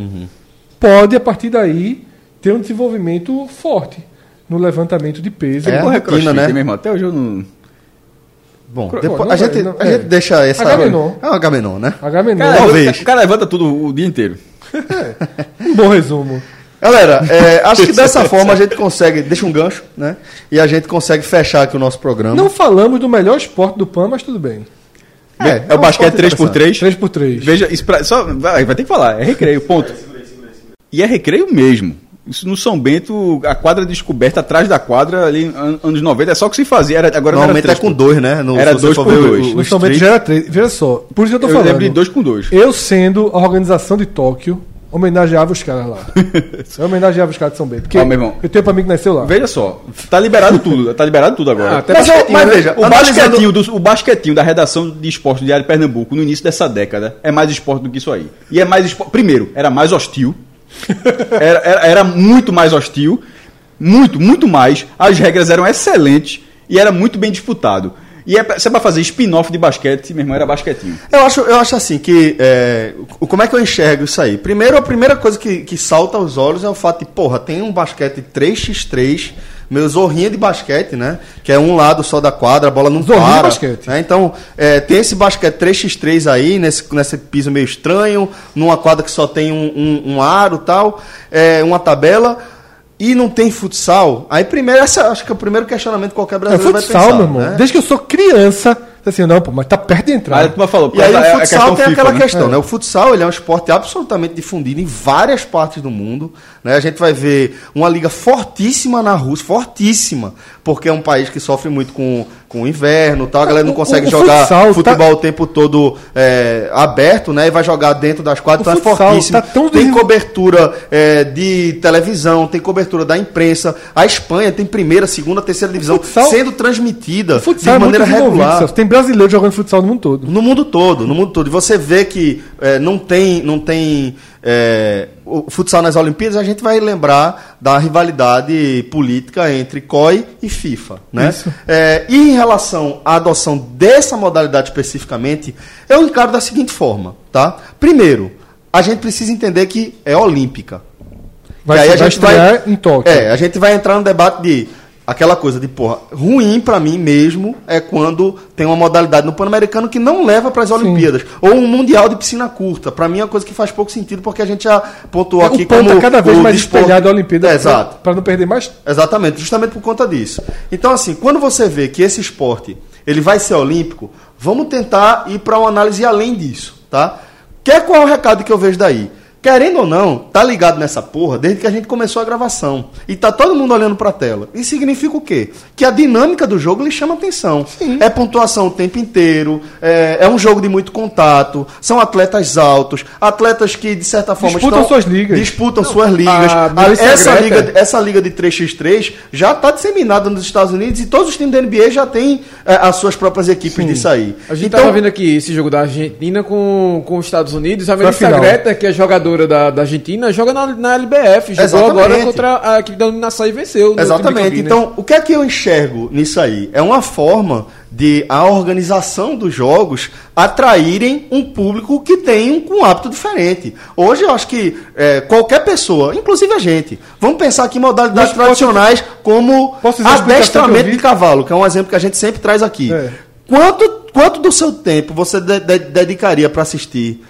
B: pode, a partir daí, ter um desenvolvimento forte no levantamento de peso.
A: É.
C: Porra, é crossfit,
A: né?
C: meu irmão. Até hoje eu não.
A: Bom,
B: Cro-
A: depois,
B: não
A: a, gente,
B: não-
A: a gente
B: é.
A: deixa essa.
B: Agamenon.
A: É um Agamenon, né?
B: Agamenon.
C: Cara,
A: Talvez.
C: o cara levanta tudo o dia inteiro.
B: Um bom resumo.
A: Galera, é, acho que *laughs* dessa forma a gente consegue. Deixa um gancho, né? E a gente consegue fechar aqui o nosso programa.
B: Não falamos do melhor esporte do PAN, mas tudo bem.
C: É, é,
A: é
C: o
A: um
C: basquete
A: esporte
C: 3x3.
B: 3x3.
C: Veja, isso pra, só, vai, vai ter que falar, é recreio, ponto. *laughs* E é recreio mesmo. Isso no São Bento, a quadra descoberta atrás da quadra, ali, an- anos 90, é só o que se fazia. Era, agora
A: Normalmente
C: não
A: é
C: era
A: com
C: três,
A: dois, né? No,
C: Era dois por
A: o-
C: dois.
A: o
B: No São Bento já era 3. Veja só, por isso que eu tô
C: Eu
B: falando.
C: lembro de dois com dois.
B: Eu sendo a organização de Tóquio, homenageava os caras lá. *laughs* eu homenageava os caras de São Bento. Porque
C: Ó, meu irmão.
B: eu tenho pra mim que nasceu lá.
C: Veja só, tá liberado tudo, tá liberado tudo agora.
D: Ah,
A: Mas,
D: basquetinho,
A: mas
D: né?
A: veja,
C: O
A: analisando-
C: basquetinho, do, o basquetinho da redação de esporte do Diário de Pernambuco no início dessa década é mais esporte do que isso aí. E é mais esporte. Primeiro, era mais hostil. *laughs* Era, era, era muito mais hostil. Muito, muito mais. As regras eram excelentes e era muito bem disputado. E é pra, se é pra fazer spin-off de basquete, meu irmão, era basquetinho.
A: Eu acho, eu acho assim que. é, como é que eu enxergo isso aí? Primeiro, a primeira coisa que, que salta aos olhos é o fato de, porra, tem um basquete 3x3, meu zorrinha de basquete, né? Que é um lado só da quadra, a bola não
B: Zorrinha
A: para.
B: basquete.
A: né? Então, é, tem esse basquete 3x3 aí, nesse, nesse piso meio estranho, numa quadra que só tem um, um, um aro e tal, é, uma tabela. E não tem futsal, aí primeiro, essa, acho que é o primeiro questionamento que qualquer
B: É
A: brasileiro vai
B: futsal,
A: pensar.
B: meu irmão.
A: né?
B: Desde que eu sou criança, assim, não, pô, mas tá perto de entrar.
C: Mas falou,
A: E aí
C: é- é
A: o futsal tem
C: FIFA,
A: aquela
C: né?
A: questão,
B: É.
A: né? O futsal ele é um esporte absolutamente difundido em várias partes do mundo. Né? A gente vai ver uma liga fortíssima na Rússia, fortíssima, porque é um país que sofre muito com, com o inverno, tal. A galera não
B: O-
A: consegue
B: o
A: jogar
B: futsal
A: futebol
B: tá-
A: o tempo todo é, aberto, né? E vai jogar dentro das quadras,
B: O
A: então é
B: futsal
A: fortíssimo.
B: tá tão
A: tem cobertura é, de televisão, tem cobertura da imprensa. A Espanha tem primeira, segunda, terceira divisão
B: futsal-
A: sendo transmitida
B: O
A: de
B: é
A: maneira regular.
B: Celso. Tem brasileiro jogando futsal no mundo todo.
A: No mundo todo, no mundo todo. E você vê que é, não tem, não tem é, o futsal nas Olimpíadas, a gente vai lembrar da rivalidade política entre COI e FIFA. Né? É, e em relação à adoção dessa modalidade especificamente, eu encaro da seguinte forma. Tá? Primeiro, a gente precisa entender que é olímpica.
B: Vai,
A: E aí a
B: vai
A: gente vai-
B: estrear em Tóquio.
A: É, a gente vai entrar no debate de aquela coisa de, porra, ruim pra mim mesmo é quando tem uma modalidade no Pan-Americano que não leva para as Olimpíadas. Ou um Mundial de piscina curta. Pra mim é uma coisa que faz pouco sentido, porque a gente já pontuou aqui
B: o PAN
A: como
B: tá cada vez mais
A: desporto-
B: espelhado da Olimpíada
A: É, exato.
B: para não perder mais
A: Exatamente, justamente por conta disso. Então, assim, quando você vê que esse esporte ele vai ser olímpico, vamos tentar ir para uma análise além disso, tá? Quer qual é o recado que eu vejo daí? Querendo ou não, tá ligado nessa porra desde que a gente começou a gravação. E tá todo mundo olhando pra tela. Isso significa o quê? Que a dinâmica do jogo lhe chama atenção. É pontuação o tempo inteiro, é, é um jogo de muito contato, são atletas altos, atletas que, de certa forma,
B: Disputam
A: estão-
B: suas ligas.
A: Disputam suas ligas.
D: a
A: A-
D: Melissa
A: essa, liga, essa liga de 3x3 já está disseminada nos Estados Unidos e todos os times da NBA já têm é, as suas próprias equipes disso aí.
D: A gente
A: então,
D: tava vendo aqui esse jogo da Argentina com, com os Estados Unidos. A Melissa. Greta, que é jogadora da, da Argentina, joga na, na LBF. Jogou
A: Exatamente.
D: agora contra a equipe da Uninação e venceu.
A: Exatamente.
D: Campinas.
A: Então, o que é que eu enxergo nisso aí? É uma forma de a organização dos jogos atraírem um público que tem um hábito diferente. Hoje eu acho que é, qualquer pessoa, inclusive a gente, vamos pensar aqui em modalidades
B: Mas posso-
A: tradicionais como
B: posso
A: adestramento de cavalo, que é um exemplo que a gente sempre traz aqui.
B: É.
A: Quanto, quanto do seu tempo você de- de- dedicaria para assistir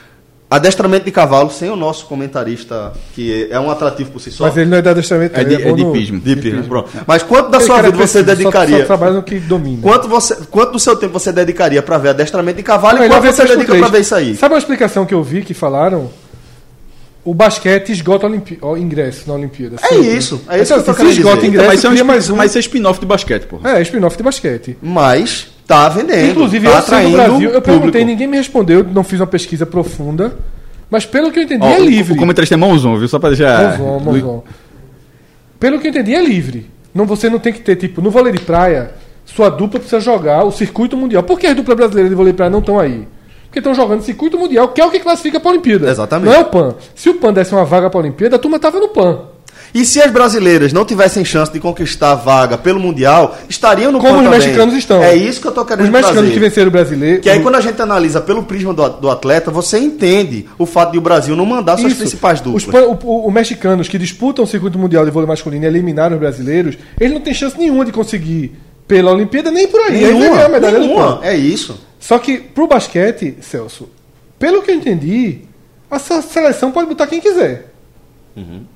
A: adestramento de cavalo sem o nosso comentarista, que é um atrativo por si só?
B: Mas ele não é de adestramento,
C: É de-
B: bom
C: é de hipismo.
A: De pismo, pronto. Mas quanto da sua vida você
B: preciso, só-
A: dedicaria?
B: Só, trabalha no que domina.
A: Quanto, você, quanto do seu tempo você dedicaria para ver adestramento de cavalo
B: Não,
A: e quanto você dedica para ver isso aí?
B: Sabe uma explicação que eu vi que falaram? O basquete esgota o Olimpí- o ingresso na Olimpíada.
A: É
B: sempre.
A: isso, é isso
B: Então,
A: que eu
B: se esgota
A: dizer.
B: ingresso,
C: mas isso é um
B: mais um.
C: mas isso é spin-off de basquete, porra.
B: É, spin-off de basquete.
A: Mas tá vendendo.
B: Inclusive,
A: tá
B: eu sendo do Brasil, eu perguntei,
A: público.
B: ninguém me respondeu, não fiz uma pesquisa profunda. Mas pelo que eu entendi,
C: Ó,
B: é
C: o-
B: livre.
C: O comentarista é mãozão, viu? Só pra deixar.
B: Mãozão, mãozão. Pelo que eu entendi, é livre. Não, você não tem que ter, tipo, no vôlei de praia, sua dupla precisa jogar o circuito mundial. Por que as duplas brasileiras de vôlei de praia não estão aí? Porque estão jogando circuito mundial, que é o que classifica para a Olimpíada.
A: Exatamente.
B: Não é o PAN. Se o PAN desse uma vaga para a Olimpíada, a turma tava no PAN.
A: E se as brasileiras não tivessem chance de conquistar a vaga pelo Mundial, estariam no
B: Como os
A: também.
B: mexicanos estão.
A: É isso que eu tô querendo
B: Os mexicanos
A: trazer.
B: que venceram o brasileiro.
A: Que aí quando a gente analisa pelo prisma do, do atleta, você entende o fato de o Brasil não mandar suas
B: Isso.
A: principais duplas.
B: Os, o- o- os mexicanos que disputam o circuito mundial de vôlei masculino e eliminaram os brasileiros, eles não têm chance nenhuma de conseguir pela Olimpíada nem por aí. Ganhar a medalha do
A: nenhuma. É isso.
B: Só que pro basquete, Celso, pelo que eu entendi, a se- seleção pode botar quem quiser.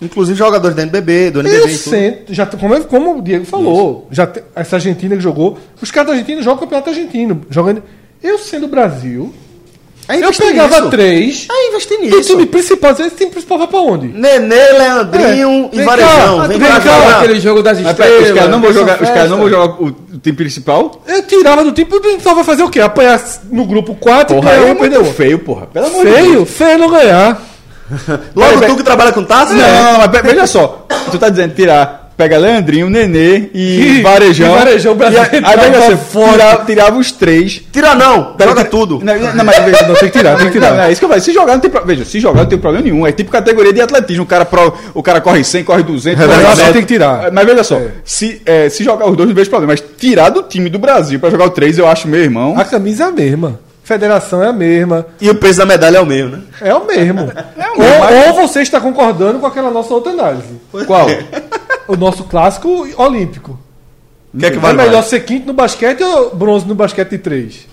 A: Inclusive jogadores da NBB, do NBB
B: Eu
A: e tudo.
B: sento, já, como, como o Diego falou, já essa Argentina que jogou, os caras da Argentina jogam o campeonato argentino. Jogando, eu sendo Brasil,
A: É
B: eu pegava
A: nisso.
B: três,
A: É investir
B: e o
A: nisso.
B: time principal, esse time principal vai pra onde?
A: Nenê, Leandrinho
B: É.
A: e
B: Vem
A: Varejão.
B: cá,
A: Vem
B: cá,
A: cá.
D: aquele jogo das estrelas.
C: os caras não vão jogar, os caras não vão jogar o, o time principal?
B: Eu tirava do time, só vai fazer o quê? Apanhar no grupo 4
C: Porra,
B: e
C: aí
B: ganhar
C: é
B: um,
C: muito
B: um.
C: feio, porra. Pelo amor de Deus.
B: Feio? Feio não ganhar. *laughs*
A: Logo tu que trabalha com taça?
C: Não, mas pe- veja só. Tu tá dizendo tirar. Pega Leandrinho, Nenê e Varejão.
B: e Varejão, Brasil
C: E aí, aí veja só,
B: forte.
C: tirava, tirava os três.
A: Tira não,
C: Pera-
A: joga tudo.
C: Não, não, mas veja,
B: Não, tem que tirar, tem que tirar.
C: Não, *laughs* não, é isso que eu falei. Se jogar, não tem pro- Veja, se jogar, não tem problema nenhum. É tipo categoria de atletismo. O cara, pro- o cara corre 100, corre 200.
B: É,
C: 100.
B: tem que tirar.
C: Mas veja só,
B: É.
C: se, é, se jogar os dois, não vejo problema. Mas tirar do time do Brasil pra jogar o 3, eu acho, meu irmão.
B: A camisa é a mesma. Federação é a mesma.
A: E o peso da medalha é o mesmo, né?
B: É o mesmo. *laughs*
C: o
B: ou,
C: mesmo, mas-
B: ou você está concordando com aquela nossa outra análise.
C: Qual?
B: O nosso clássico olímpico.
A: O que é que
B: é
A: vale
B: melhor
A: mais?
B: ser quinto no basquete ou bronze no basquete de três?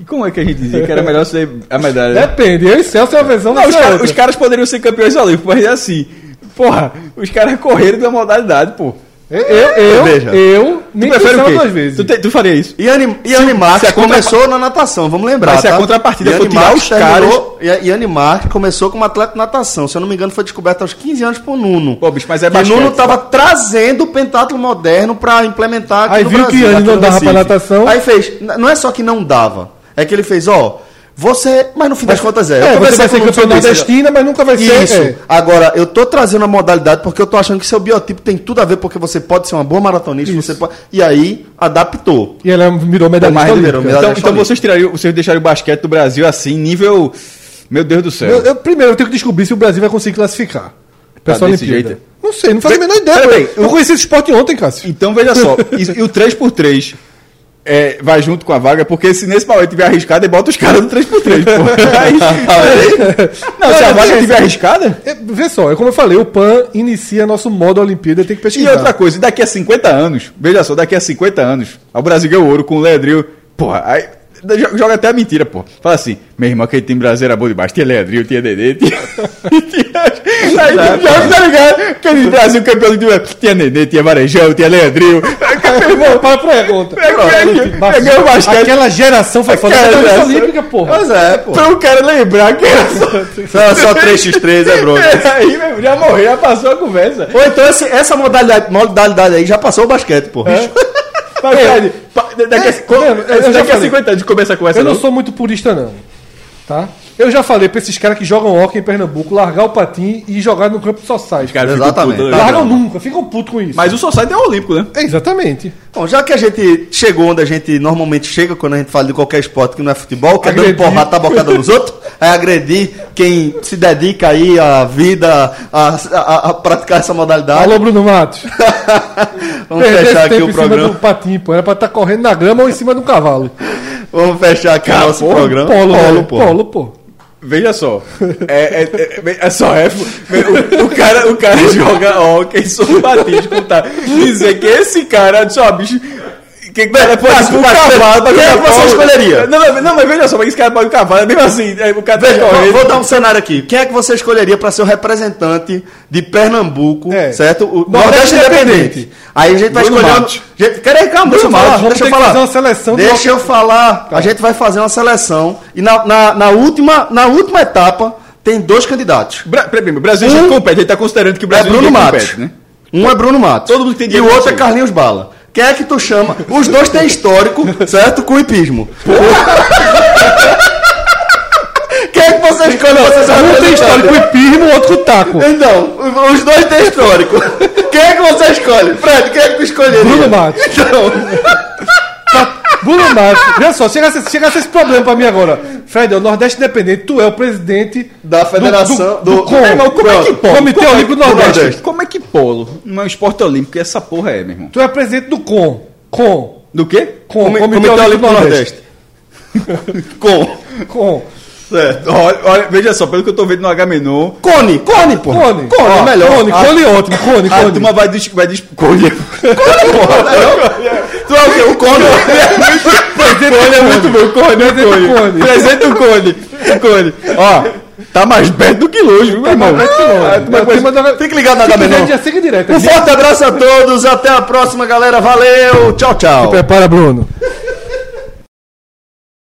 C: E como é que a gente dizia que era melhor ser a medalha?
B: Depende. Eu e Celso é uma versão
C: Não, os,
B: é
C: cara- os caras poderiam ser campeões olímpicos, mas é assim. Porra, os caras correram da modalidade, pô.
B: Eu, eu, eu,
A: Veja.
B: eu
C: Tu
B: nem
C: prefere o
B: pensava
C: quê?
B: duas vezes.
C: Tu, te- tu faria isso?
A: Iane, Iane Marques
C: se a contra-
A: começou na natação, vamos lembrar.
C: Mas se a
A: tá?
C: contrapartida
A: Iane
C: for tirar os caras-
A: terminou- I- Iane Marques começou como atleta de natação. Se eu não me engano, foi descoberta aos 15 anos por Nuno.
C: Pô, bicho, mas é
A: que
C: basquete.
A: Nuno estava trazendo o pentatlo moderno para implementar aqui
B: Aí
A: no
B: viu
A: Brasil,
B: que
A: aqui
B: não dava pra natação.
A: Aí fez. Não é só que não dava. É que ele fez, ó. Você. Mas no fim das contas é.
B: É, você vai ser campeão nordestina, mas nunca vai ser.
A: Isso.
B: é.
A: Agora, eu tô trazendo a modalidade porque eu tô achando que seu biotipo tem tudo a ver, porque você pode ser uma boa maratonista,
B: Isso.
A: você pode. E aí, adaptou.
B: E ela virou medalhista
A: mais
B: olímpica.
A: liberou medalha.
C: Então, então vocês tirariam, vocês deixariam o basquete do Brasil assim, nível. Meu Deus do céu.
B: Eu, eu- primeiro, eu tenho que descobrir se o Brasil vai conseguir classificar.
C: Tá
B: essa
C: desse
B: Olimpíada.
C: jeito?
B: Não sei, não faço a menor ideia.
C: pera
B: eu
C: eu-
B: conheci esse esporte ontem, Cássio.
C: Então veja só, e, e o 3x3 é, vai junto com a vaga, porque se nesse momento tiver arriscado, ele bota os caras no 3x3, pô. *laughs* Aí- *laughs* não, se a vaga tiver arriscada.
B: É, vê só, é como eu falei, o PAN inicia nosso modo Olimpíada, tem que
C: E
B: pesquisar.
C: outra coisa, daqui a 50 anos, veja só, daqui a 50 anos, o Brasil ganhou ouro com o Leandrinho. Porra, aí joga até a mentira, pô. Fala assim, meu irmão, aquele time brasileiro era bom demais. Tinha Leandrinho, tinha Nenê, *laughs* tinha. *laughs* Aí joga, tá ligado? Aquele Brasil campeão do time. Tinha Nenê, tinha Varejão, tinha Leandrinho. Irmão, *laughs*
B: Para a pergunta.
C: Peguei o basquete.
B: Aquela geração foi foda.
C: Aquela geração-
B: olímpica, porra.
A: Pois é, pô.
C: Pra o cara lembrar que era só.
A: Só, só 3x3 é bronze.
C: Aí, meu, já morreu, já passou a conversa.
A: Ou então essa modalidade, modalidade aí já passou o basquete, pô.
C: Mas, Fred, pa- daqui, a,
B: Tá já
C: daqui a
B: falei.
C: 50 anos começa a conversa,
B: Eu não
C: não?
B: sou muito purista, não. Tá? Eu já falei pra esses caras que jogam hockey em Pernambuco, largar o patim e jogar no campo só sai.
C: Os caras ficam
A: Exatamente.
C: putos,
A: Tá
C: né?
B: Largam nunca, ficam putos com isso.
C: Mas o Society é olímpico, né?
B: É, exatamente.
A: Bom, já que a gente chegou onde a gente normalmente chega quando a gente fala de qualquer esporte que não é futebol, que é dando porrada, tabocada nos outros, *laughs* é agredir quem se dedica aí à vida, a, a- a praticar essa modalidade.
B: Alô, Bruno Matos. *laughs*
A: Vamos fechar aqui
B: tempo
A: o
B: em cima
A: programa.
B: do patim, pô. Era pra estar correndo na grama ou em cima do cavalo.
A: Vamos fechar aqui o nosso
B: Porra,
A: programa.
B: Polo, velho,
A: pô.
B: polo, pô.
C: Veja só. É, é, é, é só é. O, o cara, o cara *laughs* joga hockey sobre batismo, tá? Dizer que esse cara, disse, ó, bicho. Que cara pode
A: mas-
C: cavalo pra
A: quem é que você escolheria?
C: Não, mas- não, mas veja só, mas esse cara pode ir pro cavalo, é mesmo assim. é, O cara tá
A: Veja, vou,
C: correndo.
A: vou dar um cenário aqui. Quem é que você escolheria para ser o representante de Pernambuco,
B: É.
A: certo? O
B: Nordeste
A: Nordeste Independente.
B: Independente.
A: Aí a gente vai
C: Bruno
A: escolher.
C: Matos.
A: Gente, peraí, calma, deixa eu
B: Bruno
A: falar.
B: Matos,
A: Deixa eu
B: que
A: falar.
B: fazer uma seleção do
A: Deixa eu falar. A gente vai fazer uma seleção. E na, na, na última, na última etapa tem dois candidatos.
C: Bra o Brasil
A: Um-
C: já compete, ele tá considerando que o
A: É
C: Brasil
A: Bruno
C: ninguém
A: Matos.
C: compete, né?
A: Um é Bruno Matos.
C: Todo mundo tem
A: E o outro é Carlinhos Bala. Quem é que tu chama? Os dois têm histórico, certo? Com o hipismo. *laughs* Quem é que você escolhe você
B: Um tem histórico com hipismo, o outro com taco.
A: Então, os dois têm histórico. Quem é que você escolhe? Fred, quem é que tu escolheria?
B: Bruno Matos.
A: Então, *laughs*
B: Bruno Matos, olha só, chegasse, chegasse esse problema pra mim agora. Fred, é o Nordeste Independente, tu é o presidente
A: da federação do...
B: do,
C: Meu irmão, como é que polo?
B: Comitê
C: Como é
B: Olímpico do Nordeste.
A: Nordeste.
C: Como é que polo não é um esporte olímpico? Essa porra é, meu irmão.
B: Tu é presidente do COM. COM.
C: Do quê?
B: Com,
A: Comi-
B: Comitê, Olímpico do Nordeste.
A: Com. *laughs*
B: Com.
A: Certo.
C: Olha, olha, veja só, pelo que eu tô vendo no H-Menon,
A: Cone, Cone, pô.
B: Cone.
A: Cone,
B: Ó,
A: melhor.
B: Cone,
A: Ah,
B: Cone ótimo. Cone,
C: a
B: Cone.
C: turma vai dis... Vai dis... Cone.
A: porra, melhor. Tu é o quê? O Cone.
C: Cone é muito bom, Cone, é
B: Presente
C: Cone.
B: Cone.
C: Presente do Cone. O Cone. Ó, tá mais perto do que longe, viu, meu irmão?
B: perto que.
C: Ah,
A: Fique ligado na
B: Se quiser,
A: H-Menon.
B: já siga direto.
A: Um forte abraço a todos. Até a próxima, galera. Valeu. Tchau, tchau.
B: Prepara, Bruno.